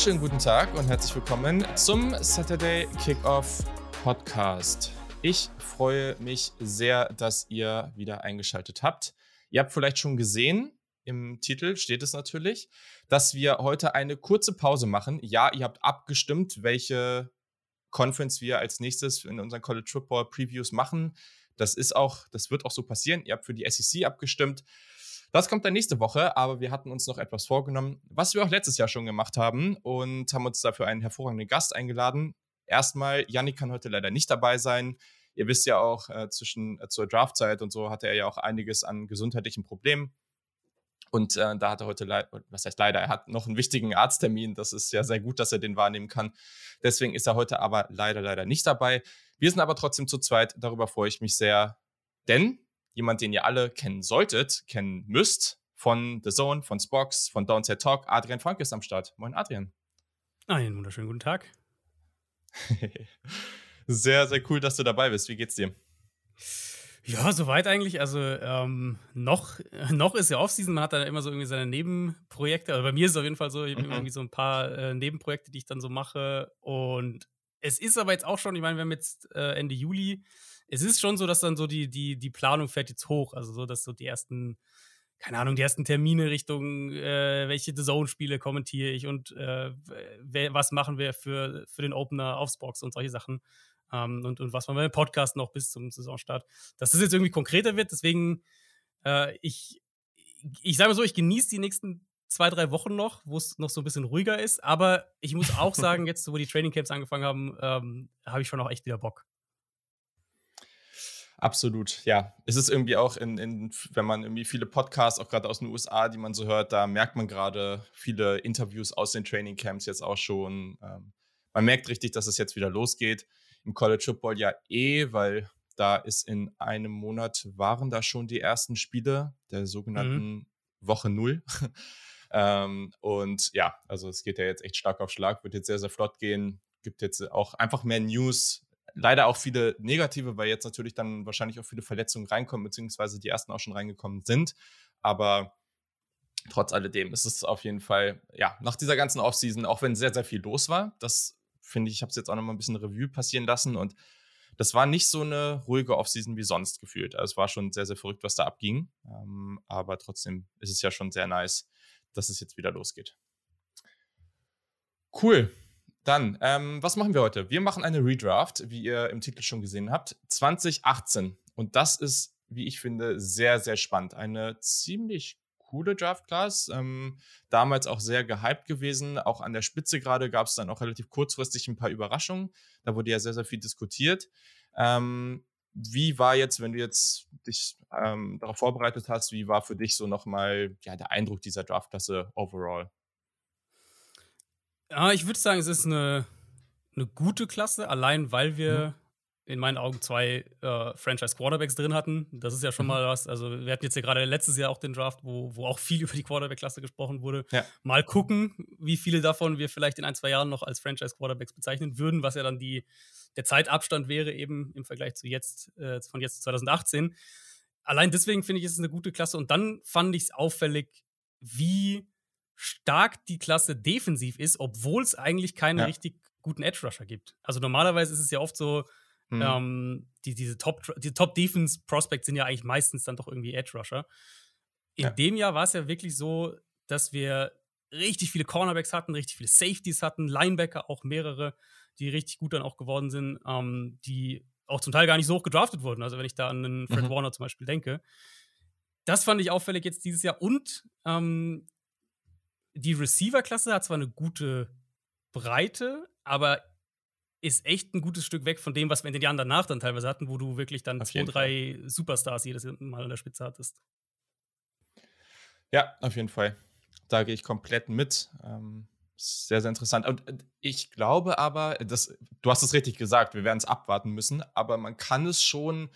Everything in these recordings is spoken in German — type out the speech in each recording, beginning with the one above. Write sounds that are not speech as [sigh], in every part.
Wunderschönen guten Tag und herzlich willkommen zum Saturday Kickoff Podcast. Ich freue mich sehr, dass ihr wieder eingeschaltet habt. Ihr habt vielleicht schon gesehen, im Titel steht es natürlich, dass wir heute eine kurze Pause machen. Ja, ihr habt abgestimmt, welche Conference wir als nächstes in unseren College Football Previews machen. Das ist auch, das wird auch so passieren. Ihr habt für die SEC abgestimmt. Das kommt dann nächste Woche, aber wir hatten uns noch etwas vorgenommen, was wir auch letztes Jahr schon gemacht haben und haben uns dafür einen hervorragenden Gast eingeladen. Erstmal, Yannick kann heute leider nicht dabei sein. Ihr wisst ja auch, äh, zwischen äh, zur Draftzeit und so hatte er ja auch einiges an gesundheitlichen Problemen. Und äh, da hat er heute, was heißt leider, er hat noch einen wichtigen Arzttermin. Das ist ja sehr gut, dass er den wahrnehmen kann. Deswegen ist er heute aber leider, leider nicht dabei. Wir sind aber trotzdem zu zweit. Darüber freue ich mich sehr. Denn jemand, den ihr alle kennen solltet, kennen müsst, von The Zone, von Spox, von Downside Talk, Adrian Frank ist am Start. Moin, Adrian. Einen wunderschönen guten Tag. [laughs] sehr, sehr cool, dass du dabei bist. Wie geht's dir? Ja, soweit eigentlich. Also ähm, noch, [laughs] noch ist ja Offseason, man hat dann immer so irgendwie seine Nebenprojekte. Also bei mir ist es auf jeden Fall so, ich habe [clears throat] mhm. irgendwie so ein paar äh, Nebenprojekte, die ich dann so mache. Und es ist aber jetzt auch schon, ich meine, wir haben jetzt äh, Ende Juli, es ist schon so, dass dann so die, die, die Planung fährt jetzt hoch. Also so, dass so die ersten, keine Ahnung, die ersten Termine Richtung, äh, welche The Zone-Spiele kommentiere ich und äh, was machen wir für, für den Opener aufs Box und solche Sachen. Ähm, und, und was man beim Podcast noch bis zum Saisonstart. Dass das jetzt irgendwie konkreter wird, deswegen, äh, ich, ich sage mal so, ich genieße die nächsten zwei, drei Wochen noch, wo es noch so ein bisschen ruhiger ist. Aber ich muss auch [laughs] [laughs] sagen, jetzt, wo die Trainingcamps angefangen haben, ähm, habe ich schon auch echt wieder Bock. Absolut, ja. Es ist irgendwie auch, in, in, wenn man irgendwie viele Podcasts, auch gerade aus den USA, die man so hört, da merkt man gerade viele Interviews aus den Trainingcamps jetzt auch schon. Ähm, man merkt richtig, dass es jetzt wieder losgeht. Im College Football ja eh, weil da ist in einem Monat waren da schon die ersten Spiele der sogenannten mhm. Woche Null. [laughs] ähm, und ja, also es geht ja jetzt echt Schlag auf Schlag, wird jetzt sehr, sehr flott gehen. Gibt jetzt auch einfach mehr News leider auch viele negative, weil jetzt natürlich dann wahrscheinlich auch viele Verletzungen reinkommen, beziehungsweise die ersten auch schon reingekommen sind. Aber trotz alledem ist es auf jeden Fall, ja, nach dieser ganzen Offseason, auch wenn sehr, sehr viel los war, das finde ich, ich habe es jetzt auch noch mal ein bisschen Revue passieren lassen und das war nicht so eine ruhige Offseason wie sonst gefühlt. Also es war schon sehr, sehr verrückt, was da abging. Ähm, aber trotzdem ist es ja schon sehr nice, dass es jetzt wieder losgeht. Cool. Dann, ähm, was machen wir heute? Wir machen eine Redraft, wie ihr im Titel schon gesehen habt, 2018. Und das ist, wie ich finde, sehr, sehr spannend. Eine ziemlich coole Draft Class. Ähm, damals auch sehr gehypt gewesen. Auch an der Spitze gerade gab es dann auch relativ kurzfristig ein paar Überraschungen. Da wurde ja sehr, sehr viel diskutiert. Ähm, wie war jetzt, wenn du jetzt dich ähm, darauf vorbereitet hast, wie war für dich so nochmal ja, der Eindruck dieser Draftklasse overall? Ja, ich würde sagen, es ist eine, eine gute Klasse, allein weil wir mhm. in meinen Augen zwei äh, Franchise-Quarterbacks drin hatten. Das ist ja schon mhm. mal was. Also, wir hatten jetzt ja gerade letztes Jahr auch den Draft, wo, wo auch viel [laughs] über die Quarterback-Klasse gesprochen wurde. Ja. Mal gucken, wie viele davon wir vielleicht in ein, zwei Jahren noch als Franchise-Quarterbacks bezeichnen würden, was ja dann die, der Zeitabstand wäre, eben im Vergleich zu jetzt, äh, von jetzt zu 2018. Allein deswegen finde ich, ist es eine gute Klasse. Und dann fand ich es auffällig, wie stark die Klasse defensiv ist, obwohl es eigentlich keine ja. richtig guten Edge Rusher gibt. Also normalerweise ist es ja oft so, mhm. ähm, die, diese Top, die Top Defense Prospects sind ja eigentlich meistens dann doch irgendwie Edge Rusher. In ja. dem Jahr war es ja wirklich so, dass wir richtig viele Cornerbacks hatten, richtig viele Safeties hatten, Linebacker auch mehrere, die richtig gut dann auch geworden sind, ähm, die auch zum Teil gar nicht so hoch gedraftet wurden. Also wenn ich da an einen Fred mhm. Warner zum Beispiel denke. Das fand ich auffällig jetzt dieses Jahr. Und ähm, die Receiver-Klasse hat zwar eine gute Breite, aber ist echt ein gutes Stück weg von dem, was wir in den Jahren danach dann teilweise hatten, wo du wirklich dann auf zwei, drei Fall. Superstars jedes Mal an der Spitze hattest. Ja, auf jeden Fall. Da gehe ich komplett mit. Ähm, sehr, sehr interessant. Und äh, ich glaube aber, das, du hast es richtig gesagt, wir werden es abwarten müssen, aber man kann es schon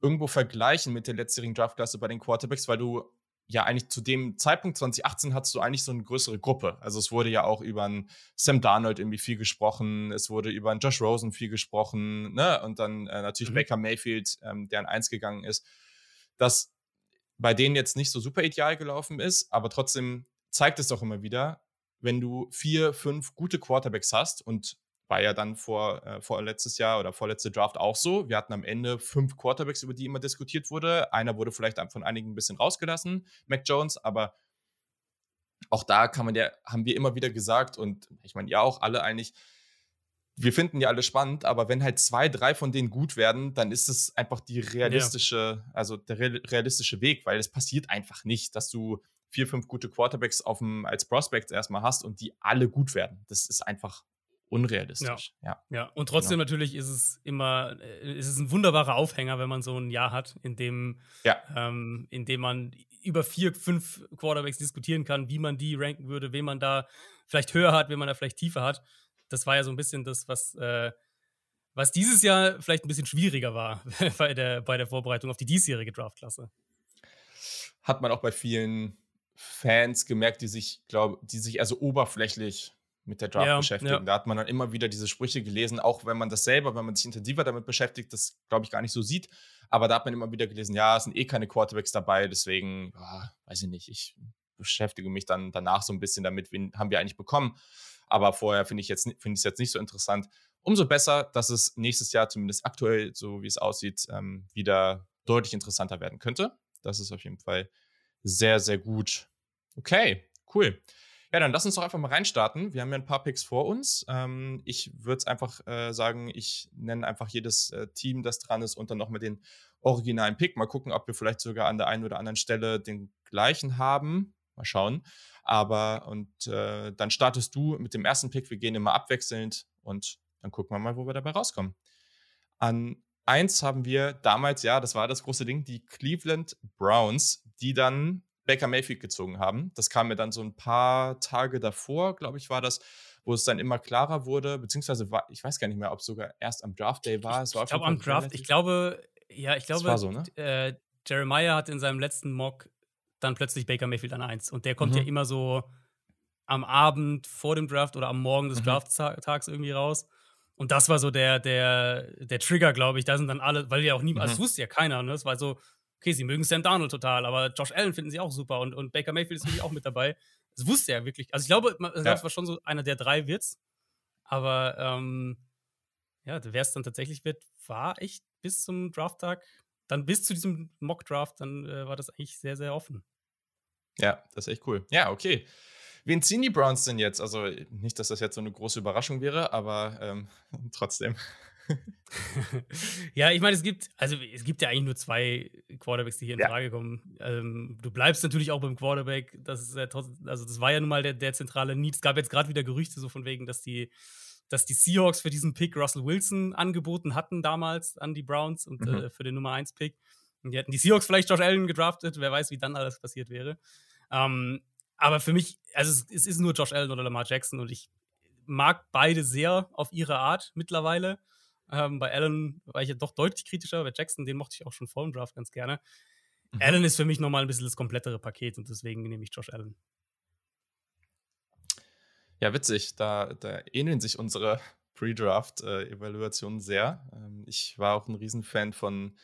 irgendwo vergleichen mit der letztjährigen Draftklasse bei den Quarterbacks, weil du ja eigentlich zu dem Zeitpunkt 2018 hattest du eigentlich so eine größere Gruppe. Also es wurde ja auch über einen Sam Darnold irgendwie viel gesprochen, es wurde über einen Josh Rosen viel gesprochen, ne? Und dann äh, natürlich mhm. Baker Mayfield, ähm, der an eins gegangen ist, dass bei denen jetzt nicht so super ideal gelaufen ist, aber trotzdem zeigt es doch immer wieder, wenn du vier, fünf gute Quarterbacks hast und war ja dann vor, äh, vor letztes Jahr oder vorletzte Draft auch so. Wir hatten am Ende fünf Quarterbacks, über die immer diskutiert wurde. Einer wurde vielleicht von einigen ein bisschen rausgelassen, Mac Jones, aber auch da kann man ja, haben wir immer wieder gesagt und ich meine, ja auch alle eigentlich, wir finden ja alle spannend, aber wenn halt zwei, drei von denen gut werden, dann ist es einfach die realistische, ja. also der realistische Weg, weil es passiert einfach nicht, dass du vier, fünf gute Quarterbacks auf dem, als Prospects erstmal hast und die alle gut werden. Das ist einfach unrealistisch. Ja. ja. ja. Und trotzdem genau. natürlich ist es immer, äh, ist es ein wunderbarer Aufhänger, wenn man so ein Jahr hat, in dem, ja. ähm, in dem man über vier, fünf Quarterbacks diskutieren kann, wie man die ranken würde, wen man da vielleicht höher hat, wen man da vielleicht tiefer hat. Das war ja so ein bisschen das, was, äh, was dieses Jahr vielleicht ein bisschen schwieriger war [laughs] bei der, bei der Vorbereitung auf die diesjährige Draftklasse. Hat man auch bei vielen Fans gemerkt, die sich, glaube die sich also oberflächlich mit der Draft ja, beschäftigen. Ja. Da hat man dann immer wieder diese Sprüche gelesen, auch wenn man das selber, wenn man sich intensiver damit beschäftigt, das glaube ich gar nicht so sieht. Aber da hat man immer wieder gelesen, ja, es sind eh keine Quarterbacks dabei, deswegen, oh, weiß ich nicht, ich beschäftige mich dann danach so ein bisschen damit, wen haben wir eigentlich bekommen. Aber vorher finde ich jetzt finde ich es jetzt nicht so interessant. Umso besser, dass es nächstes Jahr zumindest aktuell, so wie es aussieht, ähm, wieder deutlich interessanter werden könnte. Das ist auf jeden Fall sehr, sehr gut. Okay, cool. Ja, dann lass uns doch einfach mal reinstarten. Wir haben ja ein paar Picks vor uns. Ähm, ich würde es einfach äh, sagen, ich nenne einfach jedes äh, Team, das dran ist, und dann noch mit den originalen Pick. Mal gucken, ob wir vielleicht sogar an der einen oder anderen Stelle den gleichen haben. Mal schauen. Aber und äh, dann startest du mit dem ersten Pick. Wir gehen immer abwechselnd und dann gucken wir mal, wo wir dabei rauskommen. An eins haben wir damals, ja, das war das große Ding, die Cleveland Browns, die dann Baker Mayfield gezogen haben. Das kam mir dann so ein paar Tage davor, glaube ich, war das, wo es dann immer klarer wurde, beziehungsweise war, ich weiß gar nicht mehr, ob es sogar erst am Draft Day war. Es war ich glaube am Draft, ich glaube, ja, ich glaube, so, ne? äh, Jeremiah hat in seinem letzten Mock dann plötzlich Baker Mayfield an 1 und der kommt mhm. ja immer so am Abend vor dem Draft oder am Morgen des mhm. Drafttags irgendwie raus. Und das war so der, der, der Trigger, glaube ich. Da sind dann alle, weil ja auch niemand, also mhm. das wusste ja keiner, ne? Das war so, okay, sie mögen Sam Darnold total, aber Josh Allen finden sie auch super und, und Baker Mayfield ist natürlich auch mit dabei. Das wusste er wirklich. Also ich glaube, das ja. war schon so einer der drei Witz. Aber ähm, ja, wer es dann tatsächlich wird, war echt bis zum Drafttag, dann bis zu diesem Mock-Draft, dann äh, war das eigentlich sehr, sehr offen. Ja, das ist echt cool. Ja, okay. Wen ziehen die Browns denn jetzt? Also nicht, dass das jetzt so eine große Überraschung wäre, aber ähm, [laughs] trotzdem. [laughs] ja, ich meine, es gibt, also es gibt ja eigentlich nur zwei Quarterbacks, die hier in ja. Frage kommen. Ähm, du bleibst natürlich auch beim Quarterback. Das ist ja trotzdem, also das war ja nun mal der, der zentrale Need. Es gab jetzt gerade wieder Gerüchte so von wegen, dass die, dass die Seahawks für diesen Pick Russell Wilson angeboten hatten damals an die Browns und mhm. äh, für den Nummer 1 Pick. Und die hätten die Seahawks vielleicht Josh Allen gedraftet. Wer weiß, wie dann alles passiert wäre. Ähm, aber für mich, also es, es ist nur Josh Allen oder Lamar Jackson und ich mag beide sehr auf ihre Art mittlerweile. Ähm, bei Allen war ich ja doch deutlich kritischer. Bei Jackson, den mochte ich auch schon vor dem Draft ganz gerne. Mhm. Allen ist für mich nochmal ein bisschen das komplettere Paket und deswegen nehme ich Josh Allen. Ja, witzig. Da, da ähneln sich unsere Pre-Draft-Evaluationen sehr. Ähm, ich war auch ein Riesenfan von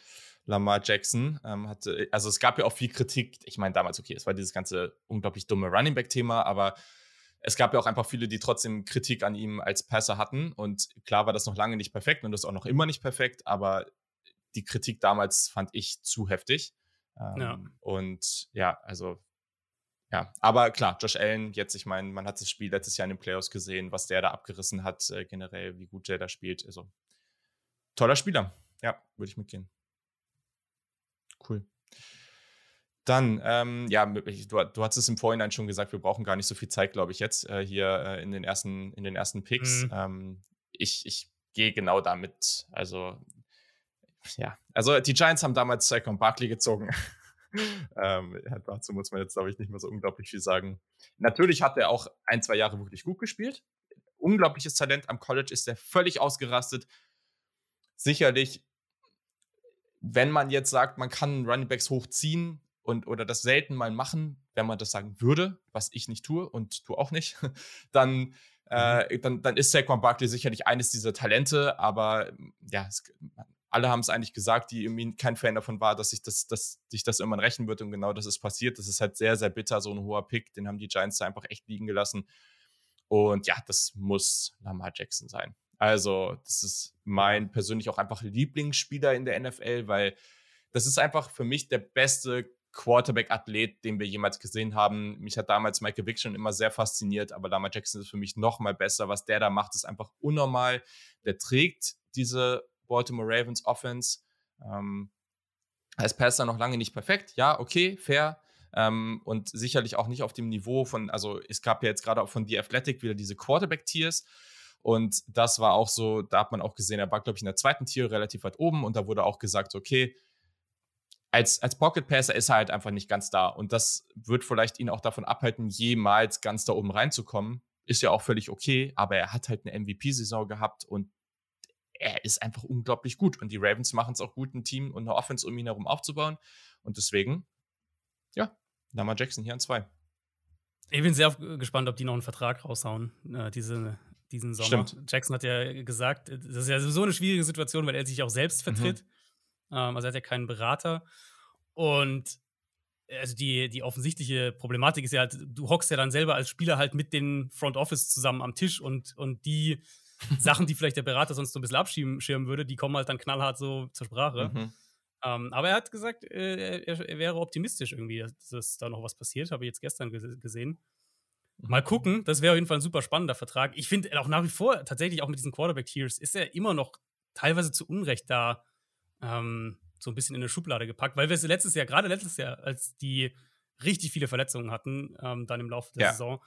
Lamar Jackson. Ähm, hatte, also es gab ja auch viel Kritik. Ich meine, damals, okay, es war dieses ganze unglaublich dumme Running Back-Thema, aber es gab ja auch einfach viele, die trotzdem Kritik an ihm als Passer hatten. Und klar war das noch lange nicht perfekt und das ist auch noch immer nicht perfekt, aber die Kritik damals fand ich zu heftig. Ähm, ja. Und ja, also ja, aber klar, Josh Allen, jetzt, ich meine, man hat das Spiel letztes Jahr in den Playoffs gesehen, was der da abgerissen hat, äh, generell, wie gut der da spielt. Also, toller Spieler. Ja, würde ich mitgehen. Cool. Dann, ähm, ja, du, du hast es im Vorhinein schon gesagt, wir brauchen gar nicht so viel Zeit, glaube ich, jetzt äh, hier äh, in, den ersten, in den ersten Picks. Mhm. Ähm, ich ich gehe genau damit. Also, ja, also die Giants haben damals Saquon Barkley gezogen. [laughs] ähm, dazu muss man jetzt, glaube ich, nicht mehr so unglaublich viel sagen. Natürlich hat er auch ein, zwei Jahre wirklich gut gespielt. Unglaubliches Talent am College ist er völlig ausgerastet. Sicherlich, wenn man jetzt sagt, man kann Running Backs hochziehen, und oder das selten mal machen, wenn man das sagen würde, was ich nicht tue und tu auch nicht, [laughs] dann, äh, mhm. dann, dann ist Saquon Barkley sicherlich eines dieser Talente, aber ja, es, alle haben es eigentlich gesagt, die irgendwie kein Fan davon war, dass sich das, dass sich das irgendwann rächen wird und genau das ist passiert. Das ist halt sehr, sehr bitter, so ein hoher Pick, den haben die Giants da einfach echt liegen gelassen. Und ja, das muss Lamar Jackson sein. Also, das ist mein persönlich auch einfach Lieblingsspieler in der NFL, weil das ist einfach für mich der beste Quarterback-Athlet, den wir jemals gesehen haben. Mich hat damals Michael Vick schon immer sehr fasziniert, aber Lamar Jackson ist für mich noch mal besser. Was der da macht, ist einfach unnormal. Der trägt diese Baltimore Ravens Offense. Ähm, als Passer noch lange nicht perfekt. Ja, okay, fair. Ähm, und sicherlich auch nicht auf dem Niveau von, also es gab ja jetzt gerade auch von The Athletic wieder diese Quarterback-Tiers. Und das war auch so, da hat man auch gesehen, er war, glaube ich, in der zweiten Tier relativ weit oben und da wurde auch gesagt, okay, als, als Pocket Passer ist er halt einfach nicht ganz da. Und das wird vielleicht ihn auch davon abhalten, jemals ganz da oben reinzukommen. Ist ja auch völlig okay, aber er hat halt eine MVP-Saison gehabt und er ist einfach unglaublich gut. Und die Ravens machen es auch gut, ein Team und eine Offense um ihn herum aufzubauen. Und deswegen, ja, Lamar Jackson hier an zwei. Ich bin sehr gespannt, ob die noch einen Vertrag raushauen, äh, diese, diesen Sommer. Stimmt. Jackson hat ja gesagt, das ist ja so eine schwierige Situation, weil er sich auch selbst vertritt. Mhm. Ähm, also er hat ja keinen Berater. Und also die, die offensichtliche Problematik ist ja halt, du hockst ja dann selber als Spieler halt mit den Front Office zusammen am Tisch und, und die [laughs] Sachen, die vielleicht der Berater sonst so ein bisschen abschirmen würde, die kommen halt dann knallhart so zur Sprache. Mhm. Ähm, aber er hat gesagt, äh, er, er, wäre optimistisch irgendwie, dass, dass, da noch was passiert. Habe ich jetzt gestern gesehen. Mal mhm. gucken, das wäre auf jeden Fall ein super spannender Vertrag. Ich finde auch nach wie vor, tatsächlich auch mit diesen Quarterback-Tiers, ist er immer noch teilweise zu Unrecht da ähm, so ein bisschen in eine Schublade gepackt, weil wir es letztes Jahr, gerade letztes Jahr, als die richtig viele Verletzungen hatten, ähm, dann im Laufe der ja. Saison,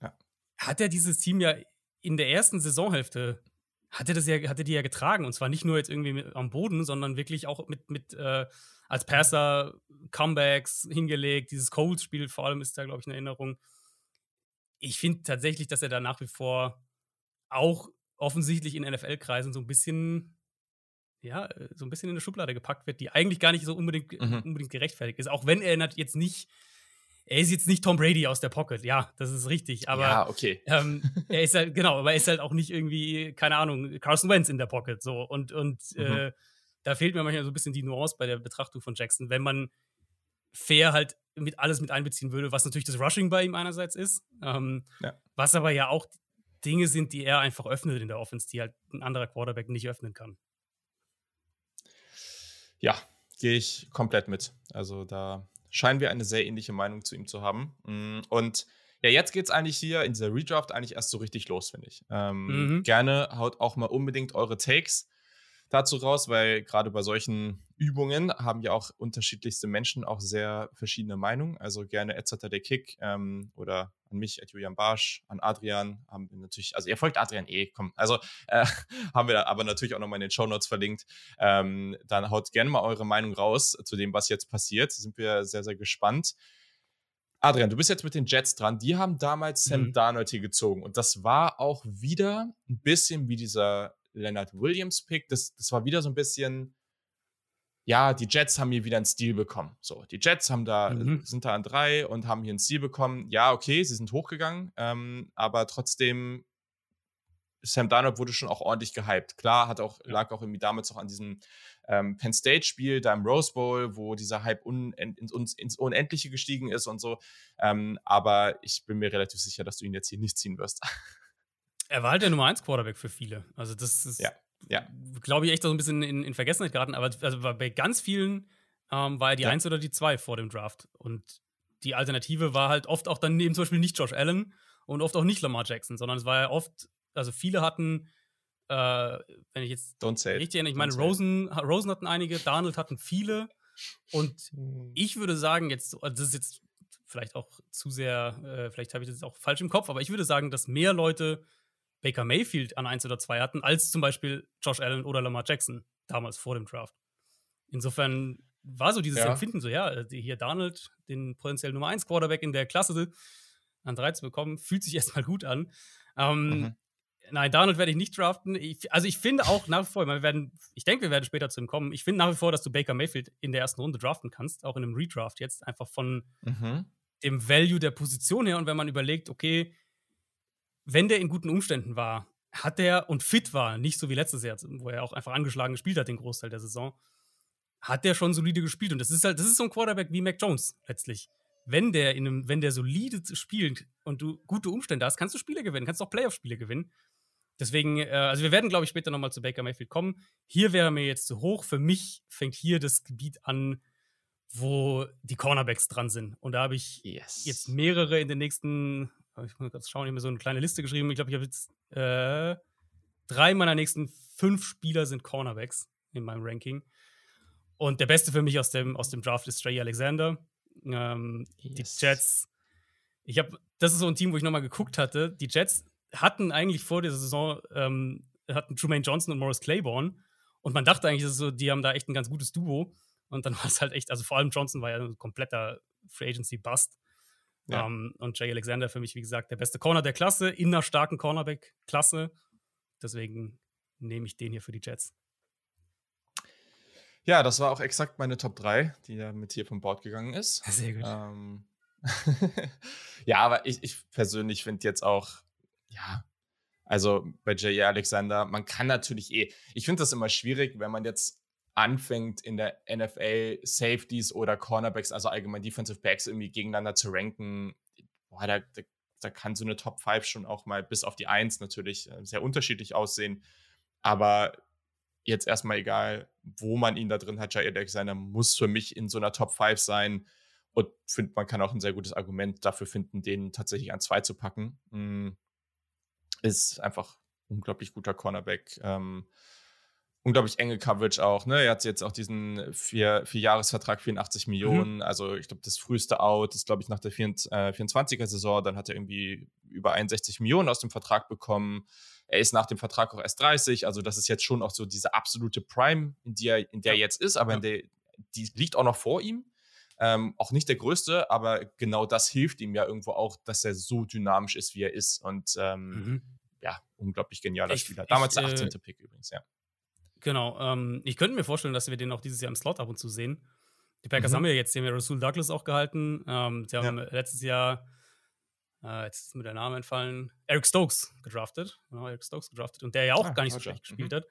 ja. hat er dieses Team ja in der ersten Saisonhälfte hat er das ja, hat er die ja getragen. Und zwar nicht nur jetzt irgendwie mit, am Boden, sondern wirklich auch mit, mit äh, als Passer Comebacks hingelegt. Dieses Colts-Spiel vor allem ist da, glaube ich, eine Erinnerung. Ich finde tatsächlich, dass er da nach wie vor auch offensichtlich in NFL-Kreisen so ein bisschen ja, so ein bisschen in eine Schublade gepackt wird, die eigentlich gar nicht so unbedingt, mhm. unbedingt gerechtfertigt ist. Auch wenn er jetzt nicht, er ist jetzt nicht Tom Brady aus der Pocket, ja, das ist richtig. Aber ja, okay. ähm, [laughs] er ist halt, genau, aber er ist halt auch nicht irgendwie, keine Ahnung, Carson Wentz in der Pocket. So. Und, und mhm. äh, da fehlt mir manchmal so ein bisschen die Nuance bei der Betrachtung von Jackson, wenn man fair halt mit alles mit einbeziehen würde, was natürlich das Rushing bei ihm einerseits ist, ähm, ja. was aber ja auch Dinge sind, die er einfach öffnet in der Offense, die halt ein anderer Quarterback nicht öffnen kann. Ja, gehe ich komplett mit. Also da scheinen wir eine sehr ähnliche Meinung zu ihm zu haben. Mm, und ja, jetzt geht es eigentlich hier in dieser Redraft eigentlich erst so richtig los, finde ich. Ähm, mhm. Gerne haut auch mal unbedingt eure Takes dazu raus, weil gerade bei solchen Übungen haben ja auch unterschiedlichste Menschen auch sehr verschiedene Meinungen. Also gerne Etzeter der Kick ähm, oder an mich, at Julian Barsch, an Adrian, haben wir natürlich, also ihr folgt Adrian eh, komm, also äh, [laughs] haben wir aber natürlich auch nochmal in den Show Notes verlinkt. Ähm, dann haut gerne mal eure Meinung raus zu dem, was jetzt passiert. Sind wir sehr, sehr gespannt. Adrian, du bist jetzt mit den Jets dran. Die haben damals Sam mhm. Darnold hier gezogen. Und das war auch wieder ein bisschen wie dieser Leonard Williams Pick. Das, das war wieder so ein bisschen, ja, die Jets haben hier wieder einen Stil bekommen. So, die Jets haben da, mhm. sind da an drei und haben hier einen Stil bekommen. Ja, okay, sie sind hochgegangen, ähm, aber trotzdem, Sam Darnold wurde schon auch ordentlich gehypt. Klar, hat auch, lag auch irgendwie damals auch an diesem ähm, Penn State-Spiel, da im Rose Bowl, wo dieser Hype ins, ins, Unendliche gestiegen ist und so. Ähm, aber ich bin mir relativ sicher, dass du ihn jetzt hier nicht ziehen wirst. [laughs] Er war halt der Nummer 1 Quarterback für viele. Also, das ist, ja, ja. glaube ich, echt so ein bisschen in, in Vergessenheit geraten. Aber also bei ganz vielen ähm, war er die ja. 1 oder die 2 vor dem Draft. Und die Alternative war halt oft auch dann eben zum Beispiel nicht Josh Allen und oft auch nicht Lamar Jackson, sondern es war ja oft, also viele hatten, äh, wenn ich jetzt Don't say richtig erinnere, ich meine, Rosen, Rosen hatten einige, Donald hatten viele. Und hm. ich würde sagen, jetzt, also das ist jetzt vielleicht auch zu sehr, äh, vielleicht habe ich das jetzt auch falsch im Kopf, aber ich würde sagen, dass mehr Leute Baker Mayfield an 1 oder 2 hatten, als zum Beispiel Josh Allen oder Lamar Jackson damals vor dem Draft. Insofern war so dieses ja. Empfinden so, ja, äh, hier Donald, den potenziell Nummer 1 Quarterback in der Klasse an 3 zu bekommen, [laughs] fühlt sich erstmal gut an. Ähm, mhm. Nein, Donald werde ich nicht draften. Ich, also ich finde auch nach wie vor, wir werden, ich denke, wir werden später zu ihm kommen. Ich finde nach wie vor, dass du Baker Mayfield in der ersten Runde draften kannst, auch in einem Redraft jetzt, einfach von mhm. dem Value der Position her. Und wenn man überlegt, okay, wenn der in guten Umständen war, hat der und fit war, nicht so wie letztes Jahr, wo er auch einfach angeschlagen gespielt hat den Großteil der Saison, hat der schon solide gespielt. Und das ist halt, das ist so ein Quarterback wie Mac Jones letztlich. wenn der in einem, wenn der solide spielt und du gute Umstände hast, kannst du Spiele gewinnen, kannst auch Playoff-Spiele gewinnen. Deswegen, äh, also wir werden, glaube ich, später nochmal zu Baker Mayfield kommen. Hier wäre mir jetzt zu hoch. Für mich fängt hier das Gebiet an, wo die Cornerbacks dran sind. Und da habe ich yes. jetzt mehrere in den nächsten, ich muss kurz schauen, ich habe mir so eine kleine Liste geschrieben. Ich glaube, ich habe jetzt äh, drei meiner nächsten fünf Spieler sind Cornerbacks in meinem Ranking. Und der beste für mich aus dem, aus dem Draft ist Trey Alexander. Ähm, yes. Die Jets, ich habe, das ist so ein Team, wo ich nochmal geguckt hatte. Die Jets hatten eigentlich vor der Saison, ähm, hatten Trumaine Johnson und Morris Claiborne. Und man dachte eigentlich, so, die haben da echt ein ganz gutes Duo. Und dann [laughs] war es halt echt, also vor allem Johnson war ja ein kompletter Free Agency Bust. Ja. Um, ähm, und Jay Alexander für mich, wie gesagt, der beste Corner der Klasse, in einer starken Cornerback-Klasse. Deswegen nehme ich den hier für die Jets. Ja, das war auch exakt meine Top 3, die ja mit hier vom Board gegangen ist. [laughs] Sehr gut. Ähm, [laughs] ja, aber ich, ich persönlich finde jetzt auch, ja, also bei J.A. Alexander, man kann natürlich eh, ich finde das immer schwierig, wenn man jetzt anfängt in der NFL Safeties oder Cornerbacks, also allgemein Defensive Backs irgendwie gegeneinander zu ranken. Boah, da, da, da kann so eine Top 5 schon auch mal bis auf die 1 natürlich äh, sehr unterschiedlich aussehen. Aber jetzt erstmal egal, wo man ihn da drin hat, Jair Alexander muss für mich in so einer Top 5 sein. Und finde, man kann auch ein sehr gutes Argument dafür finden, den tatsächlich an zwei zu packen. Mhm. Ist einfach unglaublich guter Cornerback. Ähm, unglaublich enge Coverage auch. Ne? Er hat jetzt auch diesen vier, Vierjahresvertrag, 84 mhm. Millionen. Mhm. Also ich glaube, das früheste Out ist, glaube ich, nach der 24er-Saison. Dann hat er irgendwie über 61 Millionen aus dem Vertrag bekommen. Er ist nach dem Vertrag auch erst 30. Also das ist jetzt schon auch so diese absolute Prime, in, die er, in der er jetzt ist. Aber ja. der, die liegt auch noch vor ihm. Ähm, auch nicht der größte, aber genau das hilft ihm ja irgendwo auch, dass er so dynamisch ist, wie er ist. Und ähm, mhm. ja, unglaublich genialer ich, Spieler. Damals ich, der 18. Äh, Pick übrigens, ja. Genau. Ähm, ich könnte mir vorstellen, dass wir den auch dieses Jahr im Slot ab und zu sehen. Die Packers mhm. haben ja jetzt den Rasul Douglas auch gehalten. Ähm, sie haben ja. letztes Jahr, äh, jetzt ist mir der Name entfallen, Eric Stokes gedraftet. Genau, Eric Stokes gedraftet. Und der ja auch ah, gar nicht so schlecht gespielt mhm. hat.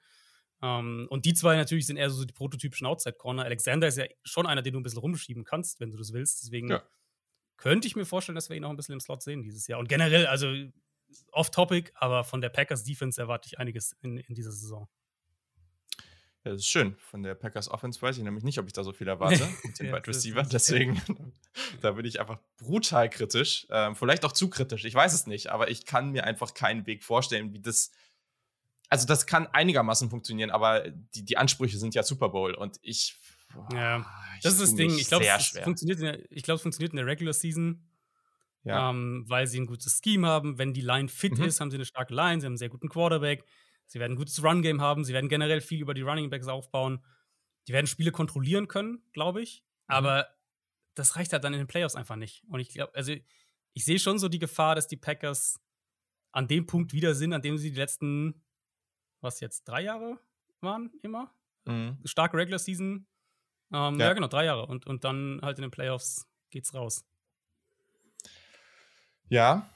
Um, ähm, und die zwei natürlich sind eher so die prototypischen Outside-Corner. Alexander ist ja schon einer, den du ein bisschen rumschieben kannst, wenn du das willst. Deswegen ja. könnte ich mir vorstellen, dass wir ihn auch ein bisschen im Slot sehen dieses Jahr. Und generell, also off-topic, aber von der Packers Defense erwarte ich einiges in, in dieser Saison. Ja, das ist schön. Von der Packers Offense weiß ich nämlich nicht, ob ich da so viel [laughs] erwarte mit den ja, Wide Receiver. Deswegen, [laughs] da bin ich einfach brutal kritisch. Ähm, vielleicht auch zu kritisch. Ich weiß es nicht, aber ich kann mir einfach keinen Weg vorstellen, wie das. Also, das kann einigermaßen funktionieren, aber die, die Ansprüche sind ja Super Bowl und ich. Boah, ja, das ist das Ding. Ich glaube, es, funktioniert in der, ich glaub, es funktioniert in der Regular Season. Ja. Ähm, weil sie ein gutes Scheme haben. Wenn die Line fit mhm. ist, haben sie eine starke Line, sie haben einen sehr guten Quarterback. Sie werden ein gutes Run-Game haben. Sie werden generell viel über die Running Backs aufbauen. Die werden Spiele kontrollieren können, glaube ich. Mhm. Aber das reicht halt dann in den Playoffs einfach nicht. Und ich glaube, also ich sehe schon so die Gefahr, dass die Packers an dem Punkt wieder sind, an dem sie die letzten, was jetzt, drei Jahre waren, immer. Mhm. Starke Regular Season. Ähm, ja. ja. genau, drei Jahre. Und, und dann halt in den Playoffs geht's raus. Ja,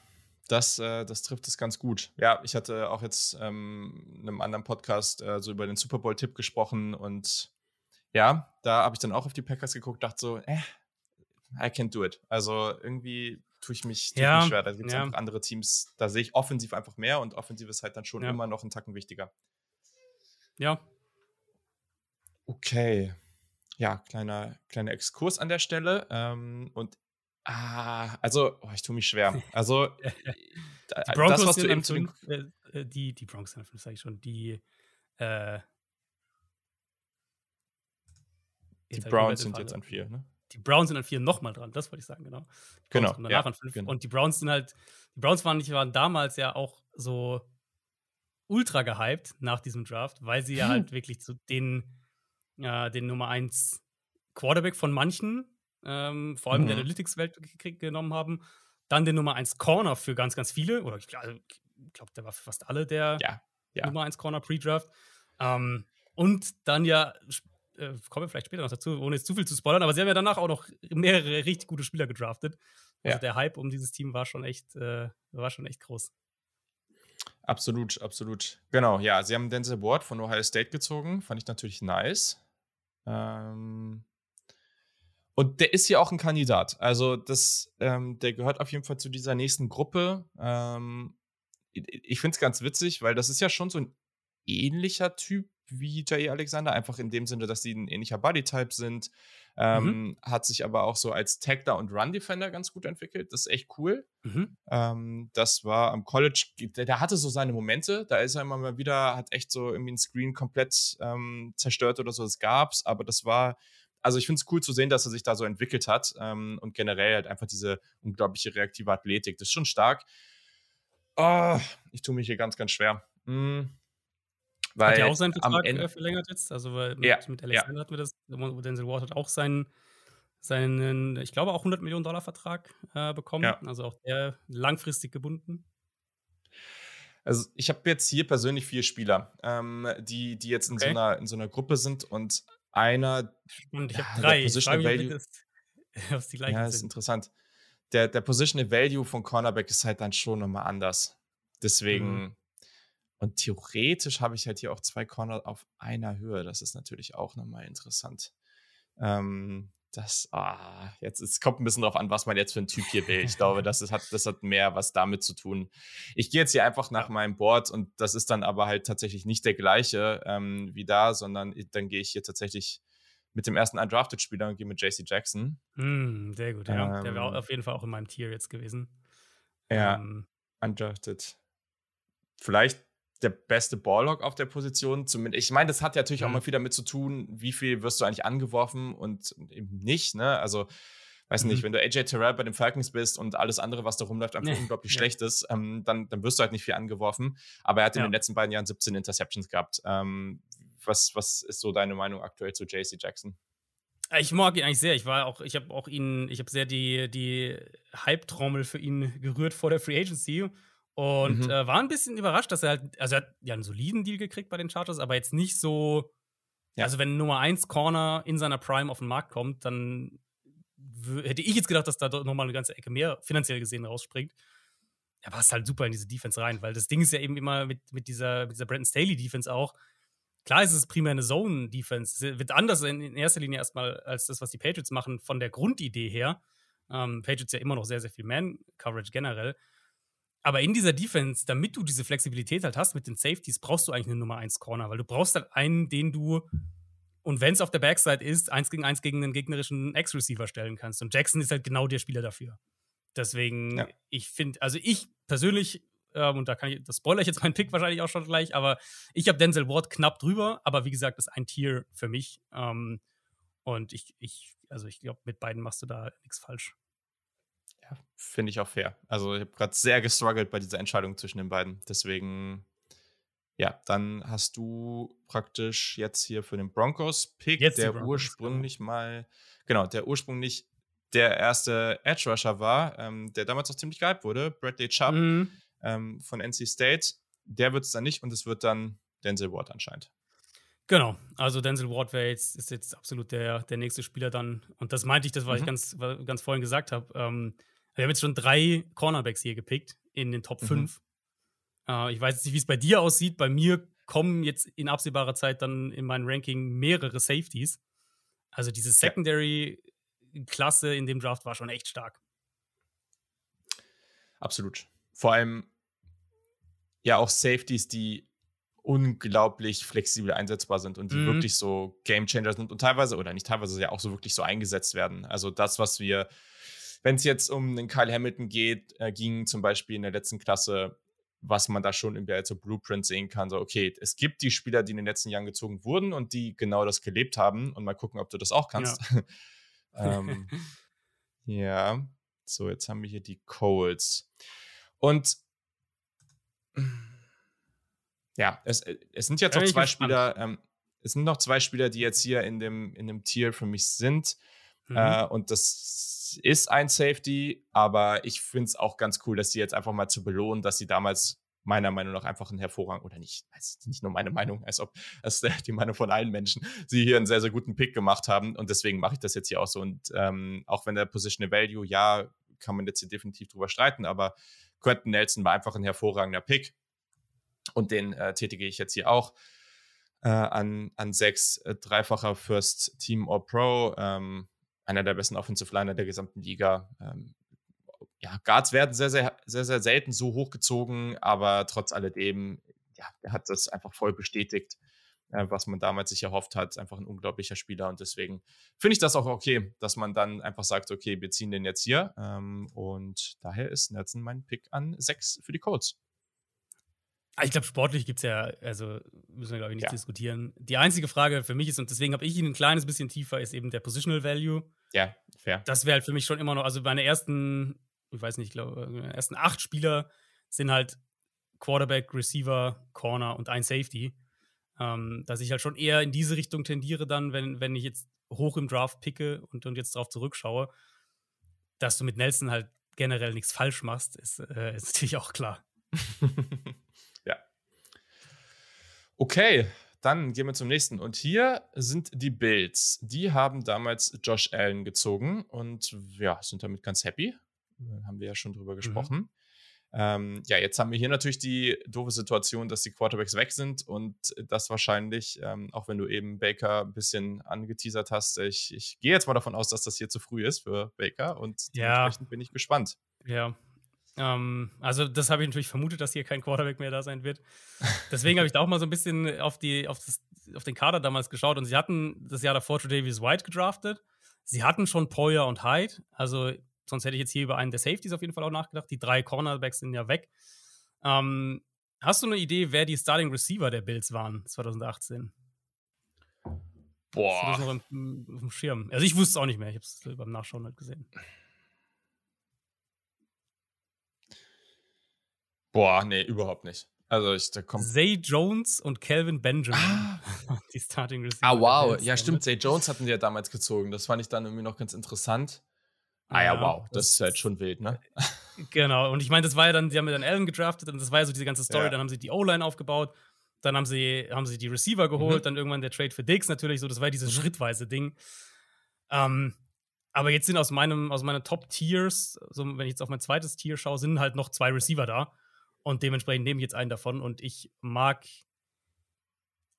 das, äh, das trifft es ganz gut. Ja, ich hatte auch jetzt ähm, in einem anderen Podcast äh, so über den Super Bowl-Tipp gesprochen und ja, da habe ich dann auch auf die Packers geguckt, dachte so, eh, I can't do it. Also irgendwie tue ich mich, tue ja, mich schwer. Da gibt es ja. einfach andere Teams, da sehe ich offensiv einfach mehr und offensiv ist halt dann schon ja. immer noch einen Tacken wichtiger. Ja. Okay. Ja, kleiner, kleiner Exkurs an der Stelle. Ähm, und Ah, also, oh, ich tue mich schwer. [laughs] Also, die Broncos das, was du eben zu äh, äh, die, die Broncos sind sage ich schon, die, äh, die Browns sind jetzt an vier, ne? Die Browns sind an vier nochmal dran, das wollte ich sagen, genau. Genau. Ja, genau. Und die Browns sind halt, die Browns waren, nicht, waren damals ja auch so ultra gehypt nach diesem Draft, weil sie ja halt [laughs] wirklich zu den, äh, den Nummer 1 Quarterback von manchen ähm, vor allem mhm. in der mhm. Analytics-Welt genommen haben. Dann den Nummer 1 Corner für ganz, ganz viele, oder ich glaube, glaub, der war für fast alle der ja, ja. Nummer 1 Corner Pre-Draft. Ähm, und dann ja, äh, kommen wir vielleicht später noch dazu, ohne jetzt zu viel zu spoilern, aber sie haben ja danach auch noch mehrere richtig gute Spieler gedraftet. Also ja. der Hype um dieses Team war schon echt, äh, war schon echt groß. Absolut, absolut. Genau, ja, sie haben Denzel Ward von Ohio State gezogen, fand ich natürlich nice. Ähm, Und der ist hier auch ein Kandidat. Also, das, ähm, der gehört auf jeden Fall zu dieser nächsten Gruppe. Ähm, ich finde es ganz witzig, weil das ist ja schon so ein ähnlicher Typ wie J.E. Alexander, einfach in dem Sinne, dass sie ein ähnlicher Bodytype sind. Ähm, mhm. Hat sich aber auch so als Tackler und Run-Defender ganz gut entwickelt. Das ist echt cool. Mhm. Ähm, das war am College, der, der, hatte so seine Momente. Da ist er immer mal wieder, hat echt so irgendwie ein Screen komplett ähm, zerstört oder so. Das gab's, aber das war also ich finde es cool zu sehen, dass er sich da so entwickelt hat ähm, und generell halt einfach diese unglaubliche reaktive Athletik. Das ist schon stark. Oh, ich tue mich hier ganz, ganz schwer. Hm. Weil hat er auch seinen Vertrag Ende, verlängert jetzt? Also weil mit, ja, mit Alexander ja. hatten wir das. Denzel Ward hat auch seinen, seinen, ich glaube auch 100 Millionen Dollar Vertrag äh, bekommen. Ja. Also auch der langfristig gebunden. Also ich habe jetzt hier persönlich vier Spieler, ähm, die, die jetzt in, okay. so einer, in so einer Gruppe sind und einer. Und ich habe drei. Positional Value, das, [laughs] was die gleichen ja, ist sind. interessant. Der, der Positional Value von Cornerback ist halt dann schon nochmal anders. Deswegen. Mhm. Und theoretisch habe ich halt hier auch zwei Corner auf einer Höhe. Das ist natürlich auch nochmal interessant. Ähm, das, ah, jetzt es kommt ein bisschen drauf an, was man jetzt für ein Typ hier will. Ich glaube, das, ist, hat, das hat mehr was damit zu tun. Ich gehe jetzt hier einfach nach meinem Board und das ist dann aber halt tatsächlich nicht der gleiche ähm, wie da, sondern dann gehe ich hier tatsächlich mit dem ersten Undrafted-Spieler und gehe mit JC Jackson. Mm, sehr gut, ja. Ähm, der wäre auf jeden Fall auch in meinem Tier jetzt gewesen. Ja, ähm, Undrafted. Vielleicht der beste Ballhawk auf der Position. Zumindest, ich meine, das hat ja natürlich mhm. auch mal viel damit zu tun, wie viel wirst du eigentlich angeworfen und eben nicht. Ne? Also, weiß mhm. nicht, wenn du AJ Terrell bei den Falcons bist und alles andere, was da rumläuft, einfach nee. unglaublich ja. schlecht ist, ähm, dann, dann wirst du halt nicht viel angeworfen. Aber er hat in den letzten beiden Jahren 17 Interceptions gehabt. Ähm, was, was ist so deine Meinung aktuell zu JC Jackson? Ich mag ihn eigentlich sehr. Ich war auch, ich habe auch ihn, ich habe sehr die, die Hype-Trommel für ihn gerührt vor der Free Agency und mhm. äh, war ein bisschen überrascht, dass er halt, also er hat ja einen soliden Deal gekriegt bei den Chargers, aber jetzt nicht so. Ja. Also, wenn Nummer 1 Corner in seiner Prime auf den Markt kommt, dann hätte ich jetzt gedacht, dass da nochmal eine ganze Ecke mehr finanziell gesehen rausspringt. Er passt halt super in diese Defense rein, weil das Ding ist ja eben immer mit, mit dieser, mit dieser Brandon Staley-Defense auch. Klar ist es primär eine Zone-Defense. Es wird anders in, in, erster Linie erstmal als das, was die Patriots machen, von der Grundidee her. Ähm, Patriots ja immer noch sehr, sehr viel Man-Coverage generell. Aber in dieser Defense, damit du diese Flexibilität halt hast mit den Safeties, brauchst du eigentlich eine Nummer 1 Corner, weil du brauchst halt einen, den du, und wenn es auf der Backside ist, eins gegen eins gegen einen gegnerischen Ex-Receiver stellen kannst. Und Jackson ist halt genau der Spieler dafür. Deswegen, ja. ich finde, also ich persönlich, ähm, und da kann ich, das spoiler ich jetzt meinen Pick wahrscheinlich auch schon gleich, aber ich habe Denzel Ward knapp drüber, aber wie gesagt, das ist ein Tier für mich. Ähm, und ich, ich, also ich glaube, mit beiden machst du da nichts falsch. Ja, finde ich auch fair. Also ich habe gerade sehr gestruggelt bei dieser Entscheidung zwischen den beiden. Deswegen, ja, dann hast du praktisch jetzt hier für den Broncos-Pick, der Broncos, ursprünglich genau. mal, genau, der ursprünglich der erste Edge Rusher war, ähm, der damals auch ziemlich gehypt wurde, Bradley Chubb mhm. ähm, von NC State. Der wird es dann nicht und es wird dann Denzel Ward anscheinend. Genau, also Denzel Ward jetzt, ist jetzt absolut der, der nächste Spieler dann. Und das meinte ich, das, was mhm. ich ganz, ganz vorhin gesagt habe. Ähm, wir haben jetzt schon drei Cornerbacks hier gepickt in den Top 5. Mhm. Äh, ich weiß jetzt nicht, wie es bei dir aussieht. Bei mir kommen jetzt in absehbarer Zeit dann in mein Ranking mehrere Safeties. Also diese Secondary-Klasse in dem Draft war schon echt stark. Absolut. Vor allem ja auch Safeties, die unglaublich flexibel einsetzbar sind und die mhm. wirklich so Game Changer sind und teilweise oder nicht teilweise ja auch so wirklich so eingesetzt werden. Also das, was wir, wenn es jetzt um den Kyle Hamilton geht, äh, ging zum Beispiel in der letzten Klasse, was man da schon im so Blueprint sehen kann, so okay, es gibt die Spieler, die in den letzten Jahren gezogen wurden und die genau das gelebt haben und mal gucken, ob du das auch kannst. Ja, [laughs] [laughs] ähm, ja. so jetzt haben wir hier die Coles und ja, es, äh, es sind jetzt noch zwei Spieler, ähm, es sind noch zwei Spieler, die jetzt hier in dem, in dem Tier für mich sind. Mhm. Äh, und das ist ein Safety, aber ich finde es auch ganz cool, dass sie jetzt einfach mal zu belohnen, dass sie damals meiner Meinung nach einfach ein hervorragend, oder nicht, nicht nur meine Meinung, als ob das [laughs] die Meinung von allen Menschen, sie hier einen sehr, sehr guten Pick gemacht haben. Und deswegen mache ich das jetzt hier auch so. Und ähm, auch wenn der Positional Value, ja, kann man jetzt hier definitiv drüber streiten, aber Quentin Nelson war einfach ein hervorragender Pick. Und den äh, tätige ich jetzt hier auch äh, an, an sechs, äh, dreifacher First Team or Pro. Ähm, einer der besten Offensive Liner der gesamten Liga. Ähm, ja, Guards werden sehr, sehr, sehr, sehr selten so hochgezogen, aber trotz alledem, ja, er hat das einfach voll bestätigt, äh, was man damals sich erhofft hat. Einfach ein unglaublicher Spieler und deswegen finde ich das auch okay, dass man dann einfach sagt, okay, wir ziehen den jetzt hier ähm, und daher ist Nelson mein Pick an 6 für die Colts. Ah, ich glaube, sportlich gibt es ja, also müssen wir, glaube ich, nicht ja. diskutieren. Die einzige Frage für mich ist, und deswegen habe ich ihn ein kleines bisschen tiefer, ist eben der Positional Value. Ja, fair. Das wäre halt für mich schon immer noch, also meine ersten, ich weiß nicht, ich glaube, meine ersten acht Spieler sind halt Quarterback, Receiver, Corner und ein Safety. Ähm, dass ich halt schon eher in diese Richtung tendiere, dann, wenn, wenn ich jetzt hoch im Draft picke und, und jetzt darauf zurückschaue, dass du mit Nelson halt generell nichts falsch machst, ist, äh, ist [laughs] natürlich auch klar. [laughs] Okay, dann gehen wir zum nächsten. Und hier sind die Bills. Die haben damals Josh Allen gezogen und ja, sind damit ganz happy. Haben wir ja schon drüber mhm. gesprochen. Mhm. Ähm, ja, jetzt haben wir hier natürlich die doofe Situation, dass die Quarterbacks weg sind und das wahrscheinlich, ähm, auch wenn du eben Baker ein bisschen angeteasert hast, ich, ich gehe jetzt mal davon aus, dass das hier zu früh ist für Baker und ja. dementsprechend bin ich gespannt. Ja, ähm, also, das habe ich natürlich vermutet, dass hier kein Quarterback mehr da sein wird. Deswegen habe ich da auch mal so ein bisschen auf, die, auf, das, auf den Kader damals geschaut und sie hatten das Jahr davor zu Davis White gedraftet. Sie hatten schon Poyer und Hyde, also sonst hätte ich jetzt hier über einen der Safeties auf jeden Fall auch nachgedacht. Die drei Cornerbacks sind ja weg. Ähm, hast du eine Idee, wer die Starting Receiver der Bills waren 2018? Boah. Das noch im, im Schirm? Also ich wusste es auch nicht mehr. Ich habe es beim Nachschauen halt gesehen. Boah, nee, überhaupt nicht. Also ich, da kommt. Zay Jones und Calvin Benjamin. Ah. [laughs] die Starting Receiver. Ah, wow. Ja, stimmt. Zay Jones hatten die ja damals gezogen. Das fand ich dann irgendwie noch ganz interessant. Ah ja, ja wow. Das, das, ist halt schon wild, ne? [laughs] Genau. Und ich meine, das war ja dann, die haben ja dann Allen gedraftet und das war ja so diese ganze Story. Ja. Dann haben sie die O-Line aufgebaut. Dann haben sie, haben sie die Receiver geholt. Mhm. Dann irgendwann der Trade für Dix natürlich. So, das war ja dieses mhm. schrittweise Ding. Ähm, aber jetzt sind aus meinem, aus meinen Top-Tiers, so wenn ich jetzt auf mein zweites Tier schaue, sind halt noch zwei Receiver da. Und dementsprechend nehme ich jetzt einen davon. Und ich mag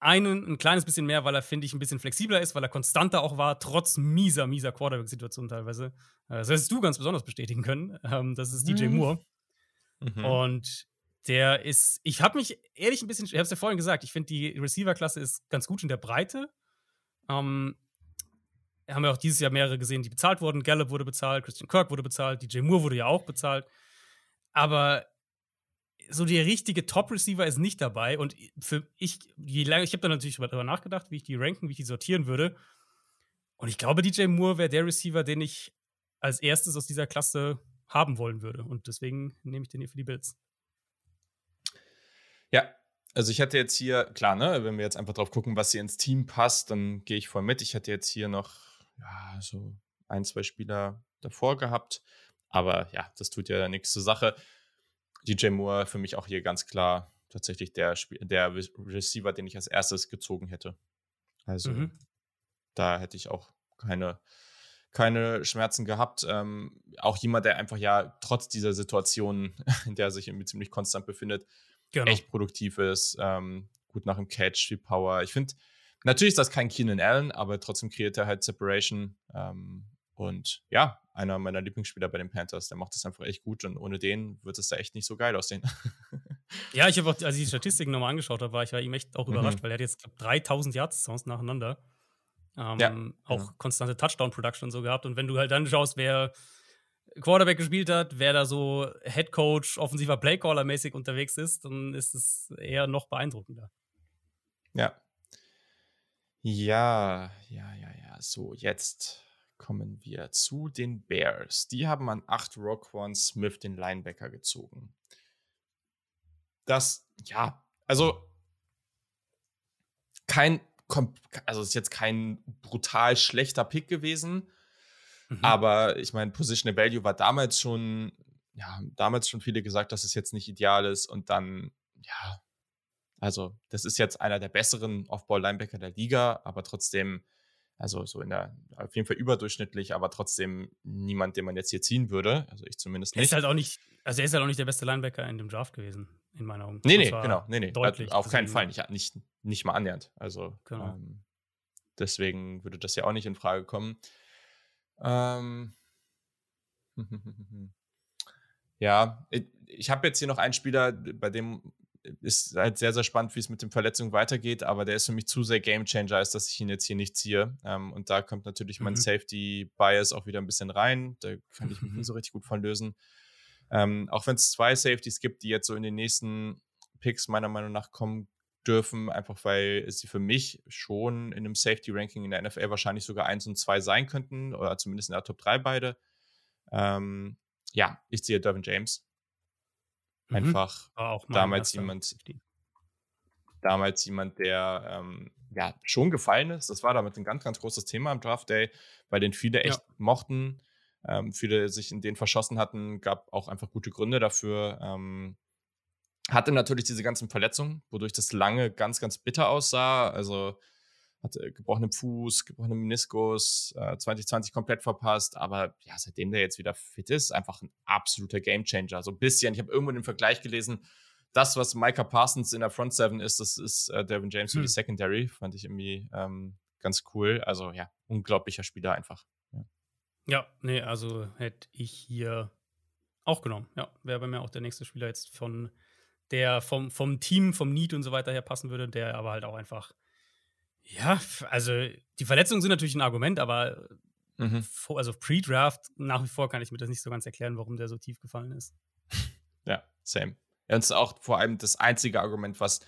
einen ein kleines bisschen mehr, weil er, finde ich, ein bisschen flexibler ist, weil er konstanter auch war, trotz mieser, mieser Quarterback-Situation teilweise. Das hättest du ganz besonders bestätigen können. Ähm, das ist DJ mhm. Moore. Mhm. Und der ist, ich habe mich ehrlich ein bisschen, ich habe es ja vorhin gesagt, ich finde die Receiver-Klasse ist ganz gut in der Breite. Ähm, haben wir auch dieses Jahr mehrere gesehen, die bezahlt wurden. Gallup wurde bezahlt, Christian Kirk wurde bezahlt, DJ Moore wurde ja auch bezahlt. Aber so der richtige Top-Receiver ist nicht dabei. Und für ich, je lange, ich habe da natürlich darüber nachgedacht, wie ich die ranken, wie ich die sortieren würde. Und ich glaube, DJ Moore wäre der Receiver, den ich als erstes aus dieser Klasse haben wollen würde. Und deswegen nehme ich den hier für die Bills. Ja, also ich hätte jetzt hier, klar, ne, wenn wir jetzt einfach drauf gucken, was hier ins Team passt, dann gehe ich voll mit. Ich hätte jetzt hier noch, ja, so ein, zwei Spieler davor gehabt. Aber ja, das tut ja nichts zur Sache. DJ Moore für mich auch hier ganz klar tatsächlich der, der Receiver, den ich als erstes gezogen hätte. Also mhm. da hätte ich auch keine, keine Schmerzen gehabt. Ähm, auch jemand, der einfach ja trotz dieser Situation, [laughs] in der er sich irgendwie ziemlich konstant befindet, genau. echt produktiv ist, ähm, gut nach dem Catch, viel Power. Ich finde, natürlich ist das kein Keenan Allen, aber trotzdem kreiert er halt Separation. Ähm, und ja, einer meiner Lieblingsspieler bei den Panthers. Der macht das einfach echt gut und ohne den wird es da echt nicht so geil aussehen. [laughs] ja, ich habe auch, als ich die Statistiken nochmal angeschaut habe, war ich war ihm echt auch mhm. überrascht, weil er hat jetzt glaub, 3000 Yards Sounds nacheinander. Ähm, ja. Auch ja. konstante Touchdown-Production und so gehabt. Und wenn du halt dann schaust, wer Quarterback gespielt hat, wer da so Head Coach, offensiver Playcaller mäßig unterwegs ist, dann ist es eher noch beeindruckender. Ja. Ja, ja, ja, ja. So, jetzt kommen wir zu den Bears. Die haben an 8 Roquan Smith den Linebacker gezogen. Das, ja, also kein, also ist jetzt kein brutal schlechter Pick gewesen, mhm. aber ich meine, Positional Value war damals schon, ja, damals schon viele gesagt, dass es jetzt nicht ideal ist und dann, ja, also das ist jetzt einer der besseren Off-Ball-Linebacker der Liga, aber trotzdem also so in der, auf jeden Fall überdurchschnittlich, aber trotzdem niemand, den man jetzt hier ziehen würde. Also ich zumindest nicht. Er ist halt auch nicht, also er ist halt auch nicht der beste Linebacker in dem Draft gewesen, in meiner Augen. Nee, nee, genau, nee, nee. Deutlich, auf keinen Fall, nicht, nicht, nicht mal annähernd. Also genau. ähm, deswegen würde das ja auch nicht in Frage kommen. Ähm. [laughs] ja, ich, ich habe jetzt hier noch einen Spieler, bei dem ist halt sehr, sehr spannend, wie es mit den Verletzungen weitergeht, aber der ist für mich zu sehr Gamechanger, als dass ich ihn jetzt hier nicht ziehe. Ähm, und da kommt natürlich mein mhm. Safety-Bias auch wieder ein bisschen rein. Da kann ich mich nie so richtig gut von lösen. Ähm, auch wenn es zwei Safeties gibt, die jetzt so in den nächsten Picks meiner Meinung nach kommen dürfen, einfach weil sie für mich schon in einem Safety-Ranking in der NFL wahrscheinlich sogar eins und zwei sein könnten, oder zumindest in der Top 3 beide. Ähm, ja, ich ziehe Dervin James. Mhm. Einfach damals jemand, damals jemand, der ähm, ja schon gefallen ist. Das war damit ein ganz, ganz großes Thema am Draft Day, weil den viele echt ja. mochten. Ähm, viele sich in den verschossen hatten, gab auch einfach gute Gründe dafür. Ähm, hatte natürlich diese ganzen Verletzungen, wodurch das lange ganz, ganz bitter aussah. Also hatte gebrochenen Fuß, gebrochenen Meniskus, äh, 2020 komplett verpasst. Aber ja, seitdem der jetzt wieder fit ist, einfach ein absoluter Gamechanger. So ein bisschen. Ich habe irgendwo den Vergleich gelesen, das, was Micah Parsons in der Front Seven ist, das ist äh, Devin James für hm. die Secondary. Fand ich irgendwie ähm, ganz cool. Also ja, unglaublicher Spieler einfach. Ja, ja nee, also hätte ich hier auch genommen. Ja, wäre bei mir auch der nächste Spieler jetzt von der vom, vom Team, vom Need und so weiter her passen würde, der aber halt auch einfach ja, also die Verletzungen sind natürlich ein Argument, aber mhm. also Pre-Draft nach wie vor kann ich mir das nicht so ganz erklären, warum der so tief gefallen ist. Ja, same. Ja, und es ist auch vor allem das einzige Argument, was,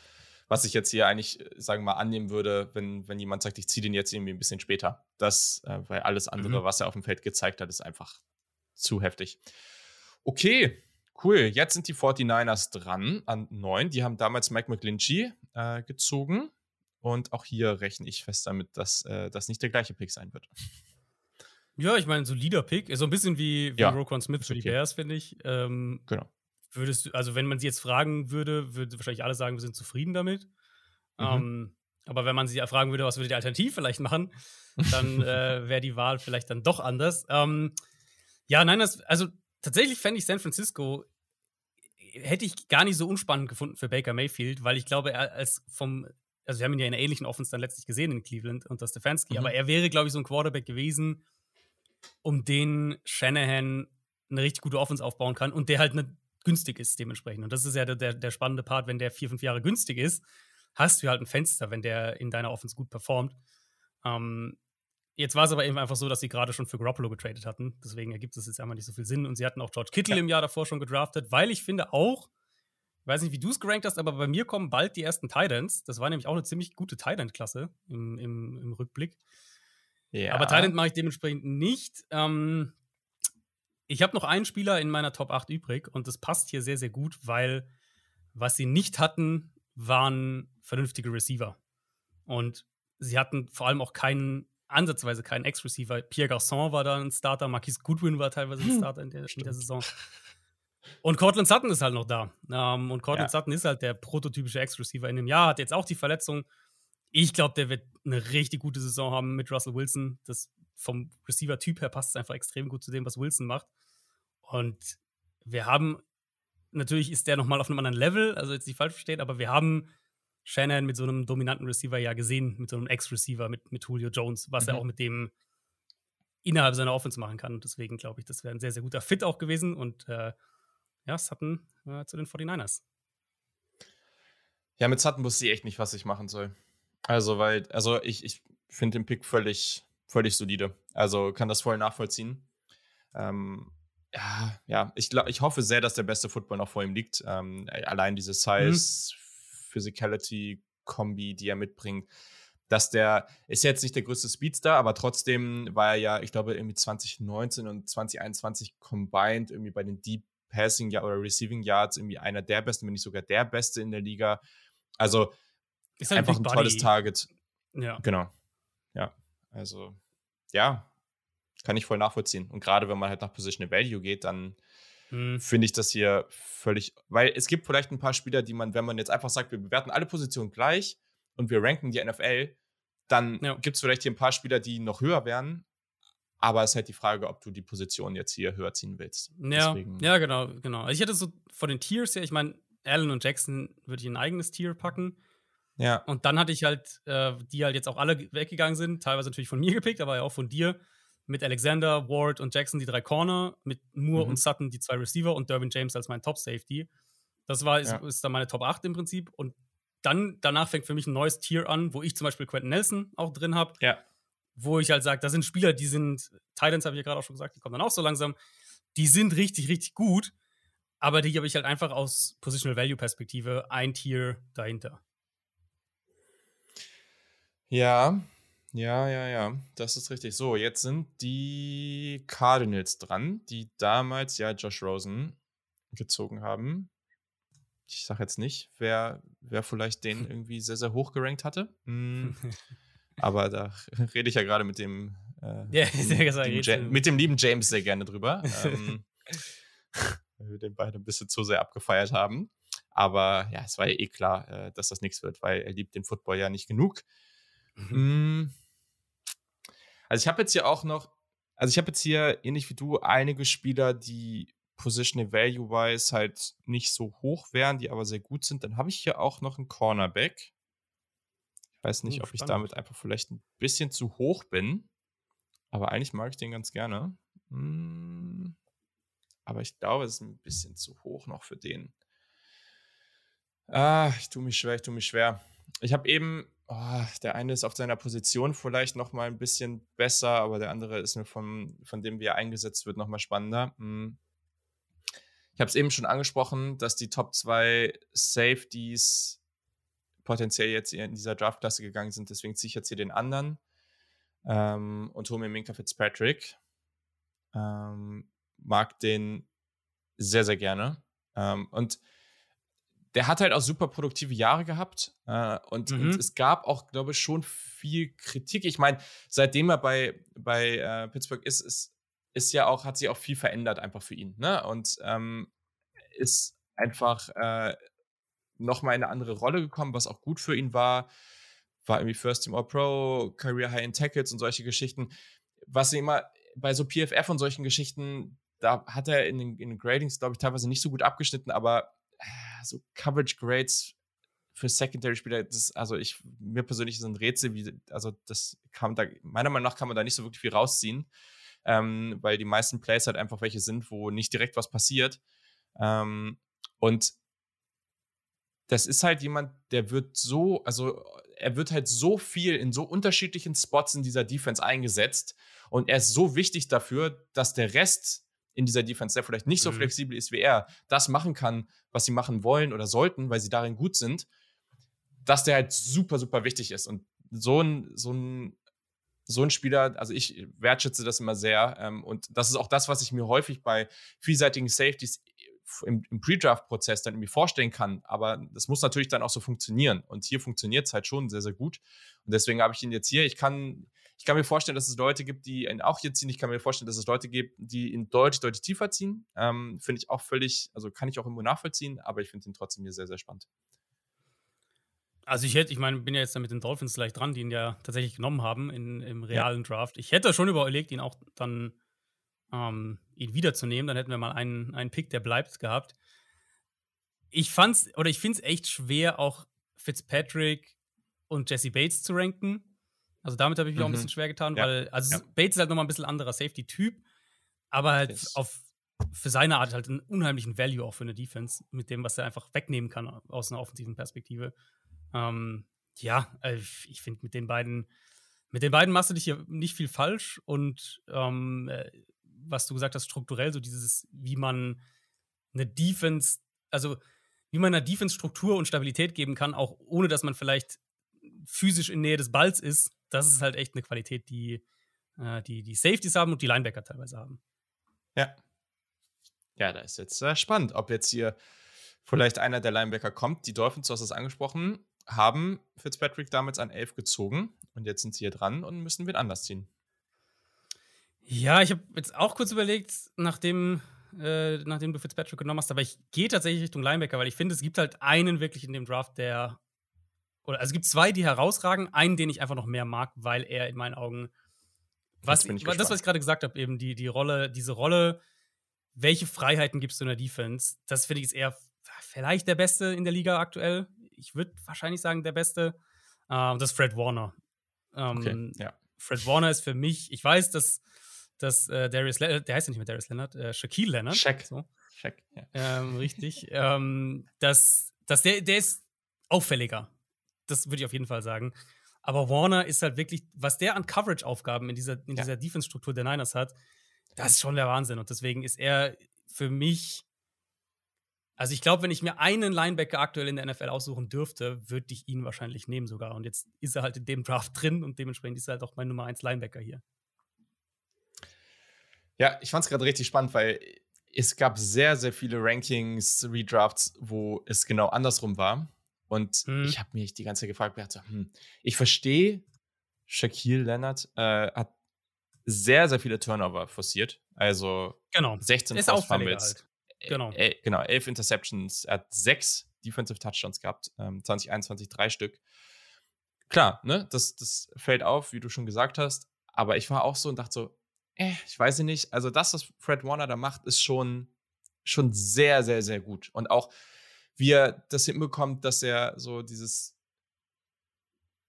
was ich jetzt hier eigentlich, äh, sagen wir mal, annehmen würde, wenn, wenn jemand sagt, ich ziehe den jetzt irgendwie ein bisschen später. Das, äh, weil alles andere, mhm. was er auf dem Feld gezeigt hat, ist einfach zu heftig. Okay, cool. Jetzt sind die 49ers dran an 9. Die haben damals Mike McGlinchey äh, gezogen. Und auch hier rechne ich fest damit, dass äh, das nicht der gleiche Pick sein wird. Ja, ich meine, solider Pick. So ein bisschen wie, wie ja, Roquan Smith für die okay. Bears, finde ich. Ähm, genau. Würdest du, also wenn man sie jetzt fragen würde, würde wahrscheinlich alle sagen, wir sind zufrieden damit. Mhm. Ähm, aber wenn man sie fragen würde, was würde die Alternative vielleicht machen, dann [laughs] äh, wäre die Wahl vielleicht dann doch anders. Ähm, ja, nein, das, also tatsächlich fände ich San Francisco hätte ich gar nicht so unspannend gefunden für Baker Mayfield, weil ich glaube, er als vom also wir haben ihn ja in ähnlichen Offense dann letztlich gesehen in Cleveland unter Stefanski, mhm. aber er wäre, glaube ich, so ein Quarterback gewesen, um den Shanahan eine richtig gute Offense aufbauen kann und der halt ne, günstig ist dementsprechend. Und das ist ja der, der, spannende Part, wenn der vier, fünf Jahre günstig ist, hast du halt ein Fenster, wenn der in deiner Offense gut performt. Ähm, jetzt war es aber eben einfach so, dass sie gerade schon für Garoppolo getradet hatten. Deswegen ergibt es jetzt einmal nicht so viel Sinn. Und sie hatten auch George Kittle ja. im Jahr davor schon gedraftet, weil ich finde auch, ich weiß nicht, wie du es gerankt hast, aber bei mir kommen bald die ersten Titans. Das war nämlich auch eine ziemlich gute Titan-Klasse im, im, im, Rückblick. Ja. Aber Titan mache ich dementsprechend nicht. Ähm, ich habe noch einen Spieler in meiner Top 8 übrig und das passt hier sehr, sehr gut, weil was sie nicht hatten, waren vernünftige Receiver. Und sie hatten vor allem auch keinen, ansatzweise keinen Ex-Receiver. Pierre Garçon war da ein Starter, Marquis Goodwin war teilweise ein Starter in der, in der Saison. Und Cortland Sutton ist halt noch da. Ähm, und Cortland ja. Sutton ist halt der prototypische Ex-Receiver in dem Jahr, hat jetzt auch die Verletzung. Ich glaube, der wird eine richtig gute Saison haben mit Russell Wilson. Das vom Receiver-Typ her passt es einfach extrem gut zu dem, was Wilson macht. Und wir haben, natürlich ist der nochmal auf einem anderen Level, also jetzt nicht falsch versteht, aber wir haben Shannon mit so einem dominanten Receiver ja gesehen, mit so einem Ex-Receiver, mit, mit Julio Jones, was mhm. er auch mit dem innerhalb seiner Offense machen kann. Und deswegen glaube ich, das wäre ein sehr, sehr guter Fit auch gewesen. Und äh, ja, Sutton äh, zu den 49ers. Ja, mit Sutton wusste ich echt nicht, was ich machen soll. Also, weil, also ich, ich finde den Pick völlig, völlig solide. Also kann das voll nachvollziehen. Ähm, ja, ja, ich, glaub, ich hoffe sehr, dass der beste Football noch vor ihm liegt. Ähm, allein diese Size, mhm. Physicality-Kombi, die er mitbringt, dass der ist jetzt nicht der größte Speedstar, aber trotzdem war er ja, ich glaube, irgendwie 2019 und 2021 combined irgendwie bei den Deep Passing oder Receiving Yards irgendwie einer der besten, wenn nicht sogar der beste in der Liga. Also ist halt einfach ein tolles Target. Ja. Genau. Ja. Also, ja, kann ich voll nachvollziehen. Und gerade wenn man halt nach Position Value geht, dann hm. finde ich das hier völlig, weil es gibt vielleicht ein paar Spieler, die man, wenn man jetzt einfach sagt, wir bewerten alle Positionen gleich und wir ranken die NFL, dann ja. gibt es vielleicht hier ein paar Spieler, die noch höher werden, aber es ist halt die Frage, ob du die Position jetzt hier höher ziehen willst. Ja, ja genau, genau. Also ich hätte so von den Tiers her, ich meine, Allen und Jackson würde ich ein eigenes Tier packen. Ja. Und dann hatte ich halt, äh, die halt jetzt auch alle weggegangen sind, teilweise natürlich von mir gepickt, aber ja auch von dir, mit Alexander, Ward und Jackson die drei Corner, mit Moore Mhm. und Sutton die zwei Receiver und Durbin James als mein Top-Safety. Das war, ist, Ja. ist dann meine Top 8 im Prinzip. Und dann, danach fängt für mich ein neues Tier an, wo ich zum Beispiel Quentin Nelson auch drin habe, Ja. Wo ich halt sage, da sind Spieler, die sind, Titans habe ich ja gerade auch schon gesagt, die kommen dann auch so langsam, die sind richtig, richtig gut, aber die habe ich halt einfach aus Positional Value Perspektive ein Tier dahinter. Ja, ja, ja, ja, das ist richtig. So, jetzt sind die Cardinals dran, die damals ja Josh Rosen gezogen haben. Ich sage jetzt nicht, wer, wer vielleicht den [laughs] irgendwie sehr, sehr hoch gerankt hatte. Hm, [laughs] aber da [laughs] rede ich ja gerade mit dem, äh, [laughs] Ja, dem gesagt, Ja- du. mit dem lieben James sehr gerne drüber. [laughs] ähm, weil wir den beide ein bisschen zu sehr abgefeiert haben. Aber ja, es war ja eh klar, äh, dass das nichts wird, weil er liebt den Football ja nicht genug. Mm. Also ich habe jetzt hier auch noch, also ich habe jetzt hier ähnlich wie du einige Spieler, die Positional Value wise halt nicht so hoch wären, die aber sehr gut sind. Dann habe ich hier auch noch einen Cornerback. Ich weiß nicht, Oh, ob ich spannend. damit einfach vielleicht ein bisschen zu hoch bin, aber eigentlich mag ich den ganz gerne. Mm. Aber ich glaube, es ist ein bisschen zu hoch noch für den. Ah, ich tue mich schwer, ich tue mich schwer. Ich habe eben, oh, der eine ist auf seiner Position vielleicht noch mal ein bisschen besser, aber der andere ist mir von, von dem, wie er eingesetzt wird, noch mal spannender. Hm. Ich habe es eben schon angesprochen, dass die Top 2 Safeties potenziell jetzt in dieser Draftklasse gegangen sind. Deswegen ziehe ich jetzt hier den anderen ähm, und hole mir Minka Fitzpatrick. Ähm, mag den sehr, sehr gerne. Ähm, und der hat halt auch super produktive Jahre gehabt. Äh, und, Mhm. und es gab auch, glaube ich, schon viel Kritik. Ich meine, seitdem er bei, bei äh, Pittsburgh ist, ist, ist ja auch, hat sich auch viel verändert einfach für ihn. Ne? Und ähm, ist einfach äh, nochmal in eine andere Rolle gekommen, was auch gut für ihn war. War irgendwie First Team All-Pro, Career High in Tackles und solche Geschichten. Was immer bei so PFF und solchen Geschichten, da hat er in den, in den Gradings, glaube ich, teilweise nicht so gut abgeschnitten, aber äh, so Coverage Grades für Secondary-Spieler, also ich, mir persönlich ist ein Rätsel, wie, also das kann da, meiner Meinung nach kann man da nicht so wirklich viel rausziehen, ähm, weil die meisten Plays halt einfach welche sind, wo nicht direkt was passiert. Ähm, und das ist halt jemand, der wird so, also er wird halt so viel in so unterschiedlichen Spots in dieser Defense eingesetzt und er ist so wichtig dafür, dass der Rest in dieser Defense, der vielleicht nicht so Mhm. flexibel ist wie er, das machen kann, was sie machen wollen oder sollten, weil sie darin gut sind, dass der halt super, super wichtig ist. Und so ein, so ein, so ein Spieler, also ich wertschätze das immer sehr. Ähm, und das ist auch das, was ich mir häufig bei vielseitigen Safeties im, im Pre-Draft-Prozess dann irgendwie vorstellen kann. Aber das muss natürlich dann auch so funktionieren. Und hier funktioniert es halt schon sehr, sehr gut. Und deswegen habe ich ihn jetzt hier. Ich kann, ich kann mir vorstellen, dass es Leute gibt, die ihn auch hier ziehen. Ich kann mir vorstellen, dass es Leute gibt, die ihn deutlich, deutlich tiefer ziehen. Ähm, finde ich auch völlig, also kann ich auch irgendwo nachvollziehen, aber ich finde ihn trotzdem hier sehr, sehr spannend. Also ich hätte, ich meine, bin ja jetzt da mit den Dolphins gleich dran, die ihn ja tatsächlich genommen haben in, im realen Draft. Ich hätte schon überlegt, ihn auch dann ähm, ihn wiederzunehmen. Dann hätten wir mal einen, einen Pick, der bleibt, gehabt. Ich fand's, oder ich finde es echt schwer, auch Fitzpatrick und Jesse Bates zu ranken. Also damit habe ich mich auch ein Mhm. bisschen schwer getan, Ja. weil, also Ja. Bates ist halt nochmal ein bisschen anderer Safety-Typ, aber halt Yes. auf für seine Art halt einen unheimlichen Value auch für eine Defense, mit dem, was er einfach wegnehmen kann aus einer offensiven Perspektive. Ähm, ja, äh, ich finde mit den beiden, mit den beiden machst du dich hier nicht viel falsch und ähm, äh, was du gesagt hast, strukturell, so dieses, wie man eine Defense, also wie man einer Defense Struktur und Stabilität geben kann, auch ohne dass man vielleicht physisch in Nähe des Balls ist, das ist halt echt eine Qualität, die äh, die, die Safeties haben und die Linebacker teilweise haben. Ja. Ja, da ist jetzt äh, spannend, ob jetzt hier vielleicht einer der Linebacker kommt. Die Dolphins, du hast es angesprochen, haben Fitzpatrick damals an 11 gezogen und jetzt sind sie hier dran und müssen wen anders ziehen. Ja, ich habe jetzt auch kurz überlegt, nachdem, äh, nachdem du Fitzpatrick genommen hast, aber ich gehe tatsächlich Richtung Linebacker, weil ich finde, es gibt halt einen wirklich in dem Draft, der. Oder also es gibt zwei, die herausragen, einen, den ich einfach noch mehr mag, weil er in meinen Augen. Was, ich das, was ich gerade gesagt habe, eben die, die Rolle, diese Rolle, welche Freiheiten gibst du in der Defense? Das finde ich ist eher vielleicht der Beste in der Liga aktuell. Ich würde wahrscheinlich sagen, der Beste. Ähm, das ist Fred Warner. Ähm, Okay, ja. Fred Warner ist für mich, ich weiß, dass dass äh, Darius Leonard, der heißt ja nicht mehr Darius Leonard, äh, Shaquille Leonard. Shaq. So. Shaq, ja. Ähm, [laughs] richtig. ähm, dass, dass der, der ist auffälliger. Das würde ich auf jeden Fall sagen. Aber Warner ist halt wirklich, was der an Coverage-Aufgaben in dieser, in Ja. dieser Defense-Struktur der Niners hat, das ist schon der Wahnsinn. Und deswegen ist er für mich, also ich glaube, wenn ich mir einen Linebacker aktuell in der NFL aussuchen dürfte, würde ich ihn wahrscheinlich nehmen sogar. Und jetzt ist er halt in dem Draft drin und dementsprechend ist er halt auch mein Nummer 1 Linebacker hier. Ja, ich fand es gerade richtig spannend, weil es gab sehr, sehr viele Rankings, Redrafts, wo es genau andersrum war. Und Mhm. ich habe mich die ganze Zeit gefragt, gedacht, so, hm, ich verstehe, Shaquille Leonard äh, hat sehr, sehr viele Turnover forciert. Also Genau. 16 Ist auffälliger Fumbles. halt. Genau. Äh, äh, genau, 11 Interceptions. Er hat sechs Defensive Touchdowns gehabt, ähm, 2021 drei Stück. Klar, ne, das, das fällt auf, wie du schon gesagt hast. Aber ich war auch so und dachte so, äh, ich weiß nicht. Also das, was Fred Warner da macht, ist schon, schon sehr, sehr, sehr gut. Und auch, wie er das hinbekommt, dass er so dieses,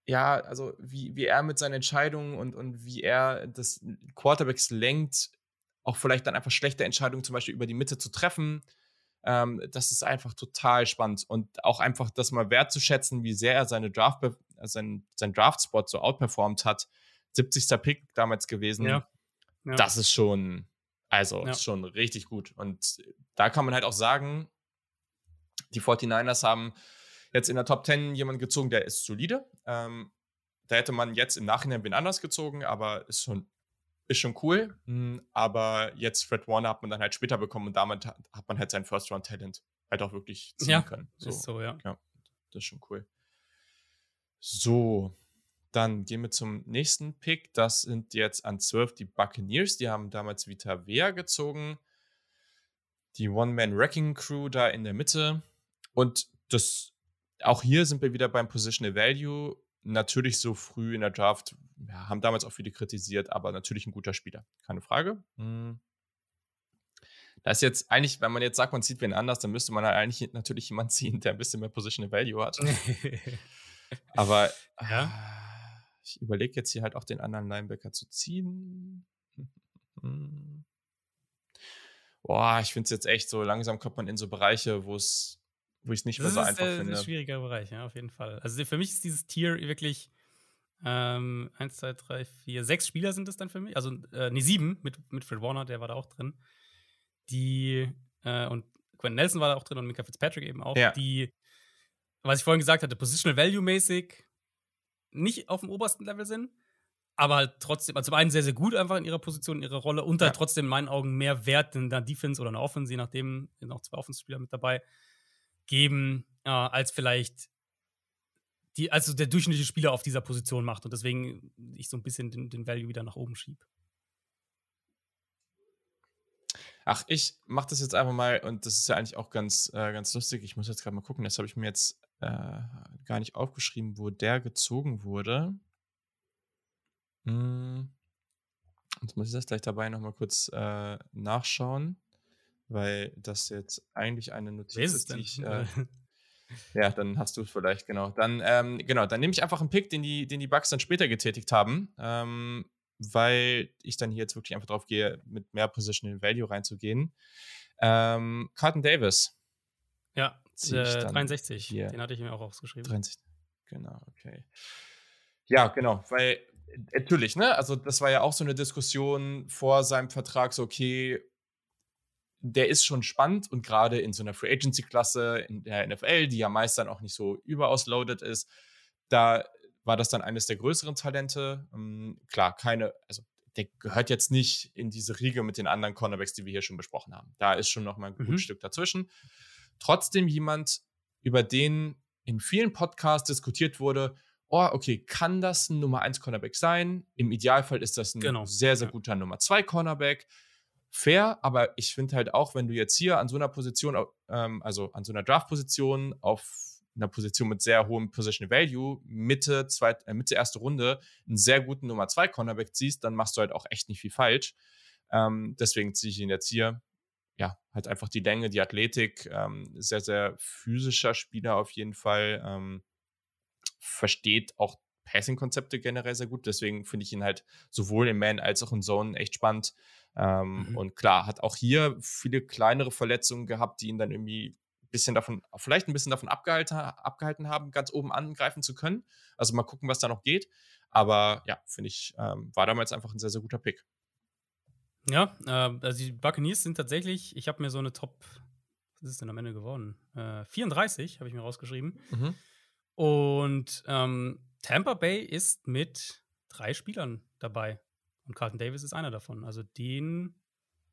ja, also wie, wie er mit seinen Entscheidungen und, und wie er das Quarterbacks lenkt, auch vielleicht dann einfach schlechte Entscheidungen zum Beispiel über die Mitte zu treffen. Ähm, das ist einfach total spannend. Und auch einfach das mal wertzuschätzen, wie sehr er seine Draft, äh, sein, sein Draft-Spot so outperformt hat. 70. Pick damals gewesen. Ja. Ja. Das ist schon, also Ja. ist schon richtig gut. Und da kann man halt auch sagen, die 49ers haben jetzt in der Top 10 jemanden gezogen, der ist solide. Ähm, da hätte man jetzt im Nachhinein wen anders gezogen, aber ist schon, ist schon cool. Mm, Aber jetzt Fred Warner hat man dann halt später bekommen und damit hat, man halt sein First-Round-Talent halt auch wirklich ziehen Ja, können. Ist so, ja. Das ist schon cool. So, dann gehen wir zum nächsten Pick. Das sind jetzt an 12 die Buccaneers. Die haben damals Vita Vea gezogen. Die One-Man-Wrecking-Crew da in der Mitte. Und das, auch hier sind wir wieder beim Positional Value. Natürlich so früh in der Draft, ja, haben damals auch viele kritisiert, aber natürlich ein guter Spieler. Keine Frage. Hm. Da ist jetzt eigentlich, wenn man jetzt sagt, man zieht wen anders, dann müsste man halt eigentlich natürlich jemanden [laughs] ziehen, der ein bisschen mehr Positional Value hat. [laughs] Aber Ja. Ich überlege jetzt hier halt auch den anderen Linebacker zu ziehen. [laughs] Boah, ich finde es jetzt echt so, langsam kommt man in so Bereiche, wo es, wo ich es nicht mehr Das so ist einfach äh, finde. ein schwieriger Bereich, ja, auf jeden Fall. Also für mich ist dieses Tier wirklich ähm, 1, 2, 3, 4, 6 Spieler sind es dann für mich. Also, äh, nee, sieben mit, mit Fred Warner, der war da auch drin. Die, äh, und Quentin Nelson war da auch drin und Mika Fitzpatrick eben auch. Ja. Die, was ich vorhin gesagt hatte, Positional Value-mäßig nicht auf dem obersten Level sind, aber halt trotzdem, also zum einen sehr, sehr gut einfach in ihrer Position, in ihrer Rolle und halt Ja. trotzdem in meinen Augen mehr Wert in der Defense oder in der Offense, je nachdem, sind auch zwei Offense-Spieler mit dabei, geben, äh, als vielleicht die, also der durchschnittliche Spieler auf dieser Position macht und deswegen ich so ein bisschen den, den Value wieder nach oben schiebe. Ach, ich mache das jetzt einfach mal und das ist ja eigentlich auch ganz, äh, ganz lustig. Ich muss jetzt gerade mal gucken, das habe ich mir jetzt äh, gar nicht aufgeschrieben, wo der gezogen wurde. Hm. Jetzt muss ich das gleich dabei nochmal kurz äh, nachschauen, weil das jetzt eigentlich eine Notiz Wer ist die ich. [laughs] Äh, ja, dann hast du es vielleicht, genau. Dann, ähm, genau, dann nehme ich einfach einen Pick, den die, den die Bugs dann später getätigt haben, ähm, weil ich dann hier jetzt wirklich einfach drauf gehe, mit mehr Positional Value reinzugehen. Ähm, Carton Davis. ja, äh, dann 63, hier. den hatte ich mir auch ausgeschrieben. 63. Genau, okay. Ja, genau, weil äh, natürlich, ne? Also, das war ja auch so eine Diskussion vor seinem Vertrag, so, okay, der ist schon spannend und gerade in so einer Free Agency Klasse in der NFL, die ja meist dann auch nicht so überaus loaded ist, da war das dann eines der größeren Talente. Ähm, klar, keine, also der gehört jetzt nicht in diese Riege mit den anderen Cornerbacks, die wir hier schon besprochen haben. Da ist schon noch mal ein Mhm. gutes Stück dazwischen. Trotzdem jemand, über den in vielen Podcasts diskutiert wurde, oh, okay, kann das ein Nummer 1 Cornerback sein? Im Idealfall ist das ein Genau, sehr, sehr guter Nummer 2 Cornerback. Fair, aber ich finde halt auch, wenn du jetzt hier an so einer Position, ähm, also an so einer Draft-Position auf einer Position mit sehr hohem Position Value, Mitte, zweit, äh, Mitte erste Runde, einen sehr guten Nummer 2 Cornerback ziehst, dann machst du halt auch echt nicht viel falsch. Ähm, deswegen ziehe ich ihn jetzt hier. Ja, halt einfach die Länge, die Athletik, ähm, sehr, sehr physischer Spieler auf jeden Fall. Ähm, versteht auch Passing-Konzepte generell sehr gut. Deswegen finde ich ihn halt sowohl im Man als auch in Zone echt spannend. Ähm, mhm. Und klar, hat auch hier viele kleinere Verletzungen gehabt, die ihn dann irgendwie ein bisschen davon, vielleicht ein bisschen davon abgehalten, abgehalten haben, ganz oben angreifen zu können. Also mal gucken, was da noch geht. Aber ja, finde ich, ähm, war damals einfach ein sehr, sehr guter Pick. Ja, äh, also die Buccaneers sind tatsächlich, ich habe mir so eine Top, was ist denn am Ende geworden? Äh, 34 habe ich mir rausgeschrieben. Mhm. Und ähm, Tampa Bay ist mit drei Spielern dabei. Und Carlton Davis ist einer davon. Also den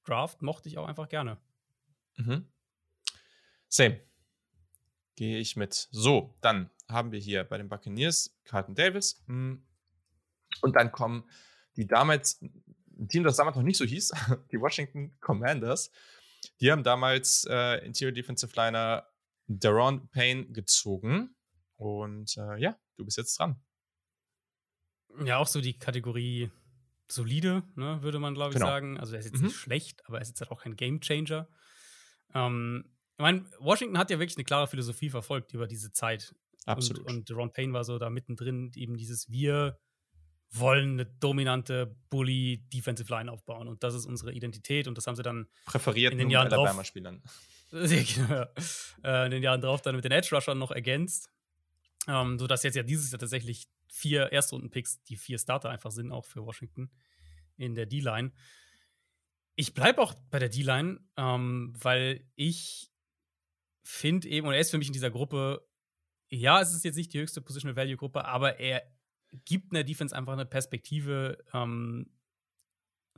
Draft mochte ich auch einfach gerne. Mhm. Same. Gehe ich mit. So, dann haben wir hier bei den Buccaneers Carlton Davis. Hm. Und dann kommen die damals, ein Team, das damals noch nicht so hieß, [laughs] die Washington Commanders. Die haben damals äh, Interior Defensive Liner Daron Payne gezogen. Und äh, ja, du bist jetzt dran. Ja, auch so die Kategorie solide, ne, würde man, glaube ich, genau. sagen. Also er ist jetzt mhm. nicht schlecht, aber er ist jetzt halt auch kein Gamechanger. Ähm, ich meine, Washington hat ja wirklich eine klare Philosophie verfolgt über diese Zeit. Absolut. Und, und Ron Payne war so da mittendrin, eben dieses Wir wollen eine dominante Bully Defensive Line aufbauen und das ist unsere Identität und das haben sie dann präferiert in den Jahren drauf Spielern. [laughs] Genau, äh, in den Jahren drauf dann mit den Edge Rushern noch ergänzt, ähm, sodass jetzt ja dieses Jahr tatsächlich vier Erstrunden-Picks, die vier Starter einfach sind, auch für Washington in der D-Line. Ich bleibe auch bei der D-Line, ähm, weil ich finde eben, und er ist für mich in dieser Gruppe, ja, es ist jetzt nicht die höchste Positional Value Gruppe, aber er gibt einer Defense einfach eine Perspektive, ähm,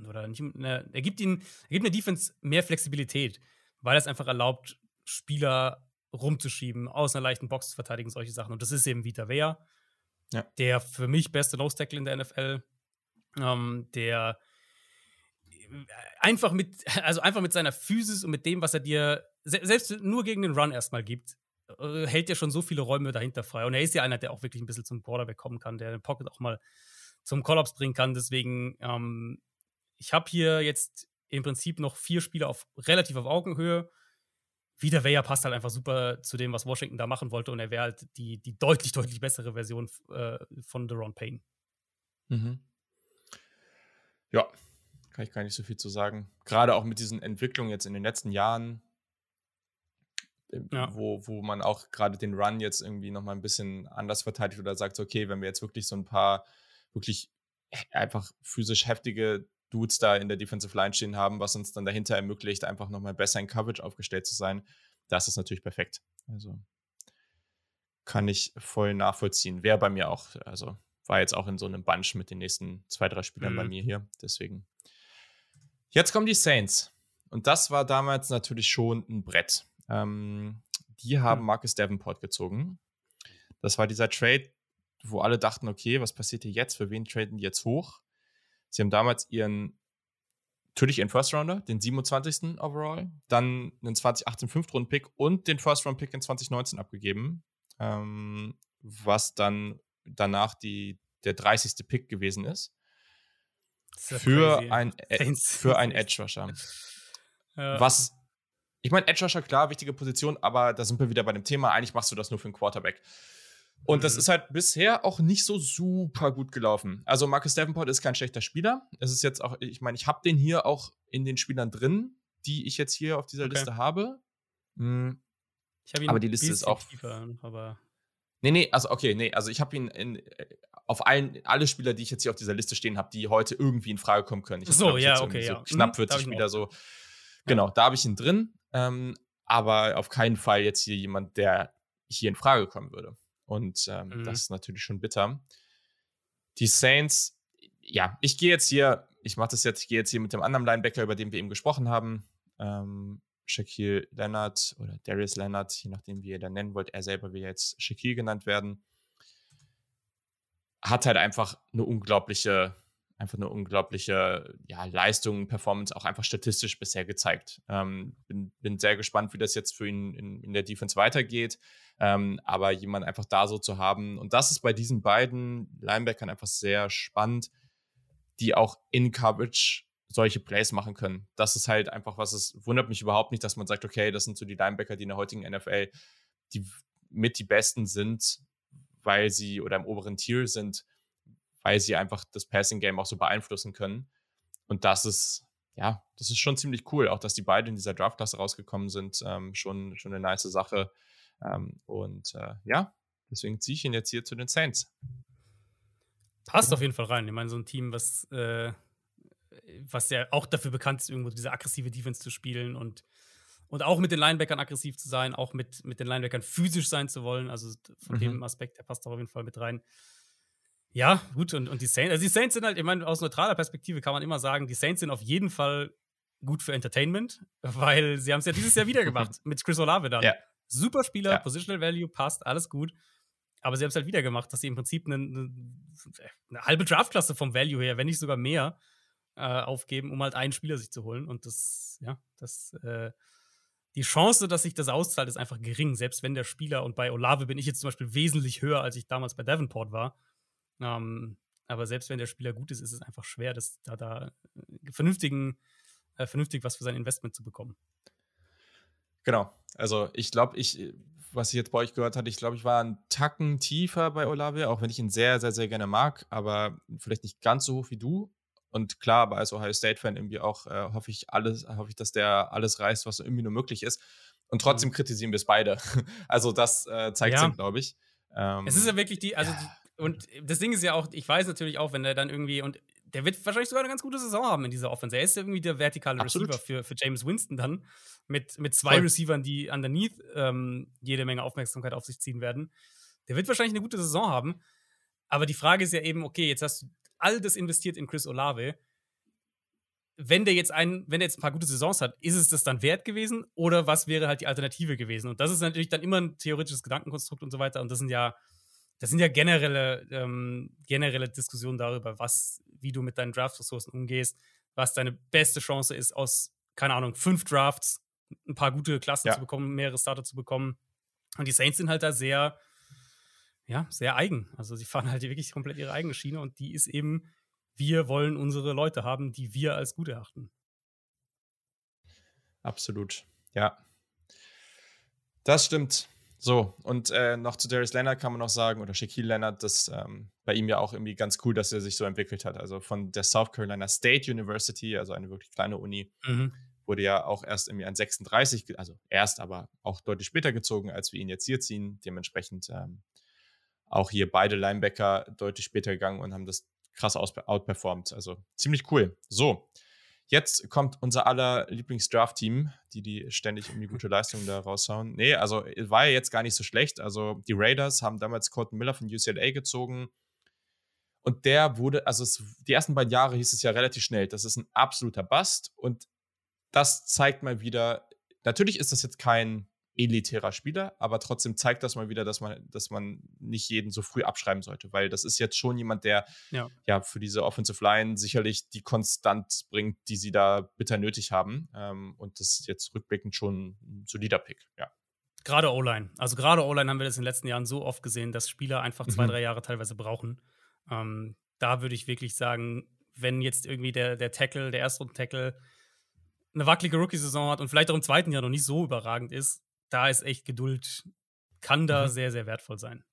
oder nicht, eine, er gibt ihnen, er gibt einer Defense mehr Flexibilität, weil es einfach erlaubt, Spieler rumzuschieben, aus einer leichten Box zu verteidigen, solche Sachen. Und das ist eben Vita Vea, ja. der für mich beste Nose Tackle in der NFL, ähm, der einfach mit, also einfach mit seiner Physis und mit dem, was er dir selbst nur gegen den Run erstmal gibt, hält ja schon so viele Räume dahinter frei. Und er ist ja einer, der auch wirklich ein bisschen zum Quarterback kommen kann, der den Pocket auch mal zum Kollaps bringen kann. Deswegen, ähm, ich habe hier jetzt im Prinzip noch vier Spieler auf relativ auf Augenhöhe. Wieder Weyer passt halt einfach super zu dem, was Washington da machen wollte. Und er wäre halt die, die deutlich, [laughs] deutlich bessere Version äh, von Deron Payne. Mhm. Ja, kann ich gar nicht so viel zu sagen. Gerade auch mit diesen Entwicklungen jetzt in den letzten Jahren, ja. wo, wo man auch gerade den Run jetzt irgendwie nochmal ein bisschen anders verteidigt oder sagt, okay, wenn wir jetzt wirklich so ein paar wirklich einfach physisch heftige Dudes da in der Defensive Line stehen haben, was uns dann dahinter ermöglicht, einfach nochmal besser in Coverage aufgestellt zu sein, das ist natürlich perfekt. Also kann ich voll nachvollziehen. Wäre bei mir auch, also war jetzt auch in so einem Bunch mit den nächsten zwei, drei Spielern mhm. bei mir hier. Deswegen. Jetzt kommen die Saints. Und das war damals natürlich schon ein Brett. Ähm, die haben. Marcus Davenport gezogen. Das war dieser Trade, wo alle dachten, okay, was passiert hier jetzt? Für wen traden die jetzt hoch? Sie haben damals ihren, natürlich ihren First Rounder, den 27. Overall, dann einen 2018 Fünftrunden-Pick und den First Round Pick in 2019 abgegeben, ähm, was dann danach die, der 30. Pick gewesen ist. ist [laughs] für, ein, für ein Edge Rusher. Ja. Was ich meine, Edge Rusher, klar, wichtige Position, aber da sind wir wieder bei dem Thema. Eigentlich machst du das nur für einen Quarterback. Und mhm. das ist halt bisher auch nicht so super gut gelaufen. Also Marcus Davenport ist kein schlechter Spieler. Es ist jetzt auch, ich meine, ich habe den hier auch in den Spielern drin, die ich jetzt hier auf dieser okay. Liste habe. Mhm. Ich habe ihn aber die Liste ist auch. Tiefer, aber nee, nee, also okay, nee, also ich habe ihn in, äh, auf allen, alle Spieler, die ich jetzt hier auf dieser Liste stehen habe, die heute irgendwie in Frage kommen können. Ich so, ja, okay, so ja. Knapp 40 mhm, Spieler so. Genau, da habe ich ihn drin. Ähm, aber auf keinen Fall jetzt hier jemand, der hier in Frage kommen würde. Und ähm, mhm. das ist natürlich schon bitter. Die Saints, ja, ich gehe jetzt hier, ich mache das jetzt, ich gehe jetzt hier mit dem anderen Linebacker, über den wir eben gesprochen haben, ähm, Shaquille Leonard oder Darius Leonard, je nachdem, wie ihr dann nennen wollt. Er selber will jetzt Shaquille genannt werden. Hat halt einfach eine unglaubliche einfach eine unglaubliche ja, Leistung, Performance auch einfach statistisch bisher gezeigt. Ähm, bin, bin sehr gespannt, wie das jetzt für ihn in, in der Defense weitergeht. Ähm, aber jemand einfach da so zu haben, und das ist bei diesen beiden Linebackern einfach sehr spannend, die auch in Coverage solche Plays machen können. Das ist halt einfach was, es wundert mich überhaupt nicht, dass man sagt, okay, das sind so die Linebacker, die in der heutigen NFL die mit die besten sind, weil sie oder im oberen Tier sind, weil sie einfach das Passing Game auch so beeinflussen können. Und das ist, ja, das ist schon ziemlich cool, auch dass die beiden in dieser Draftklasse rausgekommen sind, ähm, schon, schon eine nice Sache. Ähm, und äh, ja, deswegen ziehe ich ihn jetzt hier zu den Saints. Passt auf jeden Fall rein. Ich meine, so ein Team, was, äh, was ja auch dafür bekannt ist, irgendwo diese aggressive Defense zu spielen und, und auch mit den Linebackern aggressiv zu sein, auch mit, mit den Linebackern physisch sein zu wollen. Also von mhm. dem Aspekt, der passt auf jeden Fall mit rein. Ja, gut, und, und die Saints, also die Saints sind halt, ich meine, aus neutraler Perspektive kann man immer sagen, die Saints sind auf jeden Fall gut für Entertainment, [laughs] weil sie haben es ja dieses Jahr wieder gemacht [laughs] mit Chris Olave dann. Ja. Super Spieler, ja. Positional Value passt, alles gut. Aber sie haben es halt wieder gemacht, dass sie im Prinzip eine, eine, eine halbe Draftklasse vom Value her, wenn nicht sogar mehr, äh, aufgeben, um halt einen Spieler sich zu holen. Und das, ja, das, äh, die Chance, dass sich das auszahlt, ist einfach gering, selbst wenn der Spieler, und bei Olave bin ich jetzt zum Beispiel wesentlich höher, als ich damals bei Davenport war. Ähm, aber selbst wenn der Spieler gut ist, ist es einfach schwer, das, da, da äh, vernünftigen, äh, vernünftig was für sein Investment zu bekommen. Genau. Also ich glaube, ich, was ich jetzt bei euch gehört hatte, ich glaube, ich war einen Tacken tiefer bei Olave, auch wenn ich ihn sehr, sehr, sehr gerne mag, aber vielleicht nicht ganz so hoch wie du. Und klar, aber als Ohio State-Fan irgendwie auch äh, hoffe ich alles, hoffe ich, dass der alles reißt, was irgendwie nur möglich ist. Und trotzdem mhm. kritisieren wir es beide. [laughs] also das äh, zeigt ja. glaube ich. Ähm, es ist ja wirklich die, also ja. Und das Ding ist ja auch, ich weiß natürlich auch, wenn er dann irgendwie, und der wird wahrscheinlich sogar eine ganz gute Saison haben in dieser Offense. Er ist ja irgendwie der vertikale Absolut. Receiver für, für James Winston dann. Mit, mit zwei Voll. Receivern, die underneath ähm, jede Menge Aufmerksamkeit auf sich ziehen werden. Der wird wahrscheinlich eine gute Saison haben. Aber die Frage ist ja eben, okay, jetzt hast du all das investiert in Chris Olave. Wenn der jetzt ein, wenn der jetzt ein paar gute Saisons hat, ist es das dann wert gewesen oder was wäre halt die Alternative gewesen? Und das ist natürlich dann immer ein theoretisches Gedankenkonstrukt und so weiter. Und das sind ja, das sind ja generelle, ähm, generelle Diskussionen darüber, was, wie du mit deinen Draft-Ressourcen umgehst, was deine beste Chance ist, aus, keine Ahnung, fünf Drafts ein paar gute Klassen ja. zu bekommen, mehrere Starter zu bekommen. Und die Saints sind halt da sehr, ja, sehr eigen. Also sie fahren halt wirklich komplett ihre eigene Schiene und die ist eben, wir wollen unsere Leute haben, die wir als gut erachten. Absolut, ja. Das stimmt. So, und äh, noch zu Darius Leonard kann man noch sagen, oder Shaquille Leonard, das ähm, bei ihm ja auch irgendwie ganz cool, dass er sich so entwickelt hat. Also von der South Carolina State University, also eine wirklich kleine Uni, mhm. wurde ja auch erst irgendwie an 36, also erst, aber auch deutlich später gezogen, als wir ihn jetzt hier ziehen. Dementsprechend ähm, auch hier beide Linebacker deutlich später gegangen und haben das krass outperformt. Also ziemlich cool. So, jetzt kommt unser aller Lieblings-Draft-Team, die die ständig irgendwie gute Leistungen da raushauen. Nee, also war ja jetzt gar nicht so schlecht. Also die Raiders haben damals Colton Miller von UCLA gezogen. Und der wurde, also es, die ersten beiden Jahre hieß es ja relativ schnell, das ist ein absoluter Bust. Und das zeigt mal wieder, natürlich ist das jetzt kein elitärer Spieler, aber trotzdem zeigt das mal wieder, dass man, dass man nicht jeden so früh abschreiben sollte, weil das ist jetzt schon jemand, der ja, ja für diese Offensive Line sicherlich die Konstant bringt, die sie da bitter nötig haben. Ähm, und das ist jetzt rückblickend schon ein solider Pick, ja. Gerade O-Line. Also gerade O-Line haben wir das in den letzten Jahren so oft gesehen, dass Spieler einfach zwei, mhm. drei Jahre teilweise brauchen. Ähm, da würde ich wirklich sagen, wenn jetzt irgendwie der, der Tackle, der Erstrunden-Tackle eine wackelige Rookie-Saison hat und vielleicht auch im zweiten Jahr noch nicht so überragend ist, da ist echt Geduld, kann da mhm. sehr, sehr wertvoll sein.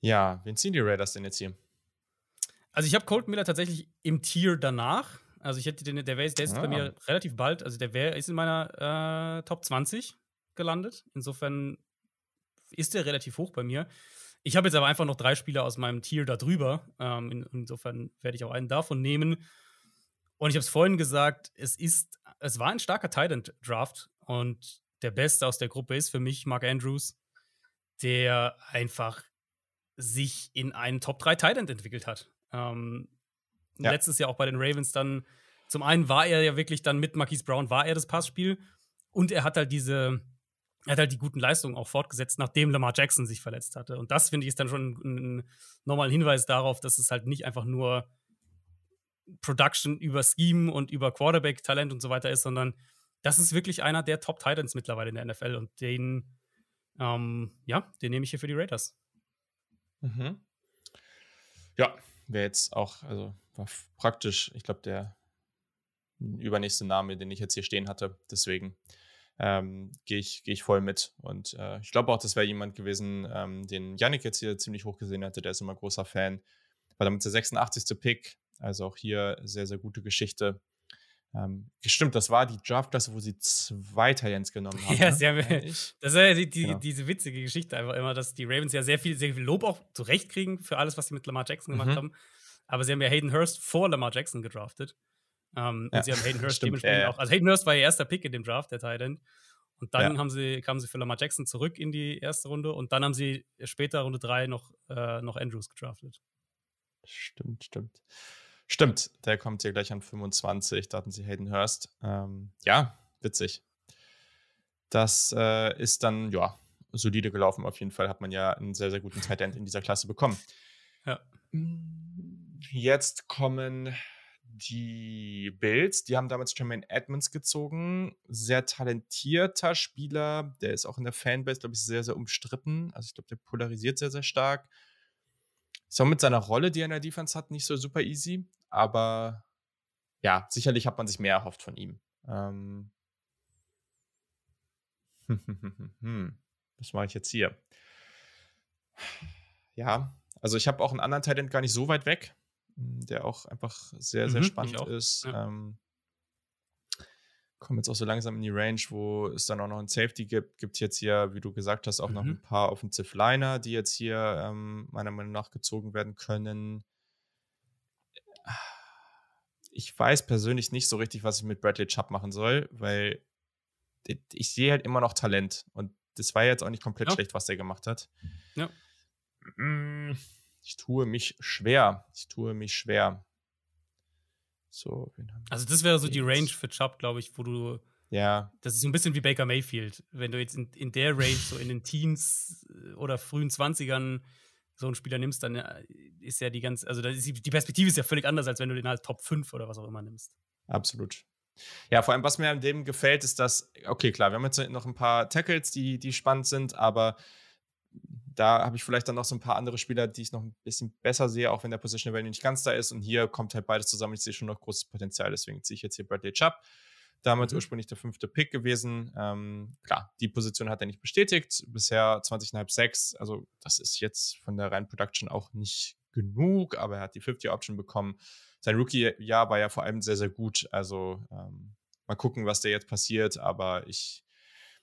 Ja, wen ziehen die Raiders denn jetzt hier? Also ich habe Colt Miller tatsächlich im Tier danach. Also ich hätte den, der, wär, der ist ah. bei mir relativ bald, also der wär, ist in meiner äh, Top 20 gelandet. Insofern ist der relativ hoch bei mir. Ich habe jetzt aber einfach noch drei Spieler aus meinem Tier da drüber. Ähm, in, insofern werde ich auch einen davon nehmen. Und ich habe es vorhin gesagt, es ist, es war ein starker Titan Draft und der Beste aus der Gruppe ist für mich Mark Andrews, der einfach sich in einen Top 3 Titan entwickelt hat. Ähm, ja. Letztes Jahr auch bei den Ravens dann. Zum einen war er ja wirklich dann mit Marquise Brown, war er das Passspiel. Und er hat halt diese, er hat halt die guten Leistungen auch fortgesetzt, nachdem Lamar Jackson sich verletzt hatte. Und das finde ich ist dann schon ein, ein normaler Hinweis darauf, dass es halt nicht einfach nur Production über Scheme und über Quarterback-Talent und so weiter ist, sondern das ist wirklich einer der Top Titans mittlerweile in der NFL und den, ähm, ja, den nehme ich hier für die Raiders. Mhm. Ja, wäre jetzt auch, also war praktisch, ich glaube, der übernächste Name, den ich jetzt hier stehen hatte. Deswegen ähm, gehe ich, geh ich voll mit. Und äh, ich glaube auch, das wäre jemand gewesen, ähm, den Yannick jetzt hier ziemlich hoch gesehen hatte. Der ist immer großer Fan. War damit der 86. Pick. Also auch hier sehr, sehr gute Geschichte. Ähm, stimmt, das war die Draftklasse, wo sie zwei Jens genommen [laughs] haben. Ja, ne? sehr, das ist ja die, die, genau. diese witzige Geschichte einfach immer, dass die Ravens ja sehr viel, sehr viel Lob auch zurechtkriegen für alles, was sie mit Lamar Jackson gemacht mhm. haben. Aber sie haben ja Hayden Hurst vor Lamar Jackson gedraftet. Um, ja, und sie haben Hayden [laughs] Hurst stimmt, dementsprechend äh. auch. Also Hayden Hurst war ihr erster Pick in dem Draft, der Titan. Und dann ja. haben sie, kamen sie für Lamar Jackson zurück in die erste Runde und dann haben sie später Runde drei noch, äh, noch Andrews gedraftet. Stimmt, stimmt. Stimmt, der kommt hier gleich an 25. Da hatten sie Hayden Hurst. Ähm, ja, witzig. Das äh, ist dann, ja, solide gelaufen. Auf jeden Fall hat man ja einen sehr, sehr guten Tight End in dieser Klasse bekommen. Ja. Jetzt kommen die Bills, die haben damals Jermaine Edmonds gezogen. Sehr talentierter Spieler. Der ist auch in der Fanbase, glaube ich, sehr, sehr umstritten. Also ich glaube, der polarisiert sehr, sehr stark. Ist auch mit seiner Rolle, die er in der Defense hat, nicht so super easy. Aber ja, sicherlich hat man sich mehr erhofft von ihm. Ähm. [laughs] Was mache ich jetzt hier? Ja, also ich habe auch einen anderen Talent gar nicht so weit weg. Der auch einfach sehr, sehr mhm, spannend ist. Ja. Ähm, kommen jetzt auch so langsam in die Range, wo es dann auch noch ein Safety gibt. Gibt jetzt hier, wie du gesagt hast, auch mhm. noch ein paar Offensive Liner, die jetzt hier ähm, meiner Meinung nach gezogen werden können. Ich weiß persönlich nicht so richtig, was ich mit Bradley Chubb machen soll, weil ich sehe halt immer noch Talent und das war jetzt auch nicht komplett ja. schlecht, was der gemacht hat. Ja. Mm ich tue mich schwer. Ich tue mich schwer. So, also das wäre so die Range für Chubb, glaube ich, wo du ja. Das ist so ein bisschen wie Baker Mayfield. Wenn du jetzt in, in der Range, so in den Teens äh, oder frühen 20ern so einen Spieler nimmst, dann äh, ist ja die ganze, also die, die Perspektive ist ja völlig anders, als wenn du den halt Top 5 oder was auch immer nimmst. Absolut. Ja, vor allem, was mir an dem gefällt, ist, dass, okay, klar, wir haben jetzt noch ein paar Tackles, die, die spannend sind, aber da habe ich vielleicht dann noch so ein paar andere Spieler, die ich noch ein bisschen besser sehe, auch wenn der Position Value nicht ganz da ist. Und hier kommt halt beides zusammen. Ich sehe schon noch großes Potenzial. Deswegen ziehe ich jetzt hier Bradley Chubb. Damals mhm. ursprünglich der fünfte Pick gewesen. Ähm, klar, die Position hat er nicht bestätigt. Bisher 20,5 6. Also, das ist jetzt von der reinen Production auch nicht genug, aber er hat die 50-Option bekommen. Sein Rookie-Jahr war ja vor allem sehr, sehr gut. Also, ähm, mal gucken, was da jetzt passiert. Aber ich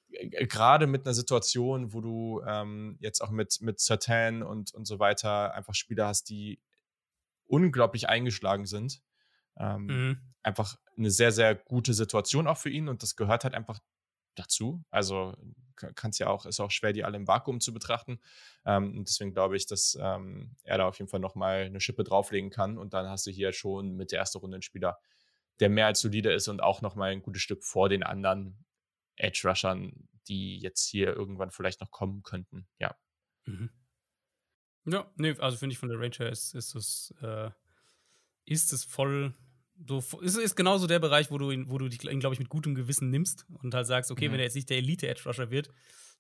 gerade mit einer Situation, wo du ähm, jetzt auch mit, mit Satan und, und so weiter einfach Spieler hast, die unglaublich eingeschlagen sind. Ähm, mhm. Einfach eine sehr, sehr gute Situation auch für ihn und das gehört halt einfach dazu. Also kann es ja auch, ist auch schwer, die alle im Vakuum zu betrachten. Ähm, und deswegen glaube ich, dass ähm, er da auf jeden Fall nochmal eine Schippe drauflegen kann und dann hast du hier schon mit der ersten Runde einen Spieler, der mehr als solide ist und auch nochmal ein gutes Stück vor den anderen Edge-Rushern, die jetzt hier irgendwann vielleicht noch kommen könnten. Ja. Mhm. Ja, nee, also finde ich von der Range her ist, ist es, äh, ist es voll. So, ist, ist genauso der Bereich, wo du ihn, wo du dich, glaube ich, mit gutem Gewissen nimmst und halt sagst, okay, mhm. wenn er jetzt nicht der Elite-Edge-Rusher wird,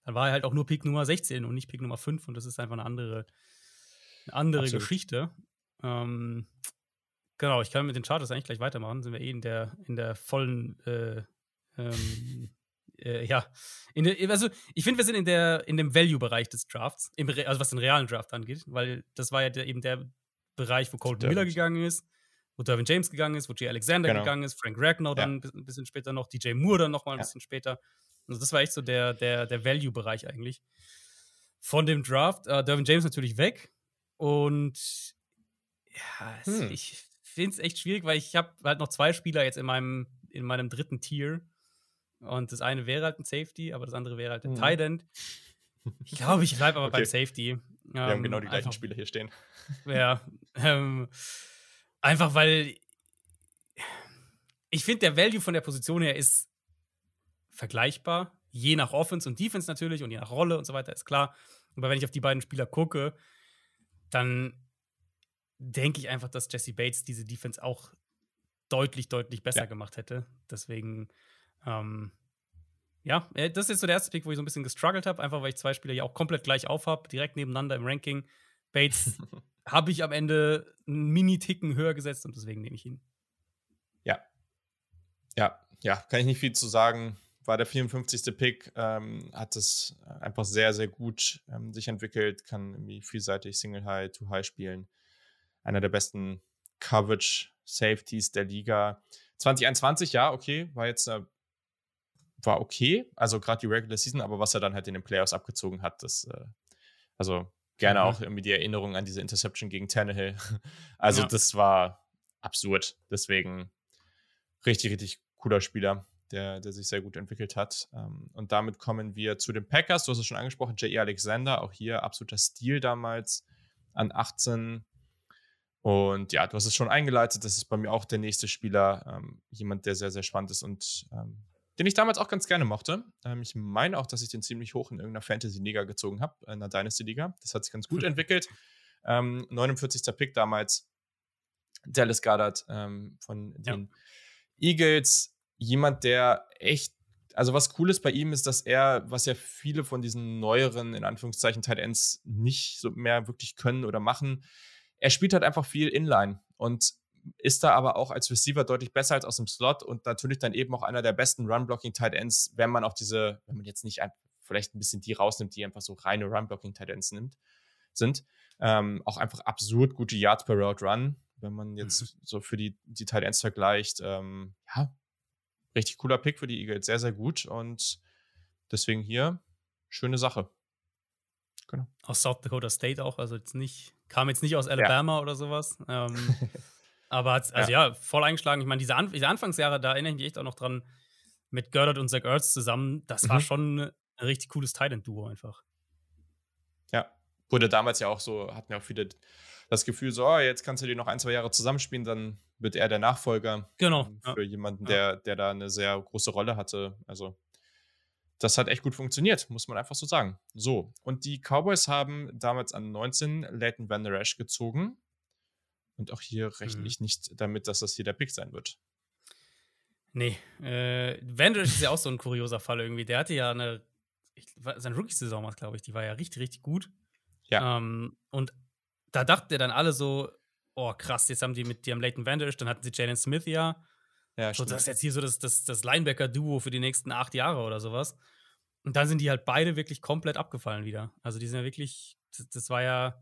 dann war er halt auch nur Pick Nummer 16 und nicht Pick Nummer 5 und das ist einfach eine andere, eine andere Geschichte. Ähm, genau, ich kann mit den Charters eigentlich gleich weitermachen. Sind wir eh in der, in der vollen äh, ähm, äh, ja, der, also ich finde, wir sind in, der, in dem Value-Bereich des Drafts, im, also was den realen Draft angeht, weil das war ja der, eben der Bereich, wo Colton Miller gegangen ist, wo Dervin James gegangen ist, wo Jay Alexander genau. gegangen ist, Frank Ragnow dann ja. ein bisschen später noch, DJ Moore dann noch mal ein ja. bisschen später. Also das war echt so der, der, der Value-Bereich eigentlich. Von dem Draft, äh, Dervin James natürlich weg und ja, hm. ich finde es echt schwierig, weil ich habe halt noch zwei Spieler jetzt in meinem, in meinem dritten Tier, und das eine wäre halt ein Safety, aber das andere wäre halt ein mhm. Tight End. [laughs] Ich glaube, ich bleibe aber okay. beim Safety. Wir ähm, haben genau die gleichen einfach, Spieler hier stehen. [laughs] Ja. Ähm, einfach weil ich finde, der Value von der Position her ist vergleichbar. Je nach Offense und Defense natürlich und je nach Rolle und so weiter, ist klar. Aber wenn ich auf die beiden Spieler gucke, dann denke ich einfach, dass Jesse Bates diese Defense auch deutlich, deutlich besser ja. gemacht hätte. Deswegen ähm, ja, äh, das ist so der erste Pick, wo ich so ein bisschen gestruggelt habe, einfach weil ich zwei Spieler ja auch komplett gleich auf habe, direkt nebeneinander im Ranking. Bates [laughs] habe ich am Ende einen Mini-Ticken höher gesetzt und deswegen nehme ich ihn. Ja. Ja, ja, kann ich nicht viel zu sagen. war der 54. Pick, ähm, hat es einfach sehr, sehr gut ähm, sich entwickelt, kann irgendwie vielseitig Single High, Two High spielen. Einer der besten Coverage Safeties der Liga. 2021, ja, okay, war jetzt äh, war okay, also gerade die Regular Season, aber was er dann halt in den Playoffs abgezogen hat, das, äh, also gerne mhm. auch irgendwie die Erinnerung an diese Interception gegen Tannehill. [laughs] Also ja. das war absurd. Deswegen richtig, richtig cooler Spieler, der, der sich sehr gut entwickelt hat. Ähm, und damit kommen wir zu den Packers. Du hast es schon angesprochen, J.E. Alexander, auch hier absoluter Stil damals an 18. Und ja, du hast es schon eingeleitet. Das ist bei mir auch der nächste Spieler, ähm, jemand, der sehr, sehr spannend ist und ähm, den ich damals auch ganz gerne mochte. Ähm, ich meine auch, dass ich den ziemlich hoch in irgendeiner Fantasy-Liga gezogen habe, in einer Dynasty-Liga. Das hat sich ganz gut [laughs] entwickelt. Ähm, 49. Pick damals, Dallas Goddard ähm, von den ja. Eagles. Jemand, der echt, also was cool ist bei ihm ist, dass er, was ja viele von diesen neueren, in Anführungszeichen, Tight Ends nicht so mehr wirklich können oder machen, er spielt halt einfach viel Inline. Und ist da aber auch als Receiver deutlich besser als aus dem Slot und natürlich dann eben auch einer der besten Run-Blocking-Tight Ends, wenn man auch diese, wenn man jetzt nicht ein, vielleicht ein bisschen die rausnimmt, die einfach so reine Run-Blocking-Tight Ends nimmt, sind. Ähm, auch einfach absurd gute Yards per Route Run, wenn man jetzt mhm. so für die, die Tight Ends vergleicht. Ähm, ja, richtig cooler Pick für die Eagles, sehr, sehr gut und deswegen hier schöne Sache. Genau. Aus South Dakota State auch, also jetzt nicht, kam jetzt nicht aus Alabama ja. oder sowas. Ähm, [laughs] Aber also ja. ja. voll eingeschlagen. Ich meine, diese, An diese, Anfangsjahre, da erinnere ich mich echt auch noch dran, mit Goddard und Zach Ertz zusammen. Das mhm. war schon ein richtig cooles Titan-Duo einfach. Ja, wurde damals ja auch so, hatten ja auch viele das Gefühl, so, oh, jetzt kannst du die noch ein, zwei Jahre zusammenspielen, dann wird er der Nachfolger. Genau. Für ja. jemanden, der, der da eine sehr große Rolle hatte. Also, das hat echt gut funktioniert, muss man einfach so sagen. So, und die Cowboys haben damals an 19 Leighton Van Der Esch gezogen. Und auch hier rechne mhm. ich nicht damit, dass das hier der Pick sein wird. Nee, äh, Vanders ist ja auch so ein kurioser Fall irgendwie. Der hatte ja eine, ich, seine Rookie-Saison, glaube ich, die war ja richtig, richtig gut. Ja. Ähm, und da dachten dann alle so, oh krass, jetzt haben die mit die haben Leighton Vanders, dann hatten sie Jalen Smith ja. Ja, so, das ist jetzt hier so das, das, das Linebacker-Duo für die nächsten acht Jahre oder sowas. Und dann sind die halt beide wirklich komplett abgefallen wieder. Also die sind ja wirklich, das, das war ja,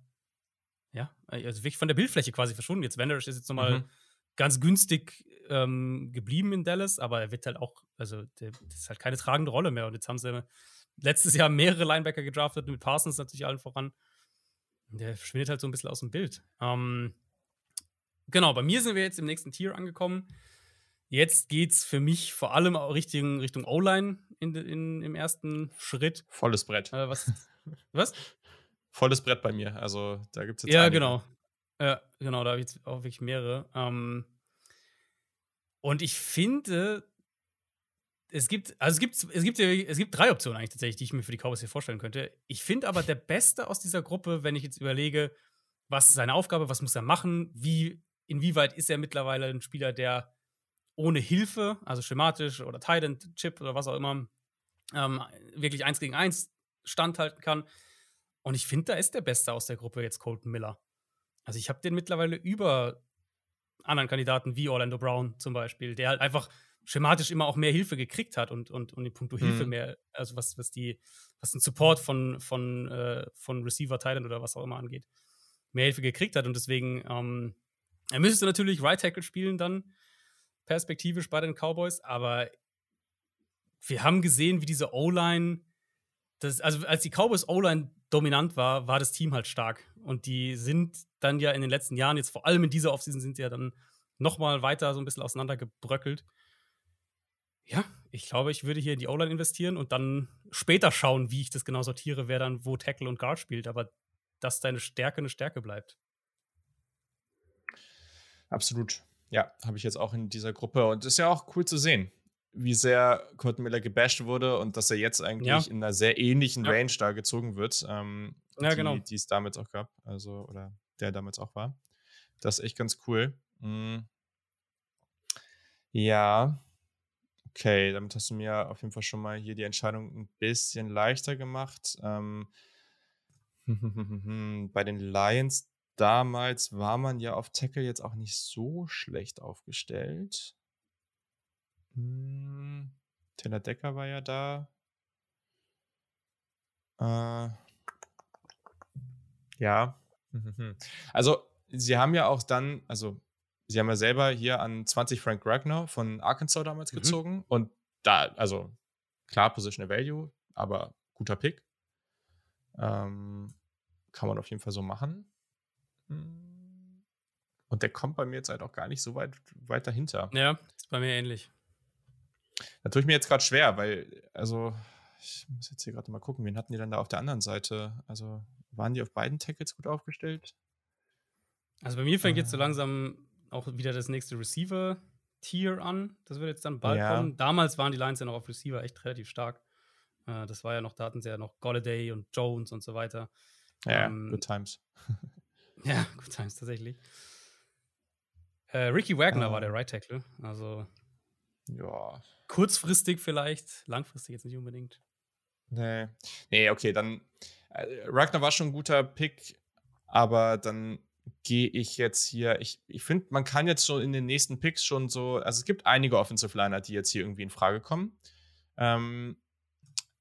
ja, also wirklich von der Bildfläche quasi verschwunden. Jetzt Vanderish ist jetzt nochmal mhm. ganz günstig ähm, geblieben in Dallas, aber er wird halt auch, also der, das ist halt keine tragende Rolle mehr. Und jetzt haben sie letztes Jahr mehrere Linebacker gedraftet, mit Parsons natürlich allen voran. Der verschwindet halt so ein bisschen aus dem Bild. Ähm, genau, bei mir sind wir jetzt im nächsten Tier angekommen. Jetzt geht's für mich vor allem Richtung, Richtung O-Line in, in, im ersten Schritt. Volles Brett. Äh, was? was? [laughs] volles Brett bei mir. Also da gibt es jetzt. Ja, einige. genau. Ja, genau, da habe ich auch wirklich mehrere. Ähm, und ich finde, es gibt, also es gibt, es gibt, es gibt drei Optionen eigentlich tatsächlich, die ich mir für die Cowboys hier vorstellen könnte. Ich finde aber der Beste aus dieser Gruppe, wenn ich jetzt überlege, was ist seine Aufgabe, was muss er machen, wie, inwieweit ist er mittlerweile ein Spieler, der ohne Hilfe, also schematisch oder Titan, Chip oder was auch immer, ähm, wirklich eins gegen eins standhalten kann. Und ich finde, da ist der Beste aus der Gruppe jetzt Colton Miller. Also ich habe den mittlerweile über anderen Kandidaten wie Orlando Brown zum Beispiel, der halt einfach schematisch immer auch mehr Hilfe gekriegt hat und, und, und in puncto Hilfe mhm. mehr, also was, was die, was den Support von, von, äh, von Receiver Thailand oder was auch immer angeht, mehr Hilfe gekriegt hat. Und deswegen, ähm, er müsste natürlich Right Tackle spielen dann, perspektivisch bei den Cowboys, aber wir haben gesehen, wie diese O-Line, also als die Cowboys O-Line dominant war, war das Team halt stark. Und die sind dann ja in den letzten Jahren, jetzt vor allem in dieser Offseason, sind sie ja dann noch mal weiter so ein bisschen auseinandergebröckelt. Ja, ich glaube, ich würde hier in die O-Line investieren und dann später schauen, wie ich das genau sortiere, wer dann wo Tackle und Guard spielt. Aber dass deine Stärke eine Stärke bleibt. Absolut. Ja, habe ich jetzt auch in dieser Gruppe. Und ist ja auch cool zu sehen wie sehr Kurt Miller gebasht wurde und dass er jetzt eigentlich ja. in einer sehr ähnlichen ja. Range da gezogen wird, ähm, ja, die, genau. die es damals auch gab, also oder der damals auch war. Das ist echt ganz cool. Mhm. Ja, okay, damit hast du mir auf jeden Fall schon mal hier die Entscheidung ein bisschen leichter gemacht. Ähm, [laughs] bei den Lions damals war man ja auf Tackle jetzt auch nicht so schlecht aufgestellt. Hm. Taylor Decker war ja da. Äh, ja. Also, sie haben ja auch dann, also, sie haben ja selber hier an 20 Frank Ragnar von Arkansas damals mhm. gezogen. Und da, also, klar, Positional Value, aber guter Pick. Ähm, kann man auf jeden Fall so machen. Hm. Und der kommt bei mir jetzt halt auch gar nicht so weit, weit dahinter. Ja, ist bei mir ähnlich. Da tue ich mir jetzt gerade schwer, weil, also, ich muss jetzt hier gerade mal gucken, wen hatten die dann da auf der anderen Seite? Also, waren die auf beiden Tackles gut aufgestellt? Also, bei mir fängt äh, jetzt so langsam auch wieder das nächste Receiver-Tier an. Das wird jetzt dann bald ja. kommen. Damals waren die Lions ja noch auf Receiver echt relativ stark. Äh, das war ja noch, da hatten sie ja noch Golladay und Jones und so weiter. Ja, ähm, good times. [laughs] ja, good times tatsächlich. Äh, Ricky Wagner uh, war der Right Tackle. Also ja. Kurzfristig vielleicht, langfristig jetzt nicht unbedingt. Nee. Nee, okay, dann. Äh, Ragnar war schon ein guter Pick, aber dann gehe ich jetzt hier. Ich, ich finde, man kann jetzt schon in den nächsten Picks schon so. Also es gibt einige Offensive Liner, die jetzt hier irgendwie in Frage kommen. Ähm,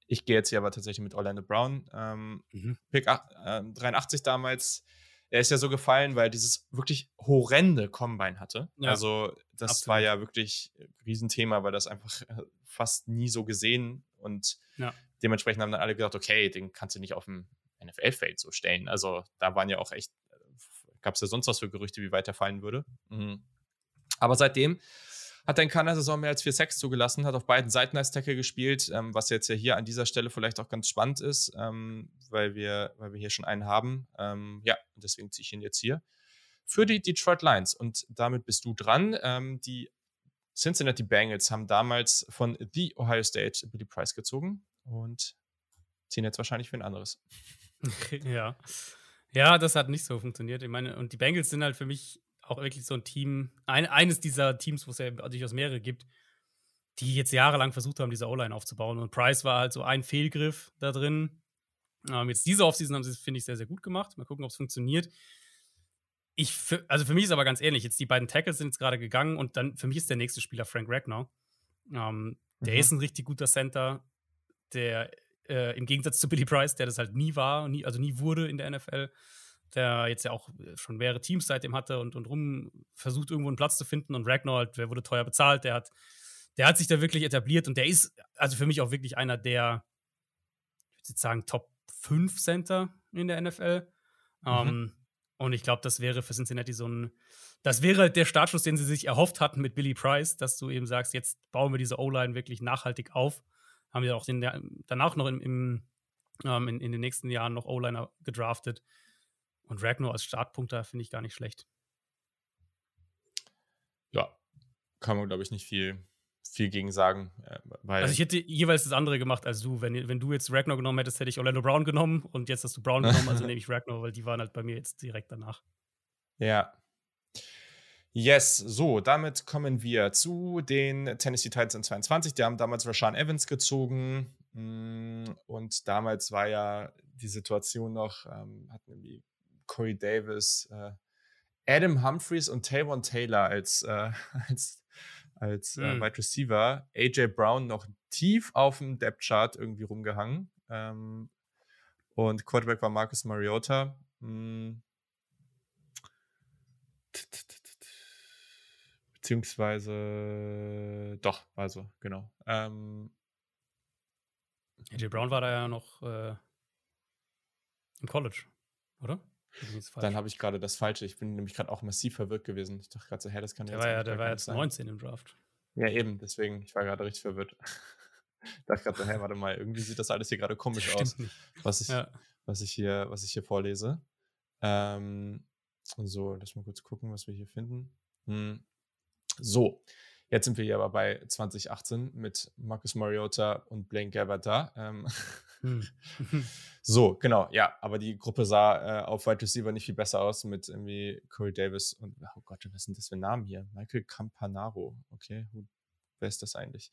ich gehe jetzt hier aber tatsächlich mit Orlando Brown. Ähm, mhm. Pick 8, äh, 83 damals. Er ist ja so gefallen, weil dieses wirklich horrende Combine hatte. Ja, also, das absolut. war ja wirklich ein Riesenthema, weil das einfach äh, fast nie so gesehen und ja. dementsprechend haben dann alle gedacht, okay, den kannst du nicht auf dem NFL-Feld so stellen. Also, da waren ja auch echt, gab es ja sonst was für Gerüchte, wie weit er fallen würde. Mhm. Aber seitdem hat in keiner Saison mehr als vier Sacks zugelassen, hat auf beiden Seiten als Tackle gespielt, ähm, was jetzt ja hier an dieser Stelle vielleicht auch ganz spannend ist, ähm, weil, wir, weil wir hier schon einen haben. Ähm, ja, deswegen ziehe ich ihn jetzt hier für die Detroit Lions. Und damit bist du dran. Ähm, die Cincinnati Bengals haben damals von The Ohio State Billy Price gezogen und ziehen jetzt wahrscheinlich für ein anderes. [laughs] ja. Ja, das hat nicht so funktioniert. Ich meine, und die Bengals sind halt für mich auch wirklich so ein Team, ein, eines dieser Teams, wo es ja durchaus mehrere gibt, die jetzt jahrelang versucht haben, diese O-Line aufzubauen. Und Price war halt so ein Fehlgriff da drin. Ähm, jetzt diese Offseason haben sie es, finde ich, sehr, sehr gut gemacht. Mal gucken, ob es funktioniert. Ich, für, also für mich ist aber ganz ehrlich, jetzt die beiden Tackles sind jetzt gerade gegangen und dann für mich ist der nächste Spieler Frank Ragnar. Ähm, der mhm. ist ein richtig guter Center, der äh, im Gegensatz zu Billy Price, der das halt nie war, nie, also nie wurde in der NFL, der jetzt ja auch äh, schon mehrere Teams seitdem hatte und, und rum versucht, irgendwo einen Platz zu finden. Und Ragnar, der wurde teuer bezahlt, der hat, der hat sich da wirklich etabliert und der ist also für mich auch wirklich einer der, ich würde jetzt sagen, Top 5 Center in der NFL. Mhm. Um, und ich glaube, das wäre für Cincinnati so ein, das wäre der Startschuss, den sie sich erhofft hatten mit Billy Price, dass du eben sagst, jetzt bauen wir diese O-Line wirklich nachhaltig auf. Haben wir auch den, danach noch im, im ähm, in, in, den nächsten Jahren noch O-Liner gedraftet. Und Ragnar als Startpunkter finde ich gar nicht schlecht. Ja, kann man, glaube ich, nicht viel, viel gegen sagen. Äh, also ich hätte jeweils das andere gemacht als du. Wenn, wenn du jetzt Ragnar genommen hättest, hätte ich Orlando Brown genommen und jetzt hast du Brown genommen, also [laughs] nehme ich Ragnar, weil die waren halt bei mir jetzt direkt danach. Ja. Yes, so, damit kommen wir zu den Tennessee Titans in 22. Die haben damals Rashawn Evans gezogen. Mm, und damals war ja die Situation noch, ähm, hatten irgendwie Corey Davis, äh, Adam Humphreys und Tavon Taylor als, äh, [laughs] als, als äh, mhm. Wide Receiver. AJ Brown noch tief auf dem Depth Chart irgendwie rumgehangen. Ähm, und Quarterback war Marcus Mariota. Hm. Beziehungsweise doch, also, genau. Ähm, AJ Brown war da ja noch äh, im College, oder? Dann habe ich gerade das Falsche. Ich bin nämlich gerade auch massiv verwirrt gewesen. Ich dachte gerade so, hä, das kann der jetzt war ja, Der war jetzt sein. 19 im Draft. Ja, eben, deswegen, ich war gerade richtig verwirrt. [laughs] ich dachte gerade so, hä, warte mal, irgendwie sieht das alles hier gerade komisch aus, was ich, ja. was, ich hier, was ich hier vorlese. Ähm, so, lass mal kurz gucken, was wir hier finden. Hm. So, Jetzt sind wir hier aber bei 2018 mit Marcus Mariota und Blaine Gabbard da. Ähm hm. [laughs] so, genau, ja, aber die Gruppe sah äh, auf Wide Receiver nicht viel besser aus mit irgendwie Corey Davis und, oh Gott, was sind das für Namen hier? Michael Campanaro, okay, wer ist das eigentlich?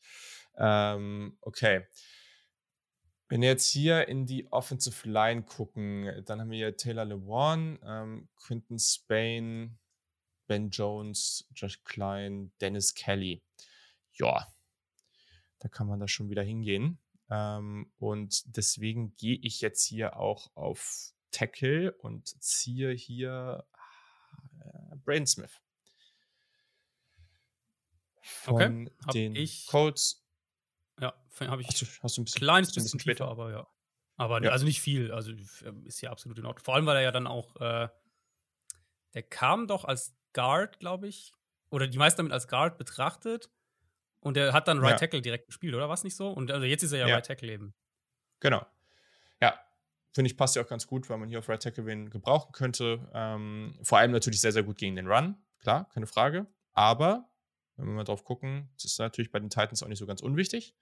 Ähm, okay. Wenn wir jetzt hier in die Offensive Line gucken, dann haben wir hier Taylor Lewan, ähm, Quinton Spain, Ben Jones, Josh Klein, Dennis Kelly. Ja, Da kann man da schon wieder hingehen. Ähm, und deswegen gehe ich jetzt hier auch auf Tackle und ziehe hier äh, Brain Smith. Von okay, den ich, Colts. Ja, habe ich. Hast du, hast du ein bisschen, kleines bisschen, bisschen später, aber ja. Aber ja. also nicht viel. Also ähm, ist ja absolut in Ordnung. Vor allem, weil er ja dann auch, äh, der kam doch als Guard, glaube ich, oder die meisten damit als Guard betrachtet. Und er hat dann Right ja. Tackle direkt gespielt, oder was nicht so? Und also jetzt ist er ja, ja. Right Tackle eben. Genau. Ja, finde ich, passt ja auch ganz gut, weil man hier auf Right Tackle wen gebrauchen könnte. Ähm, vor allem natürlich sehr, sehr gut gegen den Run. Klar, keine Frage. Aber, wenn wir mal drauf gucken, das ist natürlich bei den Titans auch nicht so ganz unwichtig.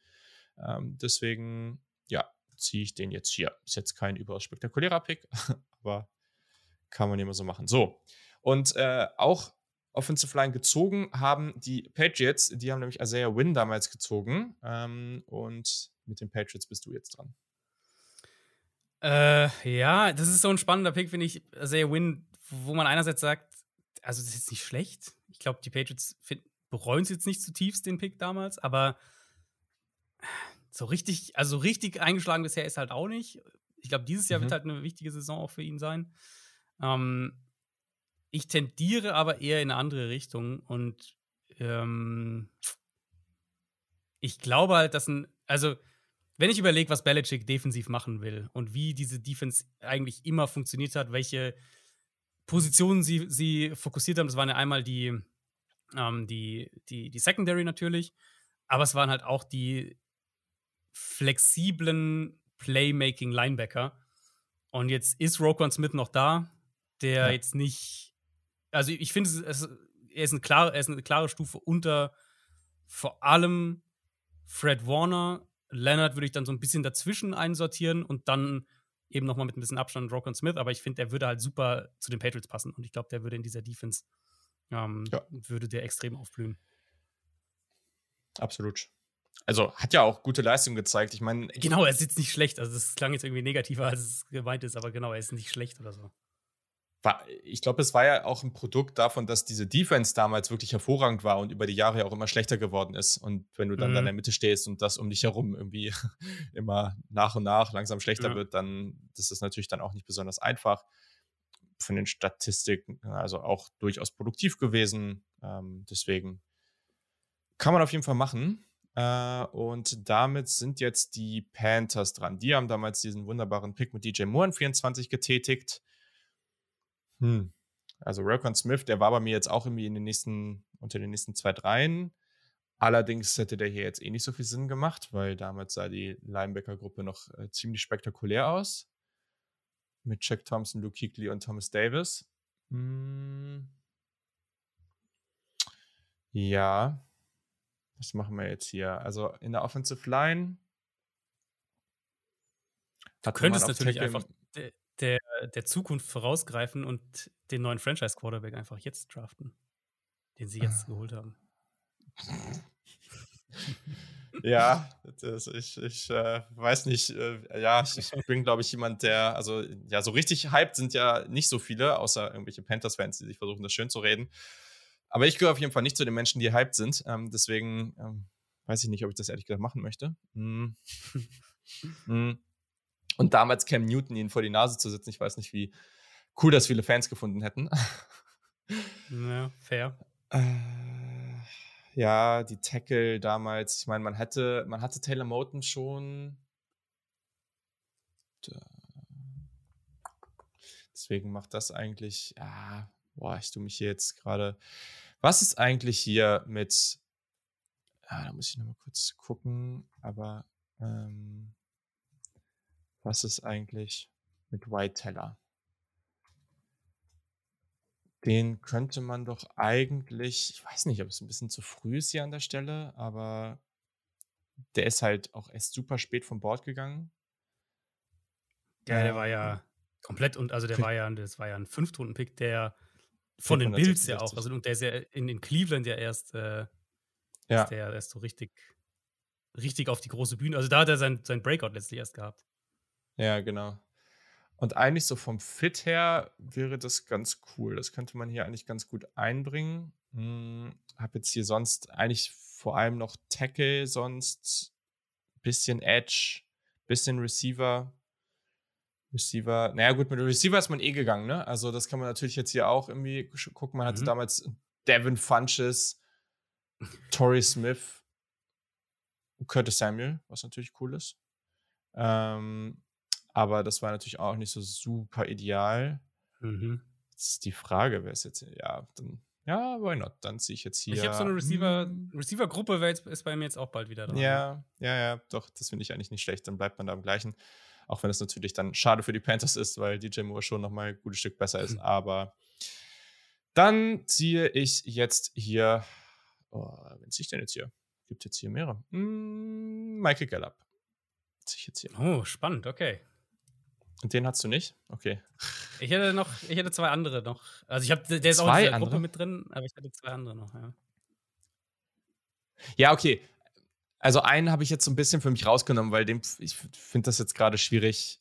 Ähm, deswegen, ja, ziehe ich den jetzt hier. Ist jetzt kein überaus spektakulärer Pick, [laughs] aber kann man immer so machen. So. Und äh, auch Offensive Line gezogen haben die Patriots. Die haben nämlich Isaiah Wynn damals gezogen. Ähm, und mit den Patriots bist du jetzt dran. Äh, ja, das ist so ein spannender Pick, finde ich. Isaiah Wynn, wo man einerseits sagt, also das ist jetzt nicht schlecht. Ich glaube, die Patriots bereuen es jetzt nicht zutiefst, den Pick damals, aber so richtig, also richtig eingeschlagen bisher ist halt auch nicht. Ich glaube, dieses Jahr mhm. wird halt eine wichtige Saison auch für ihn sein. Ähm, ich tendiere aber eher in eine andere Richtung und ähm, ich glaube halt, dass ein, also wenn ich überlege, was Belichick defensiv machen will und wie diese Defense eigentlich immer funktioniert hat, welche Positionen sie, sie fokussiert haben, das waren ja einmal die, ähm, die, die, die Secondary natürlich, aber es waren halt auch die flexiblen Playmaking Linebacker. Und jetzt ist Roquan Smith noch da, der ja. jetzt nicht. Also ich finde, er ist, eine klare, er ist eine klare Stufe unter vor allem Fred Warner. Leonard würde ich dann so ein bisschen dazwischen einsortieren und dann eben nochmal mit ein bisschen Abstand Roquan Smith. Aber ich finde, der würde halt super zu den Patriots passen. Und ich glaube, der würde in dieser Defense, ähm, ja. würde der extrem aufblühen. Absolut. Also hat ja auch gute Leistung gezeigt. Ich meine. Genau, er ist jetzt nicht schlecht. Also, das klang jetzt irgendwie negativer, als es gemeint ist, aber genau, er ist nicht schlecht oder so. War, ich glaube, es war ja auch ein Produkt davon, dass diese Defense damals wirklich hervorragend war und über die Jahre ja auch immer schlechter geworden ist. Und wenn du dann mhm. in der Mitte stehst und das um dich herum irgendwie [laughs] immer nach und nach langsam schlechter ja. wird, dann das ist natürlich dann auch nicht besonders einfach. Von den Statistiken, also auch durchaus produktiv gewesen. Ähm, deswegen kann man auf jeden Fall machen. Äh, und damit sind jetzt die Panthers dran. Die haben damals diesen wunderbaren Pick mit DJ Moore in 24 getätigt. Hm. Also Rokon Smith, der war bei mir jetzt auch irgendwie in den nächsten, unter den nächsten zwei, dreien. Allerdings hätte der hier jetzt eh nicht so viel Sinn gemacht, weil damals sah die Linebacker-Gruppe noch äh, ziemlich spektakulär aus. Mit Jack Thompson, Luke Kuechly und Thomas Davis. Hm. Ja, was machen wir jetzt hier? Also in der Offensive Line. Du könntest natürlich Tackle einfach der, der, Zukunft vorausgreifen und den neuen Franchise-Quarterback einfach jetzt draften, den sie jetzt geholt haben. [laughs] ja, das, ich, ich äh, weiß nicht, äh, ja, ich, ich bin, glaube ich, jemand, der, also, ja, so richtig hyped sind ja nicht so viele, außer irgendwelche Panthers-Fans, die sich versuchen, das schön zu reden. Aber ich gehöre auf jeden Fall nicht zu den Menschen, die hyped sind. Ähm, deswegen ähm, weiß ich nicht, ob ich das ehrlich gesagt machen möchte. Mm. mm. [laughs] Und damals Cam Newton ihn vor die Nase zu setzen, ich weiß nicht, wie cool das viele Fans gefunden hätten. [laughs] Ja, fair. Äh, ja, die Tackle damals, ich meine, man hatte, man hatte Taylor Moten schon. Deswegen macht das eigentlich, ja, boah, ich tue mich hier jetzt gerade. Was ist eigentlich hier mit. Ja, da muss ich nochmal kurz gucken, aber ähm, was ist eigentlich mit White Teller? Den könnte man doch eigentlich, ich weiß nicht, ob es ein bisschen zu früh ist hier an der Stelle, aber der ist halt auch erst super spät vom Bord gegangen. Ja, der war ja komplett und also der war ja, das war ja ein Fünftrunden-Pick, der von den Bills ja auch. Also, und der ist ja in, in Cleveland ja erst, äh, ja. Ist der erst so richtig, richtig auf die große Bühne. Also da hat er sein, sein Breakout letztlich erst gehabt. Ja, genau. Und eigentlich so vom Fit her wäre das ganz cool. Das könnte man hier eigentlich ganz gut einbringen. Hm, habe jetzt hier sonst eigentlich vor allem noch Tackle, sonst bisschen Edge, bisschen Receiver. Receiver, naja gut, mit Receiver ist man eh gegangen, ne? Also das kann man natürlich jetzt hier auch irgendwie gucken. Man hatte mhm. damals Devin Funches, Torrey Smith, Curtis Samuel, was natürlich cool ist. Ähm, aber das war natürlich auch nicht so super ideal. Mhm. Das ist die Frage, wer ist jetzt, ja, dann, ja, why not? Dann ziehe ich jetzt hier. Ich habe so eine Receiver, hm. Receiver-Gruppe, ist bei mir jetzt auch bald wieder dran. Ja, ja, ja, doch, das finde ich eigentlich nicht schlecht. Dann bleibt man da am gleichen. Auch wenn es natürlich dann schade für die Panthers ist, weil DJ Moore schon nochmal ein gutes Stück besser ist. [laughs] Aber dann ziehe ich jetzt hier. Oh, wen ziehe ich denn jetzt hier? Gibt jetzt hier mehrere. Hm, Michael Gallup. Ziehe ich jetzt hier. Oh, spannend, okay. Und den hast du nicht? Okay. Ich hätte noch, ich hätte zwei andere noch. Also ich habe, der ist zwei auch in der Gruppe mit drin, aber ich hätte zwei andere noch, ja. Ja, okay. Also einen habe ich jetzt so ein bisschen für mich rausgenommen, weil dem, ich finde das jetzt gerade schwierig,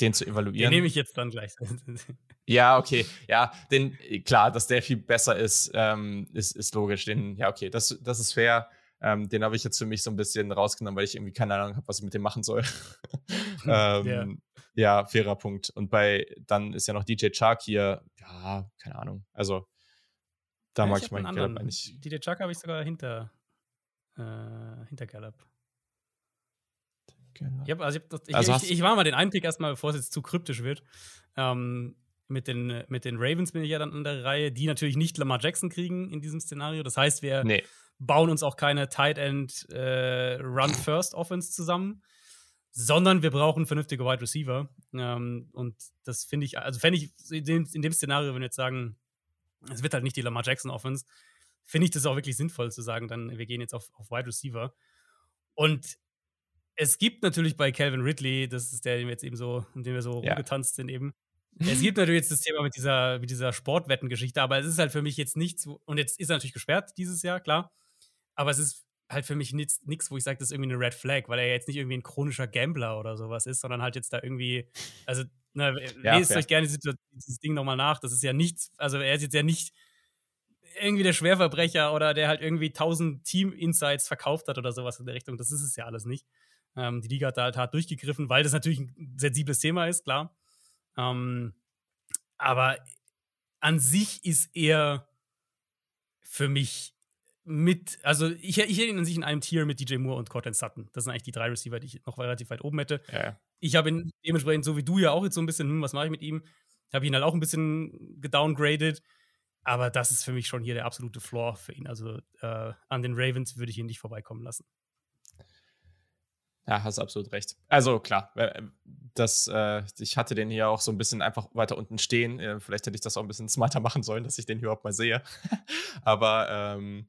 den zu evaluieren. Den nehme ich jetzt dann gleich. [laughs] ja, okay. Ja, den, klar, dass der viel besser ist, ähm, ist, ist logisch. Den, ja, okay, das, das ist fair. Ähm, den habe ich jetzt für mich so ein bisschen rausgenommen, weil ich irgendwie keine Ahnung habe, was ich mit dem machen soll. [laughs] ähm. Ja, fairer Punkt. Und bei, dann ist ja noch DJ Chark hier, ja, keine Ahnung. Also, da ja, mag ich, ich meinen Gallup eigentlich. DJ Chark habe ich sogar hinter, äh, hinter Gallup. Ich, hab, also ich, das, ich, also ich, ich, war mal den einen Pick erstmal, bevor es jetzt zu kryptisch wird. Ähm, mit, den, mit den Ravens bin ich ja dann an der Reihe, die natürlich nicht Lamar Jackson kriegen in diesem Szenario. Das heißt, wir nee. bauen uns auch keine Tight End äh, Run First Offense zusammen, sondern wir brauchen vernünftige Wide Receiver. Ähm, und das finde ich, also fände ich in dem, in dem Szenario, wenn wir jetzt sagen, es wird halt nicht die Lamar Jackson Offense, finde ich das auch wirklich sinnvoll zu sagen, dann wir gehen jetzt auf, auf Wide Receiver. Und es gibt natürlich bei Calvin Ridley, das ist der, den wir jetzt eben so, in dem wir so ja. rumgetanzt sind eben. [laughs] Es gibt natürlich jetzt das Thema mit dieser, mit dieser Sportwettengeschichte, aber es ist halt für mich jetzt nichts, und jetzt ist er natürlich gesperrt dieses Jahr, klar. Aber es ist halt für mich nichts, wo ich sage, das ist irgendwie eine Red Flag, weil er jetzt nicht irgendwie ein chronischer Gambler oder sowas ist, sondern halt jetzt da irgendwie, also, na, [laughs] ja, lest euch gerne dieses Ding nochmal nach. Das ist ja nichts, also er ist jetzt ja nicht irgendwie der Schwerverbrecher oder der halt irgendwie 1000 Team-Insights verkauft hat oder sowas in der Richtung. Das ist es ja alles nicht. Ähm, die Liga hat da halt hart durchgegriffen, weil das natürlich ein sensibles Thema ist, klar. Ähm, aber an sich ist er für mich mit, also ich, ich hätte ihn an sich in einem Tier mit DJ Moore und Cortland Sutton. Das sind eigentlich die drei Receiver, die ich noch relativ weit oben hätte. Ja. Ich habe ihn dementsprechend, so wie du ja auch jetzt so ein bisschen, hm, was mache ich mit ihm? Habe ihn halt auch ein bisschen gedowngraded. Aber das ist für mich schon hier der absolute Floor für ihn. Also äh, an den Ravens würde ich ihn nicht vorbeikommen lassen. Ja, hast absolut recht. Also klar, äh, das, äh, ich hatte den hier auch so ein bisschen einfach weiter unten stehen. Äh, vielleicht hätte ich das auch ein bisschen smarter machen sollen, dass ich den hier überhaupt mal sehe. [laughs] Aber ähm,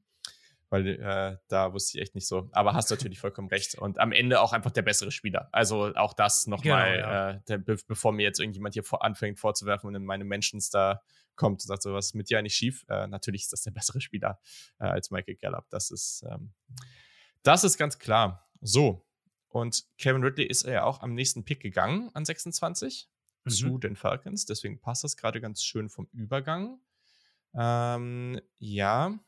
weil äh, da wusste ich echt nicht so. Aber hast natürlich vollkommen recht. Und am Ende auch einfach der bessere Spieler. Also auch das nochmal, genau, ja. äh, be bevor mir jetzt irgendjemand hier vor anfängt vorzuwerfen und in meine Mentions da kommt und sagt, so was mit dir nicht schief. Äh, natürlich ist das der bessere Spieler äh, als Michael Gallup. Das ist, ähm, das ist ganz klar. So. Und Kevin Ridley ist ja auch am nächsten Pick gegangen an 26 mhm. zu den Falcons. Deswegen passt das gerade ganz schön vom Übergang. Ähm, ja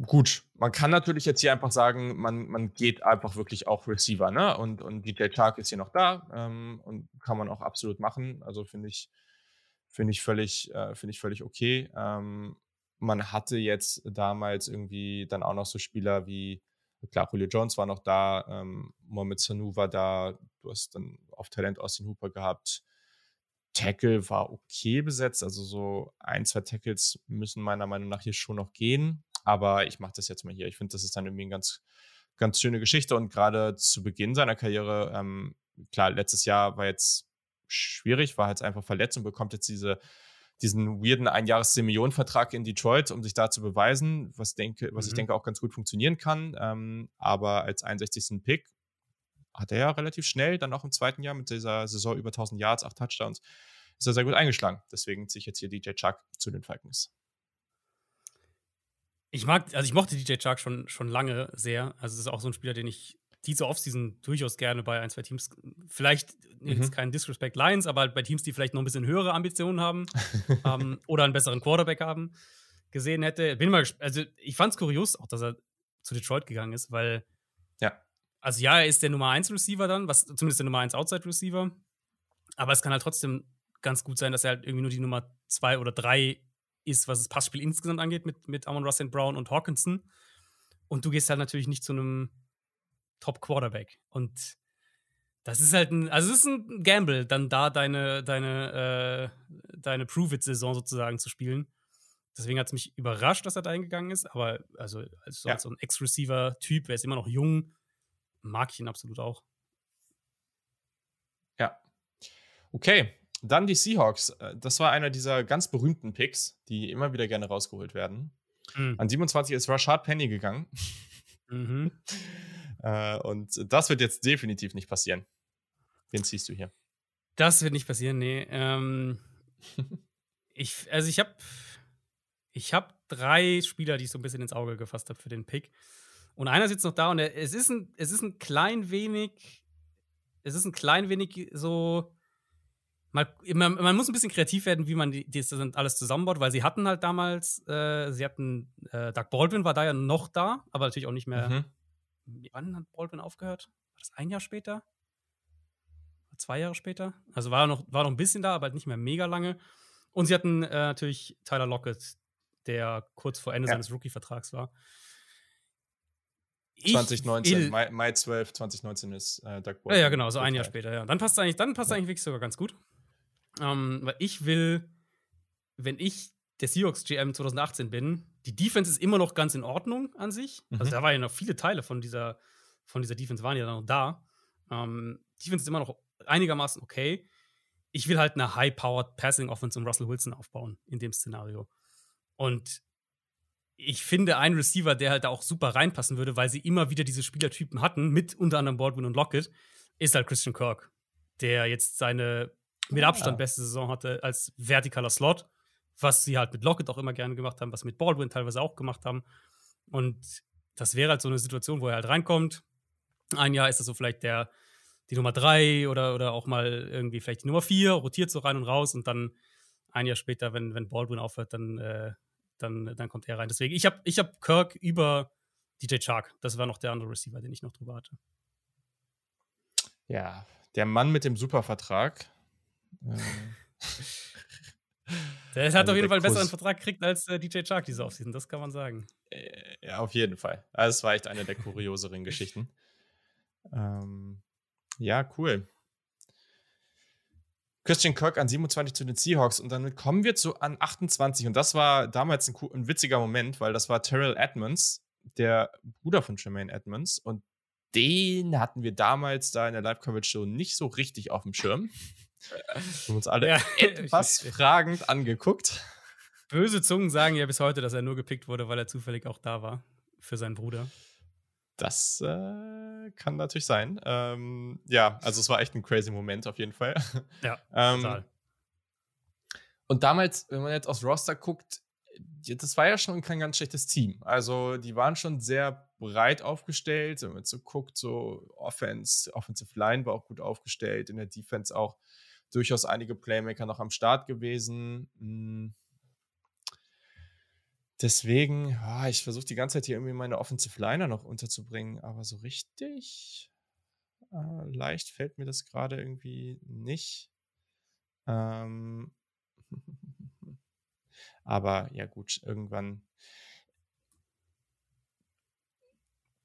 gut, man kann natürlich jetzt hier einfach sagen, man, man geht einfach wirklich auch Receiver, ne? Und, und DJ Chark ist hier noch da ähm, und kann man auch absolut machen. Also finde ich, finde ich völlig, äh, finde ich völlig okay. Ähm, man hatte jetzt damals irgendwie dann auch noch so Spieler wie, klar, Julio Jones war noch da, ähm, Mohamed Sanu war da, du hast dann auf Talent Austin Hooper gehabt. Tackle war okay besetzt, also so ein, zwei Tackles müssen meiner Meinung nach hier schon noch gehen. Aber ich mache das jetzt mal hier. Ich finde, das ist dann irgendwie eine ganz, ganz schöne Geschichte. Und gerade zu Beginn seiner Karriere, ähm, klar, letztes Jahr war jetzt schwierig, war jetzt einfach verletzt und bekommt jetzt diese, diesen weirden Einjahres-Simeon-Vertrag in Detroit, um sich da zu beweisen, was, denke, was mhm. ich denke auch ganz gut funktionieren kann. Ähm, aber als 61. Pick hat er ja relativ schnell, dann auch im zweiten Jahr mit dieser Saison über 1000 Yards, 8 Touchdowns, ist er sehr gut eingeschlagen. Deswegen ziehe ich jetzt hier DJ Chuck zu den Falcons. Ich mag, also ich mochte DJ Chark schon, schon lange sehr. Also es ist auch so ein Spieler, den ich diese Offseason durchaus gerne bei ein, zwei Teams, vielleicht mhm. jetzt kein Disrespect Lions, aber halt bei Teams, die vielleicht noch ein bisschen höhere Ambitionen haben [laughs] ähm, oder einen besseren Quarterback haben, gesehen hätte. Bin mal also ich fand es kurios auch, dass er zu Detroit gegangen ist, weil ja. Also ja, er ist der Nummer 1 Receiver dann, was zumindest der Nummer 1 Outside Receiver, aber es kann halt trotzdem ganz gut sein, dass er halt irgendwie nur die Nummer 2 oder 3 ist, was das Passspiel insgesamt angeht mit, mit Amon Russell Brown und Hawkinson. Und du gehst halt natürlich nicht zu einem Top-Quarterback. Und das ist halt ein, also es ist ein Gamble, dann da deine, deine, äh, deine Prove-It-Saison sozusagen zu spielen. Deswegen hat es mich überrascht, dass er da eingegangen ist. Aber also als, ja. so ein Ex-Receiver-Typ, er ist immer noch jung, mag ich ihn absolut auch. Ja. Okay, dann die Seahawks. Äh, das war einer dieser ganz berühmten Picks, die immer wieder gerne rausgeholt werden. Mhm. An 27 ist Rashad Penny gegangen. Mhm. [laughs] äh, und das wird jetzt definitiv nicht passieren. Wen ziehst du hier? Das wird nicht passieren, nee. Ähm, [laughs] ich, also ich habe ich hab drei Spieler, die ich so ein bisschen ins Auge gefasst habe für den Pick. Und einer sitzt noch da und er, es, ist ein, es ist ein klein wenig, es ist ein klein wenig so mal, man, man, muss ein bisschen kreativ werden, wie man die, das alles zusammenbaut, weil sie hatten halt damals, äh, sie hatten, äh, Doug Baldwin war da ja noch da, aber natürlich auch nicht mehr. Mhm. Wann hat Baldwin aufgehört? War das ein Jahr später? Zwei Jahre später? Also war noch, war noch ein bisschen da, aber halt nicht mehr mega lange. Und sie hatten äh, natürlich Tyler Lockett, der kurz vor Ende ja. seines Rookie-Vertrags war. 2019, Mai, Mai 12, 2019 ist äh, Doug Baldwin. Ja, ja, genau, so ein Jahr später, ja. Dann passt es eigentlich, dann passt ja. eigentlich wirklich sogar ganz gut. Ähm, weil ich will, wenn ich der Seahawks GM 2018 bin, die Defense ist immer noch ganz in Ordnung an sich. Also mhm. Also da waren ja noch viele Teile von dieser, von dieser Defense waren ja noch da. Ähm, Defense ist immer noch einigermaßen okay. Ich will halt eine high-powered Passing Offense um Russell Wilson aufbauen in dem Szenario. Und ich finde einen Receiver, der halt da auch super reinpassen würde, weil sie immer wieder diese Spielertypen hatten, mit unter anderem Baldwin und Lockett, ist halt Christian Kirk, der jetzt seine mit Abstand beste Saison hatte als vertikaler Slot, was sie halt mit Lockett auch immer gerne gemacht haben, was mit Baldwin teilweise auch gemacht haben. Und das wäre halt so eine Situation, wo er halt reinkommt. Ein Jahr ist er so vielleicht der, die Nummer drei oder, oder auch mal irgendwie vielleicht die Nummer vier, rotiert so rein und raus und dann ein Jahr später, wenn, wenn Baldwin aufhört, dann, äh, dann, dann kommt er rein. Deswegen, ich habe ich hab Kirk über DJ Chark. Das war noch der andere Receiver, den ich noch drüber hatte. Ja, der Mann mit dem Supervertrag. [laughs] Der hat also auf jeden Fall einen besseren Vertrag gekriegt als äh, DJ Chark diese Offseason, das kann man sagen. Äh, ja, auf jeden Fall. Also, es war echt eine der kurioseren Geschichten. [laughs] Ähm, ja, cool. Christian Kirk an 27 zu den Seahawks und dann kommen wir zu an 28 und das war damals ein, ein witziger Moment, weil das war Terrell Edmonds, der Bruder von Jermaine Edmonds und den hatten wir damals da in der Live-Coverage-Show nicht so richtig auf dem Schirm. Wir haben uns alle ja, [laughs] etwas fragend angeguckt. Böse Zungen sagen ja bis heute, dass er nur gepickt wurde, weil er zufällig auch da war für seinen Bruder. Das äh, kann natürlich sein. Ähm, ja, also es war echt ein crazy Moment auf jeden Fall. Ja, [laughs] ähm, total. Und damals, wenn man jetzt aufs Roster guckt, das war ja schon kein ganz schlechtes Team. Also die waren schon sehr breit aufgestellt. Wenn man jetzt so guckt, so Offense, Offensive Line war auch gut aufgestellt, in der Defense auch durchaus einige Playmaker noch am Start gewesen. Hm. Deswegen, ah, ich versuche die ganze Zeit hier irgendwie meine Offensive Liner noch unterzubringen, aber so richtig äh, leicht fällt mir das gerade irgendwie nicht. Ähm, [laughs] aber ja gut, irgendwann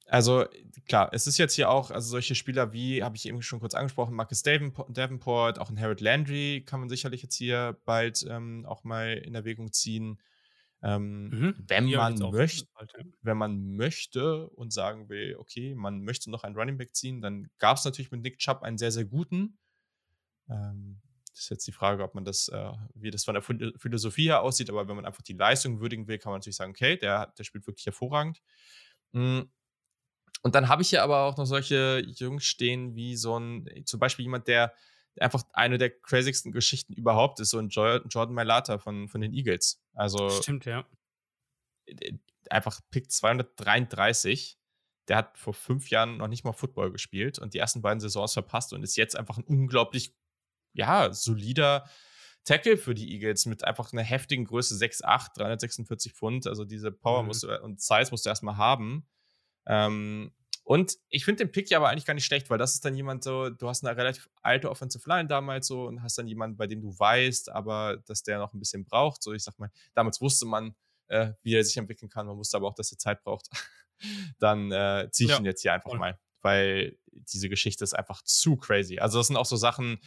Also klar, es ist jetzt hier auch, also solche Spieler wie, habe ich eben schon kurz angesprochen, Marcus Davenport, auch ein Harold Landry kann man sicherlich jetzt hier bald ähm, auch mal in Erwägung ziehen. Ähm, mhm. Wenn ja, man möchte, wenn man möchte und sagen will, okay, man möchte noch einen Running Back ziehen, dann gab es natürlich mit Nick Chubb einen sehr, sehr guten. Ähm, das ist jetzt die Frage, ob man das, äh, wie das von der Philosophie her aussieht, aber wenn man einfach die Leistung würdigen will, kann man natürlich sagen, okay, der, der spielt wirklich hervorragend. Mhm. Und dann habe ich hier aber auch noch solche Jungs stehen, wie so ein, zum Beispiel jemand, der einfach eine der crazysten Geschichten überhaupt ist, so ein Jordan Mailata von, von den Eagles. Also. Stimmt, ja. Einfach Pick 233. der hat vor fünf Jahren noch nicht mal Football gespielt und die ersten beiden Saisons verpasst und ist jetzt einfach ein unglaublich, ja, solider Tackle für die Eagles mit einfach einer heftigen Größe 6'8, 346 Pfund. Also diese Power mhm. musst du, und Size musst du erstmal haben. Ähm, und ich finde den Pick ja aber eigentlich gar nicht schlecht, weil das ist dann jemand so, du hast eine relativ alte Offensive Line damals so und hast dann jemanden, bei dem du weißt, aber dass der noch ein bisschen braucht. So, ich sag mal, damals wusste man, äh, wie er sich entwickeln kann, man wusste aber auch, dass er Zeit braucht. [laughs] dann äh, ziehe ich ja. ihn jetzt hier einfach ja. mal, weil diese Geschichte ist einfach zu crazy. Also, das sind auch so Sachen,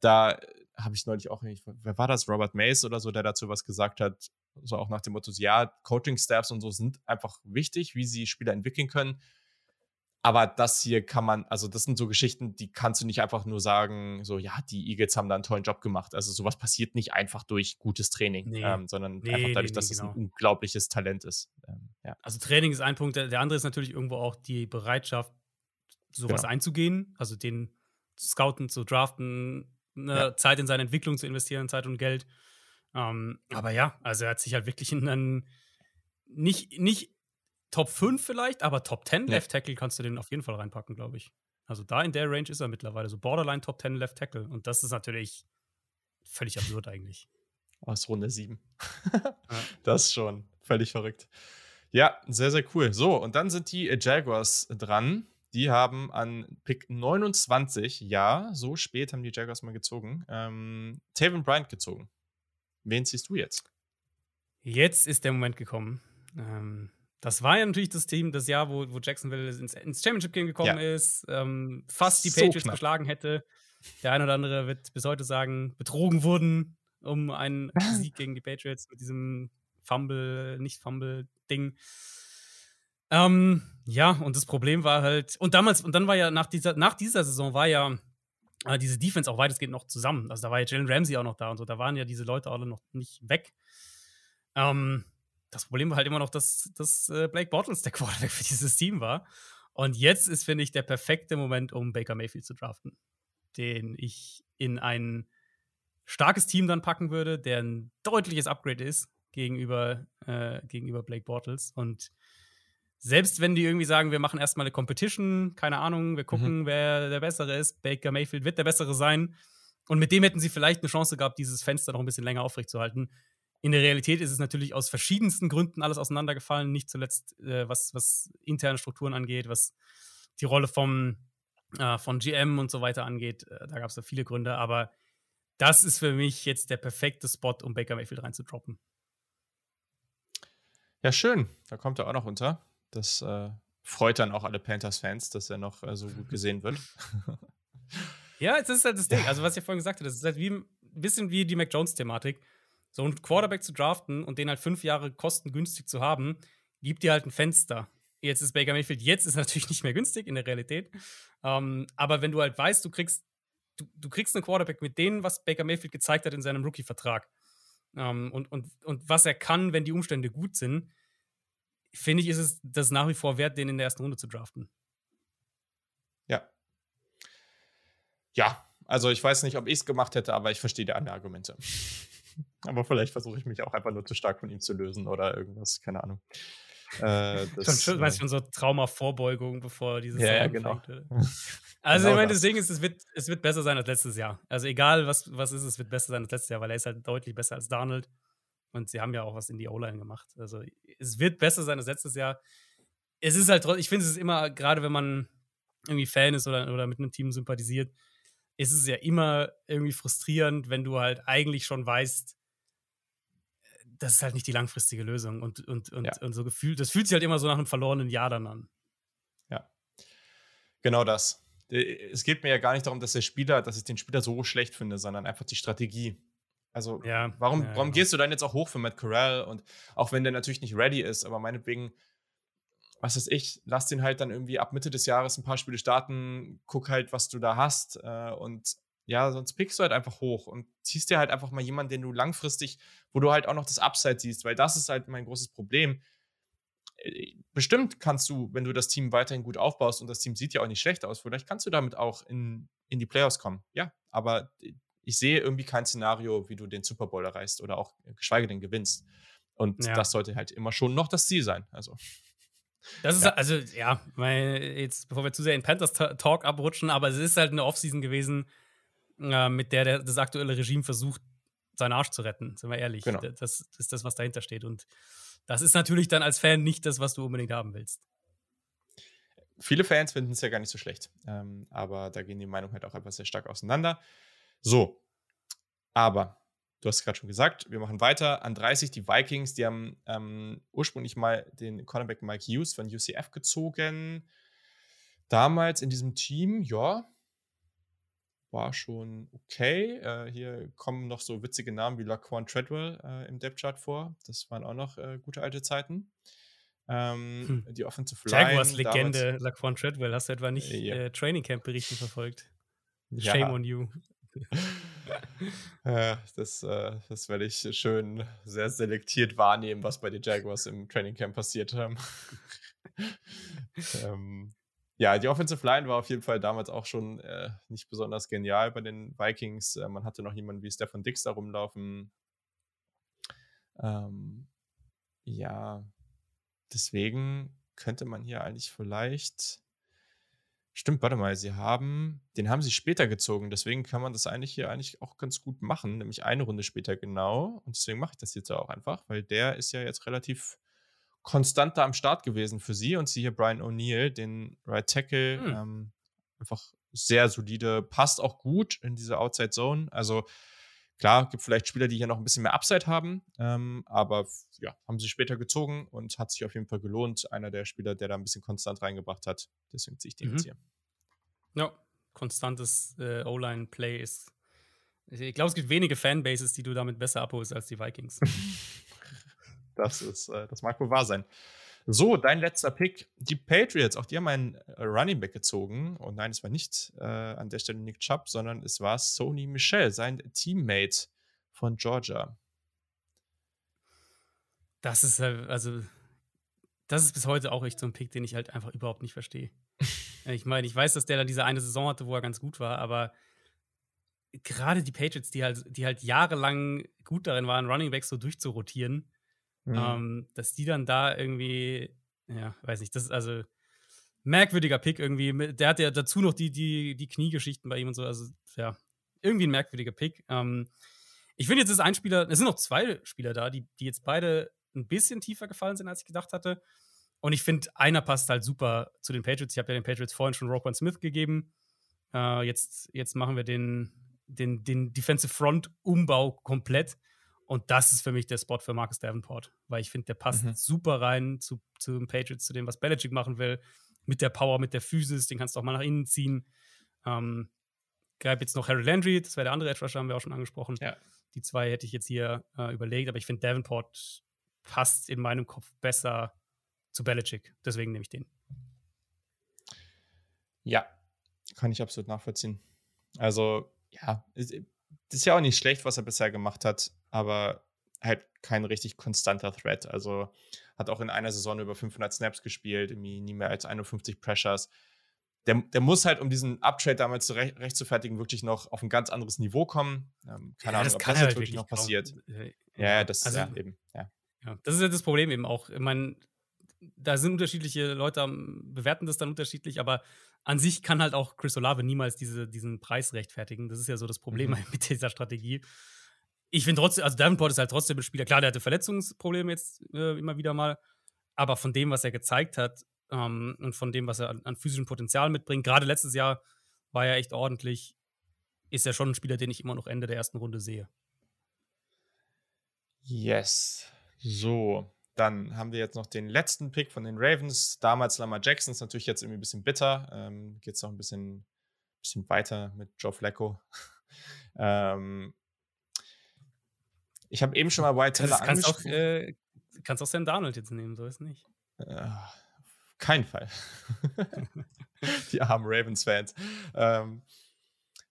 da habe ich neulich auch nicht, wer war das? Robert Mace oder so, der dazu was gesagt hat, so auch nach dem Motto, ja, Coaching-Staffs und so sind einfach wichtig, wie sie Spieler entwickeln können. Aber das hier kann man, also das sind so Geschichten, die kannst du nicht einfach nur sagen, so, ja, die Eagles haben da einen tollen Job gemacht. Also sowas passiert nicht einfach durch gutes Training, nee. ähm, sondern nee, einfach dadurch, nee, dass es genau. ein unglaubliches Talent ist. Ähm, ja. Also Training ist ein Punkt, der, der, andere ist natürlich irgendwo auch die Bereitschaft, sowas genau. einzugehen, also den zu scouten, zu draften, eine ja. Zeit in seine Entwicklung zu investieren, Zeit und Geld. Ähm, aber ja, also er hat sich halt wirklich in einen nicht, nicht Top 5 vielleicht, aber Top 10 ja. Left Tackle kannst du den auf jeden Fall reinpacken, glaube ich. Also da in der Range ist er mittlerweile so Borderline Top 10 Left Tackle und das ist natürlich völlig absurd eigentlich. Aus Runde 7. [laughs] ja. Das ist schon völlig verrückt. Ja, sehr, sehr cool. So, und dann sind die Jaguars dran. Die haben an Pick 29, ja, so spät haben die Jaguars mal gezogen, ähm, Taven Bryant gezogen. Wen ziehst du jetzt? Jetzt ist der Moment gekommen. Ähm, das war ja natürlich das Team, das Jahr, wo, wo Jacksonville ins, ins Championship-Game gekommen ja. ist, ähm, fast die Patriots knapp. geschlagen hätte. Der ein oder andere wird bis heute sagen, betrogen wurden um einen [laughs] Sieg gegen die Patriots mit diesem Fumble, nicht Fumble-Ding. Ähm, ja, und das Problem war halt, und damals, und dann war ja nach dieser, nach dieser Saison war ja äh, diese Defense auch weitestgehend noch zusammen. Also da war ja Jalen Ramsey auch noch da und so, da waren ja diese Leute alle noch nicht weg. Ähm, das Problem war halt immer noch, dass, dass äh, Blake Bortles der Quarterback für dieses Team war. Und jetzt ist, finde ich, der perfekte Moment, um Baker Mayfield zu draften. Den ich in ein starkes Team dann packen würde, der ein deutliches Upgrade ist gegenüber, äh, gegenüber Blake Bortles. Und selbst wenn die irgendwie sagen, wir machen erstmal eine Competition, keine Ahnung, wir gucken, mhm. wer der Bessere ist, Baker Mayfield wird der Bessere sein. Und mit dem hätten sie vielleicht eine Chance gehabt, dieses Fenster noch ein bisschen länger aufrechtzuerhalten. In der Realität ist es natürlich aus verschiedensten Gründen alles auseinandergefallen, nicht zuletzt äh, was, was interne Strukturen angeht, was die Rolle vom, äh, von GM und so weiter angeht. Äh, da gab es da viele Gründe, aber das ist für mich jetzt der perfekte Spot, um Baker Mayfield reinzudroppen. Ja, schön. Da kommt er auch noch unter. Das äh, freut dann auch alle Panthers-Fans, dass er noch äh, so gut [laughs] gesehen wird. ja, es ist halt das Ding. Also, was ich vorhin gesagt habe, das ist halt wie ein bisschen wie die Mac Jones-Thematik. So einen Quarterback zu draften und den halt fünf Jahre kostengünstig zu haben, gibt dir halt ein Fenster. Jetzt ist Baker Mayfield, jetzt ist [laughs] natürlich nicht mehr günstig in der Realität. Ähm, aber wenn du halt weißt, du kriegst, du, du kriegst einen Quarterback mit denen, was Baker Mayfield gezeigt hat in seinem Rookie-Vertrag. Ähm, und, und, und was er kann, wenn die Umstände gut sind, finde ich, ist es das nach wie vor wert, den in der ersten Runde zu draften. Ja. Ja, also ich weiß nicht, ob ich es gemacht hätte, aber ich verstehe die anderen Argumente. [laughs] Aber vielleicht versuche ich mich auch einfach nur zu stark von ihm zu lösen oder irgendwas, keine Ahnung. Äh, [laughs] das, schon, weißt du, äh, so Traumavorbeugung, bevor dieses ja, ja, genau. Also, genau ich meine, das Ding ist, es wird, es wird besser sein als letztes Jahr. Also, egal was, was ist, es wird besser sein als letztes Jahr, weil er ist halt deutlich besser als Donald. Und sie haben ja auch was in die O-Line gemacht. Also, es wird besser sein als letztes Jahr. Es ist halt, ich finde, es ist immer, gerade wenn man irgendwie Fan ist oder, oder mit einem Team sympathisiert, ist es ja immer irgendwie frustrierend, wenn du halt eigentlich schon weißt, das ist halt nicht die langfristige Lösung. Und, und, und, ja. und so gefühlt, das fühlt sich halt immer so nach einem verlorenen Jahr dann an. Ja. Genau das. Es geht mir ja gar nicht darum, dass der Spieler, dass ich den Spieler so schlecht finde, sondern einfach die Strategie. Also, ja, warum, ja, warum genau. gehst du dann jetzt auch hoch für Matt Corral? Und auch wenn der natürlich nicht ready ist, aber meinetwegen was weiß ich, lass den halt dann irgendwie ab Mitte des Jahres ein paar Spiele starten, guck halt, was du da hast äh, und ja, sonst pickst du halt einfach hoch und ziehst dir halt einfach mal jemanden, den du langfristig, wo du halt auch noch das Upside siehst, weil das ist halt mein großes Problem. Äh, bestimmt kannst du, wenn du das Team weiterhin gut aufbaust und das Team sieht ja auch nicht schlecht aus, vielleicht kannst du damit auch in, in die Playoffs kommen. Ja, aber ich sehe irgendwie kein Szenario, wie du den Super Bowl erreichst oder auch geschweige denn gewinnst. Und ja. das sollte halt immer schon noch das Ziel sein. Also. Das ist ja. also, ja, weil jetzt, bevor wir zu sehr in Panthers Talk abrutschen, aber es ist halt eine Offseason gewesen, äh, mit der, der das aktuelle Regime versucht, seinen Arsch zu retten, sind wir ehrlich. Genau. Das, das ist das, was dahinter steht. Und das ist natürlich dann als Fan nicht das, was du unbedingt haben willst. Viele Fans finden es ja gar nicht so schlecht. Ähm, aber da gehen die Meinungen halt auch etwas sehr stark auseinander. So. Aber, du hast gerade schon gesagt, wir machen weiter. An 30 die Vikings, die haben ähm, ursprünglich mal den Cornerback Mike Hughes von UCF gezogen. Damals in diesem Team, ja, war schon okay. Äh, hier kommen noch so witzige Namen wie Laquan Treadwell äh, im Depth Chart vor. Das waren auch noch äh, gute alte Zeiten. Ähm, hm. Die Offensive Line. Jaguars Legende Laquan Treadwell. Hast du etwa nicht ja. Äh, Training Camp Berichte verfolgt? Ja. Shame on you. [laughs] das, äh, das werde ich schön sehr selektiert wahrnehmen, was bei den Jaguars im Training Camp passiert. [laughs] ähm, ja, die Offensive Line war auf jeden Fall damals auch schon äh, nicht besonders genial bei den Vikings. Äh, man hatte noch jemanden wie Stefan Dix da rumlaufen. Ähm, ja, deswegen könnte man hier eigentlich vielleicht. Stimmt, warte mal, sie haben, den haben sie später gezogen, deswegen kann man das eigentlich hier eigentlich auch ganz gut machen, nämlich eine Runde später genau. Und deswegen mache ich das jetzt auch einfach, weil der ist ja jetzt relativ konstant da am Start gewesen für sie und sie hier Brian O'Neill, den Right Tackle, hm. ähm, einfach sehr solide, passt auch gut in diese Outside Zone. Also klar, gibt vielleicht Spieler, die hier noch ein bisschen mehr Upside haben, ähm, aber ja, haben sie später gezogen und hat sich auf jeden Fall gelohnt. Einer der Spieler, der da ein bisschen konstant reingebracht hat. Deswegen ziehe ich den mhm. jetzt hier. Ja, konstantes äh, O-Line-Play ist. Ich glaube, es gibt wenige Fanbases, die du damit besser abholst als die Vikings. [laughs] Das ist, äh, das mag wohl wahr sein. So, dein letzter Pick. Die Patriots, auch die haben einen äh, Running Back gezogen. Und nein, es war nicht äh, an der Stelle Nick Chubb, sondern es war Sony Michel, sein Teammate von Georgia. Das ist halt, also, das ist bis heute auch echt so ein Pick, den ich halt einfach überhaupt nicht verstehe. [laughs] ich meine, ich weiß, dass der dann diese eine Saison hatte, wo er ganz gut war, aber gerade die Patriots, die halt, die halt jahrelang gut darin waren, Running Backs so durchzurotieren, Mhm. Ähm, dass die dann da irgendwie, ja, weiß nicht, das ist also merkwürdiger Pick irgendwie. Der hat ja dazu noch die, die, die Kniegeschichten bei ihm und so. Also, ja, irgendwie ein merkwürdiger Pick. Ähm, ich finde, jetzt ist ein Spieler, es sind noch zwei Spieler da, die, die jetzt beide ein bisschen tiefer gefallen sind, als ich gedacht hatte. Und ich finde, einer passt halt super zu den Patriots. Ich habe ja den Patriots vorhin schon Roquan Smith gegeben. Äh, jetzt, jetzt machen wir den, den, den Defensive Front Umbau komplett. Und das ist für mich der Spot für Marcus Davenport, weil ich finde, der passt mhm. super rein zu, zu den Patriots, zu dem, was Belichick machen will. Mit der Power, mit der Physis, den kannst du auch mal nach innen ziehen. Ähm, gab jetzt noch Harry Landry, das wäre der andere Edge Rusher, haben wir auch schon angesprochen. Ja. Die zwei hätte ich jetzt hier äh, überlegt, aber ich finde, Davenport passt in meinem Kopf besser zu Belichick. Deswegen nehme ich den. Ja, kann ich absolut nachvollziehen. Also, ja, das ist ja auch nicht schlecht, was er bisher gemacht hat, aber halt kein richtig konstanter Threat. Also hat auch in einer Saison über 500 Snaps gespielt, irgendwie nie mehr als 51 Pressures. Der, der muss halt, um diesen Uptrade damals zu recht, rechtfertigen, wirklich noch auf ein ganz anderes Niveau kommen. Ähm, keine ja, Ahnung, ob das jetzt wirklich noch passiert. Äh, ja, das also, ja eben. Ja. ja. Das ist ja das Problem eben auch. Ich meine, da sind unterschiedliche Leute, bewerten das dann unterschiedlich, aber an sich kann halt auch Chris Olave niemals diese, diesen Preis rechtfertigen. Das ist ja so das Problem mhm. [laughs] mit dieser Strategie. Ich finde trotzdem, also Davenport ist halt trotzdem ein Spieler. Klar, der hatte Verletzungsprobleme jetzt äh, immer wieder mal, aber von dem, was er gezeigt hat ähm, und von dem, was er an, an physischem Potenzial mitbringt, gerade letztes Jahr war er echt ordentlich, ist er schon ein Spieler, den ich immer noch Ende der ersten Runde sehe. Yes. So, dann haben wir jetzt noch den letzten Pick von den Ravens. Damals Lamar Jackson ist natürlich jetzt irgendwie ein bisschen bitter. Ähm, Geht es noch ein bisschen, bisschen weiter mit Joe Flacco. [laughs] ähm, ich habe eben schon mal White Teller kannst angesprochen. Auch, äh, kannst auch Sam Darnold jetzt nehmen, so ist nicht. Äh, kein Fall. [laughs] Die armen Ravens-Fans. Ähm,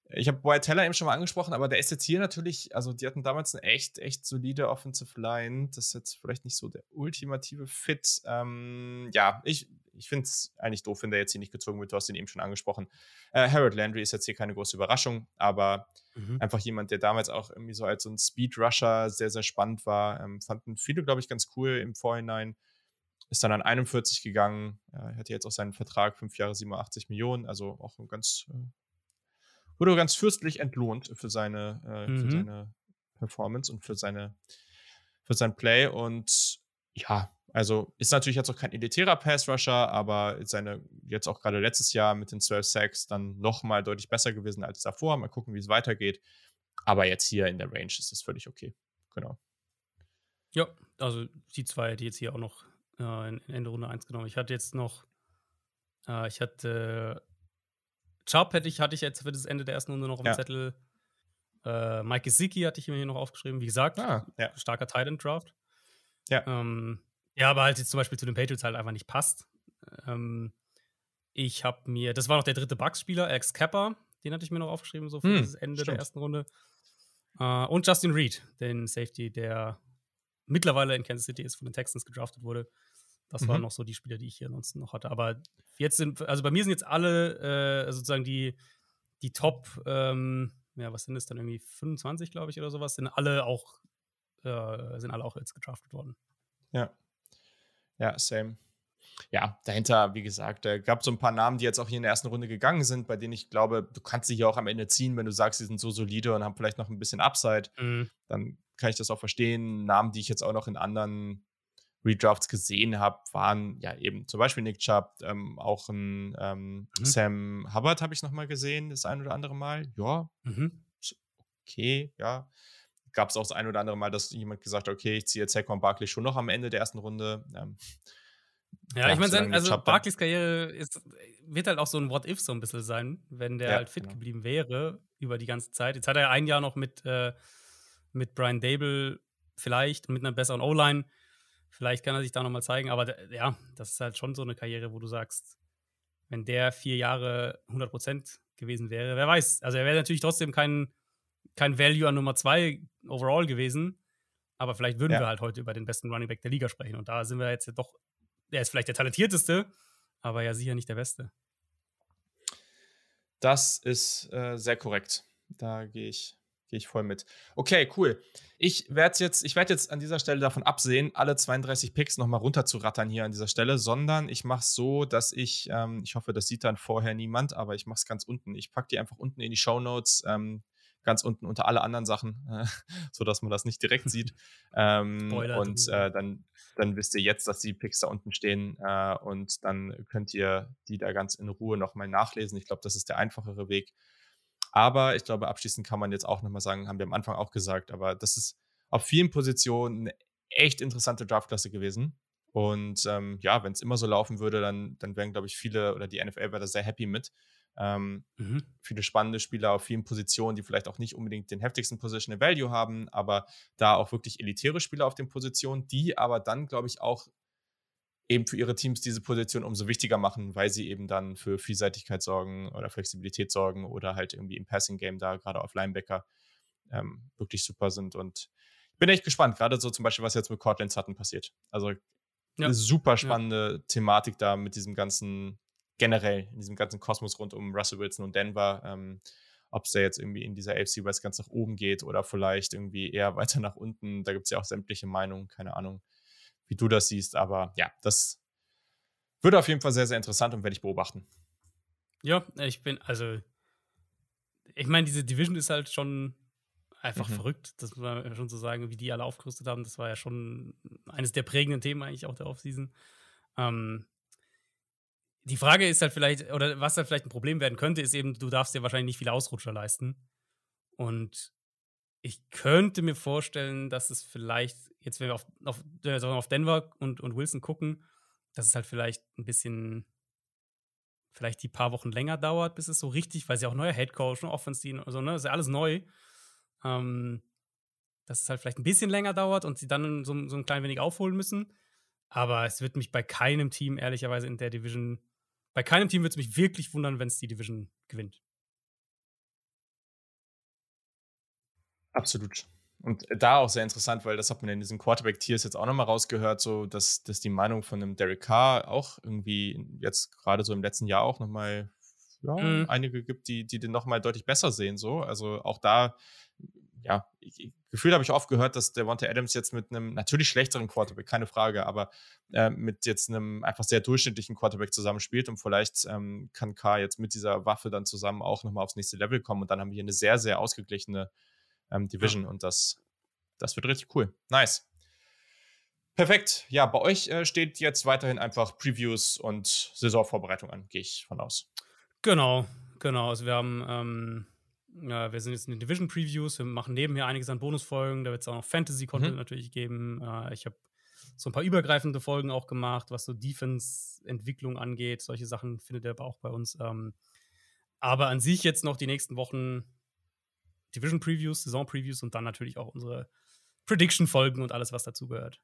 ich habe Wyatt Teller eben schon mal angesprochen, aber der ist jetzt hier natürlich, also die hatten damals eine echt, echt solide Offensive Line. Das ist jetzt vielleicht nicht so der ultimative Fit. Ähm, ja, ich, ich finde es eigentlich doof, wenn der jetzt hier nicht gezogen wird. Du hast ihn eben schon angesprochen. Äh, Harold Landry ist jetzt hier keine große Überraschung, aber mhm. einfach jemand, der damals auch irgendwie so als so ein Speed Rusher sehr, sehr spannend war. Ähm, fanden viele, glaube ich, ganz cool im Vorhinein. ist dann an 41 gegangen. Er hatte jetzt auch seinen Vertrag, fünf Jahre 87 Millionen, also auch ganz, äh, wurde ganz fürstlich entlohnt für seine, äh, mhm. für seine Performance und für seine, für sein Play. Und ja, also ist natürlich jetzt auch kein elitärer Pass-Rusher, aber seine jetzt auch gerade letztes Jahr mit den 12 Sacks dann nochmal deutlich besser gewesen als davor. Mal gucken, wie es weitergeht. Aber jetzt hier in der Range ist es völlig okay. Genau. Ja, also die zwei, die jetzt hier auch noch äh, in Ende Runde 1 genommen. Ich hatte jetzt noch, äh, ich hatte Chubb hätte ich, hatte ich jetzt für das Ende der ersten Runde noch auf dem ja. Zettel. Äh, Mike Gesicki hatte ich mir hier noch aufgeschrieben. Wie gesagt, ah, ja. starker Titan Draft. Ja. Ähm, ja, aber halt jetzt zum Beispiel zu den Patriots halt einfach nicht passt. Ähm, ich habe mir, das war noch der dritte Bucks-Spieler, Alex Kappa, den hatte ich mir noch aufgeschrieben, so für hm, das Ende stimmt. der ersten Runde. Uh, und Justin Reed, den Safety, der mittlerweile in Kansas City ist, von den Texans gedraftet wurde. Das mhm. waren noch so die Spieler, die ich hier ansonsten noch hatte. Aber jetzt sind, also bei mir sind jetzt alle äh, sozusagen die, die Top, ähm, ja, was sind das dann irgendwie 25, glaube ich, oder sowas, sind alle auch, äh, sind alle auch jetzt gedraftet worden. Ja. Ja, same ja, dahinter, wie gesagt, äh, gab so ein paar Namen, die jetzt auch hier in der ersten Runde gegangen sind, bei denen ich glaube, du kannst sie hier auch am Ende ziehen, wenn du sagst, sie sind so solide und haben vielleicht noch ein bisschen Upside. Mhm. Dann kann ich das auch verstehen. Namen, die ich jetzt auch noch in anderen Redrafts gesehen habe, waren ja eben zum Beispiel Nick Chubb, ähm, auch ein ähm, mhm. Sam Hubbard habe ich noch mal gesehen, das ein oder andere Mal. Ja, mhm. okay, ja. Gab es auch das ein oder andere Mal, dass jemand gesagt hat, okay, ich ziehe jetzt Saquon Barkley schon noch am Ende der ersten Runde. Ähm, ja, ich meine, also Barclays Karriere ist, wird halt auch so ein What-If so ein bisschen sein, wenn der ja, halt fit genau. geblieben wäre über die ganze Zeit. Jetzt hat er ja ein Jahr noch mit, äh, mit Brian Dable vielleicht mit einer besseren O-Line. Vielleicht kann er sich da nochmal zeigen, aber ja, das ist halt schon so eine Karriere, wo du sagst, wenn der vier Jahre 100% gewesen wäre, wer weiß. Also er wäre natürlich trotzdem kein, kein Value an Nummer zwei overall gewesen, aber vielleicht würden ja. wir halt heute über den besten Running Back der Liga sprechen. Und da sind wir jetzt doch er ist vielleicht der talentierteste, aber ja sicher nicht der Beste. Das ist äh, sehr korrekt. Da gehe ich, geh ich voll mit. Okay, cool. Ich werde jetzt, ich werde jetzt an dieser Stelle davon absehen, alle 32 Picks nochmal runterzurattern hier an dieser Stelle, sondern ich mache es so, dass ich, ähm, ich hoffe, das sieht dann vorher niemand, aber ich mache es ganz unten. Ich packe die einfach unten in die Show Notes. Ähm, ganz unten unter alle anderen Sachen, äh, [laughs] sodass man das nicht direkt sieht. [laughs] Ähm, und äh, dann, dann wisst ihr jetzt, dass die Picks da unten stehen äh, und dann könnt ihr die da ganz in Ruhe nochmal nachlesen. Ich glaube, das ist der einfachere Weg. Aber ich glaube, abschließend kann man jetzt auch nochmal sagen, haben wir am Anfang auch gesagt, aber das ist auf vielen Positionen eine echt interessante Draftklasse gewesen. Und ähm, ja, wenn es immer so laufen würde, dann, dann wären, glaube ich, viele oder die NFL wäre da sehr happy mit. Ähm, mhm. Viele spannende Spieler auf vielen Positionen, die vielleicht auch nicht unbedingt den heftigsten Positional Value haben, aber da auch wirklich elitäre Spieler auf den Positionen, die aber dann, glaube ich, auch eben für ihre Teams diese Position umso wichtiger machen, weil sie eben dann für Vielseitigkeit sorgen oder Flexibilität sorgen oder halt irgendwie im Passing Game da gerade auf Linebacker ähm, wirklich super sind. Und ich bin echt gespannt, gerade so zum Beispiel, was jetzt mit Cortland Sutton passiert. Also ja. eine super spannende ja. Thematik da mit diesem ganzen generell in diesem ganzen Kosmos rund um Russell Wilson und Denver, ähm, ob es da jetzt irgendwie in dieser AFC West ganz nach oben geht oder vielleicht irgendwie eher [laughs] weiter nach unten. Da gibt es ja auch sämtliche Meinungen, keine Ahnung, wie du das siehst. Aber ja, das wird auf jeden Fall sehr, sehr interessant und werde ich beobachten. Ja, ich bin, also, ich meine, diese Division ist halt schon einfach mhm. verrückt, das muss man schon so sagen, wie die alle aufgerüstet haben. Das war ja schon eines der prägenden Themen eigentlich auch der Offseason. Ähm, die Frage ist halt vielleicht, oder was halt vielleicht ein Problem werden könnte, ist eben, du darfst dir wahrscheinlich nicht viele Ausrutscher leisten. Und ich könnte mir vorstellen, dass es vielleicht, jetzt wenn wir auf, auf, auf Denver und, und Wilson gucken, dass es halt vielleicht ein bisschen, vielleicht die paar Wochen länger dauert, bis es so richtig, weil es ja auch neuer Headcoach und Offensive, also ne, ist ja alles neu. Ähm, dass es halt vielleicht ein bisschen länger dauert und sie dann so, so ein klein wenig aufholen müssen. Aber es wird mich bei keinem Team ehrlicherweise in der Division bei keinem Team würde es mich wirklich wundern, wenn es die Division gewinnt. Absolut. Und da auch sehr interessant, weil das hat man in diesen Quarterback-Tiers jetzt auch nochmal rausgehört, so dass, dass die Meinung von einem Derek Carr auch irgendwie jetzt gerade so im letzten Jahr auch nochmal ja, mhm. einige gibt, die, die den nochmal deutlich besser sehen. So. Also auch da ja, ich, Gefühl habe ich oft gehört, dass der Wante Adams jetzt mit einem natürlich schlechteren Quarterback, keine Frage, aber äh, mit jetzt einem einfach sehr durchschnittlichen Quarterback zusammenspielt und vielleicht ähm, kann K jetzt mit dieser Waffe dann zusammen auch nochmal aufs nächste Level kommen und dann haben wir hier eine sehr, sehr ausgeglichene ähm, Division ja. und das, das wird richtig cool. Nice. Perfekt. Ja, bei euch äh, steht jetzt weiterhin einfach Previews und Saisonvorbereitung an, gehe ich von aus. Genau, genau. Also wir haben, ähm, ja, wir sind jetzt in den Division Previews. Wir machen nebenher einiges an Bonusfolgen. Da wird es auch noch Fantasy-Content mhm. natürlich geben. Äh, ich habe so ein paar übergreifende Folgen auch gemacht, was so Defense-Entwicklung angeht. Solche Sachen findet ihr aber auch bei uns. Ähm, aber an sich jetzt noch die nächsten Wochen Division Previews, Saison Previews und dann natürlich auch unsere Prediction-Folgen und alles, was dazugehört.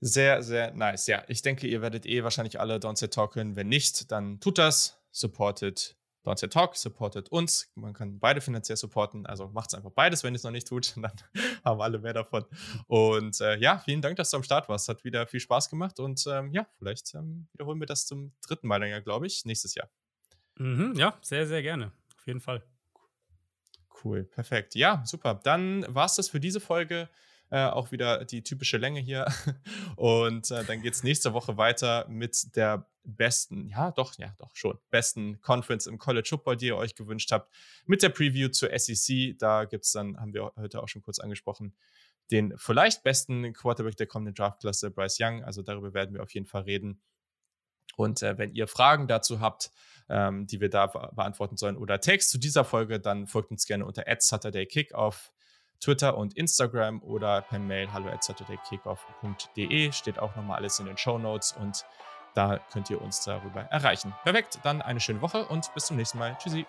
Sehr, sehr nice. Ja, ich denke, ihr werdet eh wahrscheinlich alle Downset talken. Wenn nicht, dann tut das. Supportet Downset Talk, supportet uns. Man kann beide finanziell supporten. Also macht es einfach beides, wenn ihr es noch nicht tut. [laughs] Dann haben alle mehr davon. Und äh, ja, vielen Dank, dass du am Start warst. Hat wieder viel Spaß gemacht. Und ähm, ja, vielleicht ähm, wiederholen wir das zum dritten Mal länger, glaube ich, nächstes Jahr. Mhm, ja, sehr, sehr gerne. Auf jeden Fall. Cool, perfekt. Ja, super. Dann war es das für diese Folge. Äh, auch wieder die typische Länge hier. [laughs] Und äh, dann geht es nächste Woche weiter mit der besten, ja doch, ja doch schon, besten Conference im College Football, die ihr euch gewünscht habt, mit der Preview zur SEC. Da gibt es dann, haben wir heute auch schon kurz angesprochen, den vielleicht besten Quarterback der kommenden Draftklasse, Bryce Young. Also darüber werden wir auf jeden Fall reden. Und äh, wenn ihr Fragen dazu habt, ähm, die wir da beantworten sollen oder Text zu dieser Folge, dann folgt uns gerne unter Saturday auf Twitter und Instagram oder per Mail hallo at saturdaykickoff.de. Steht auch nochmal alles in den Show Notes und da könnt ihr uns darüber erreichen. Perfekt, dann eine schöne Woche und bis zum nächsten Mal. Tschüssi.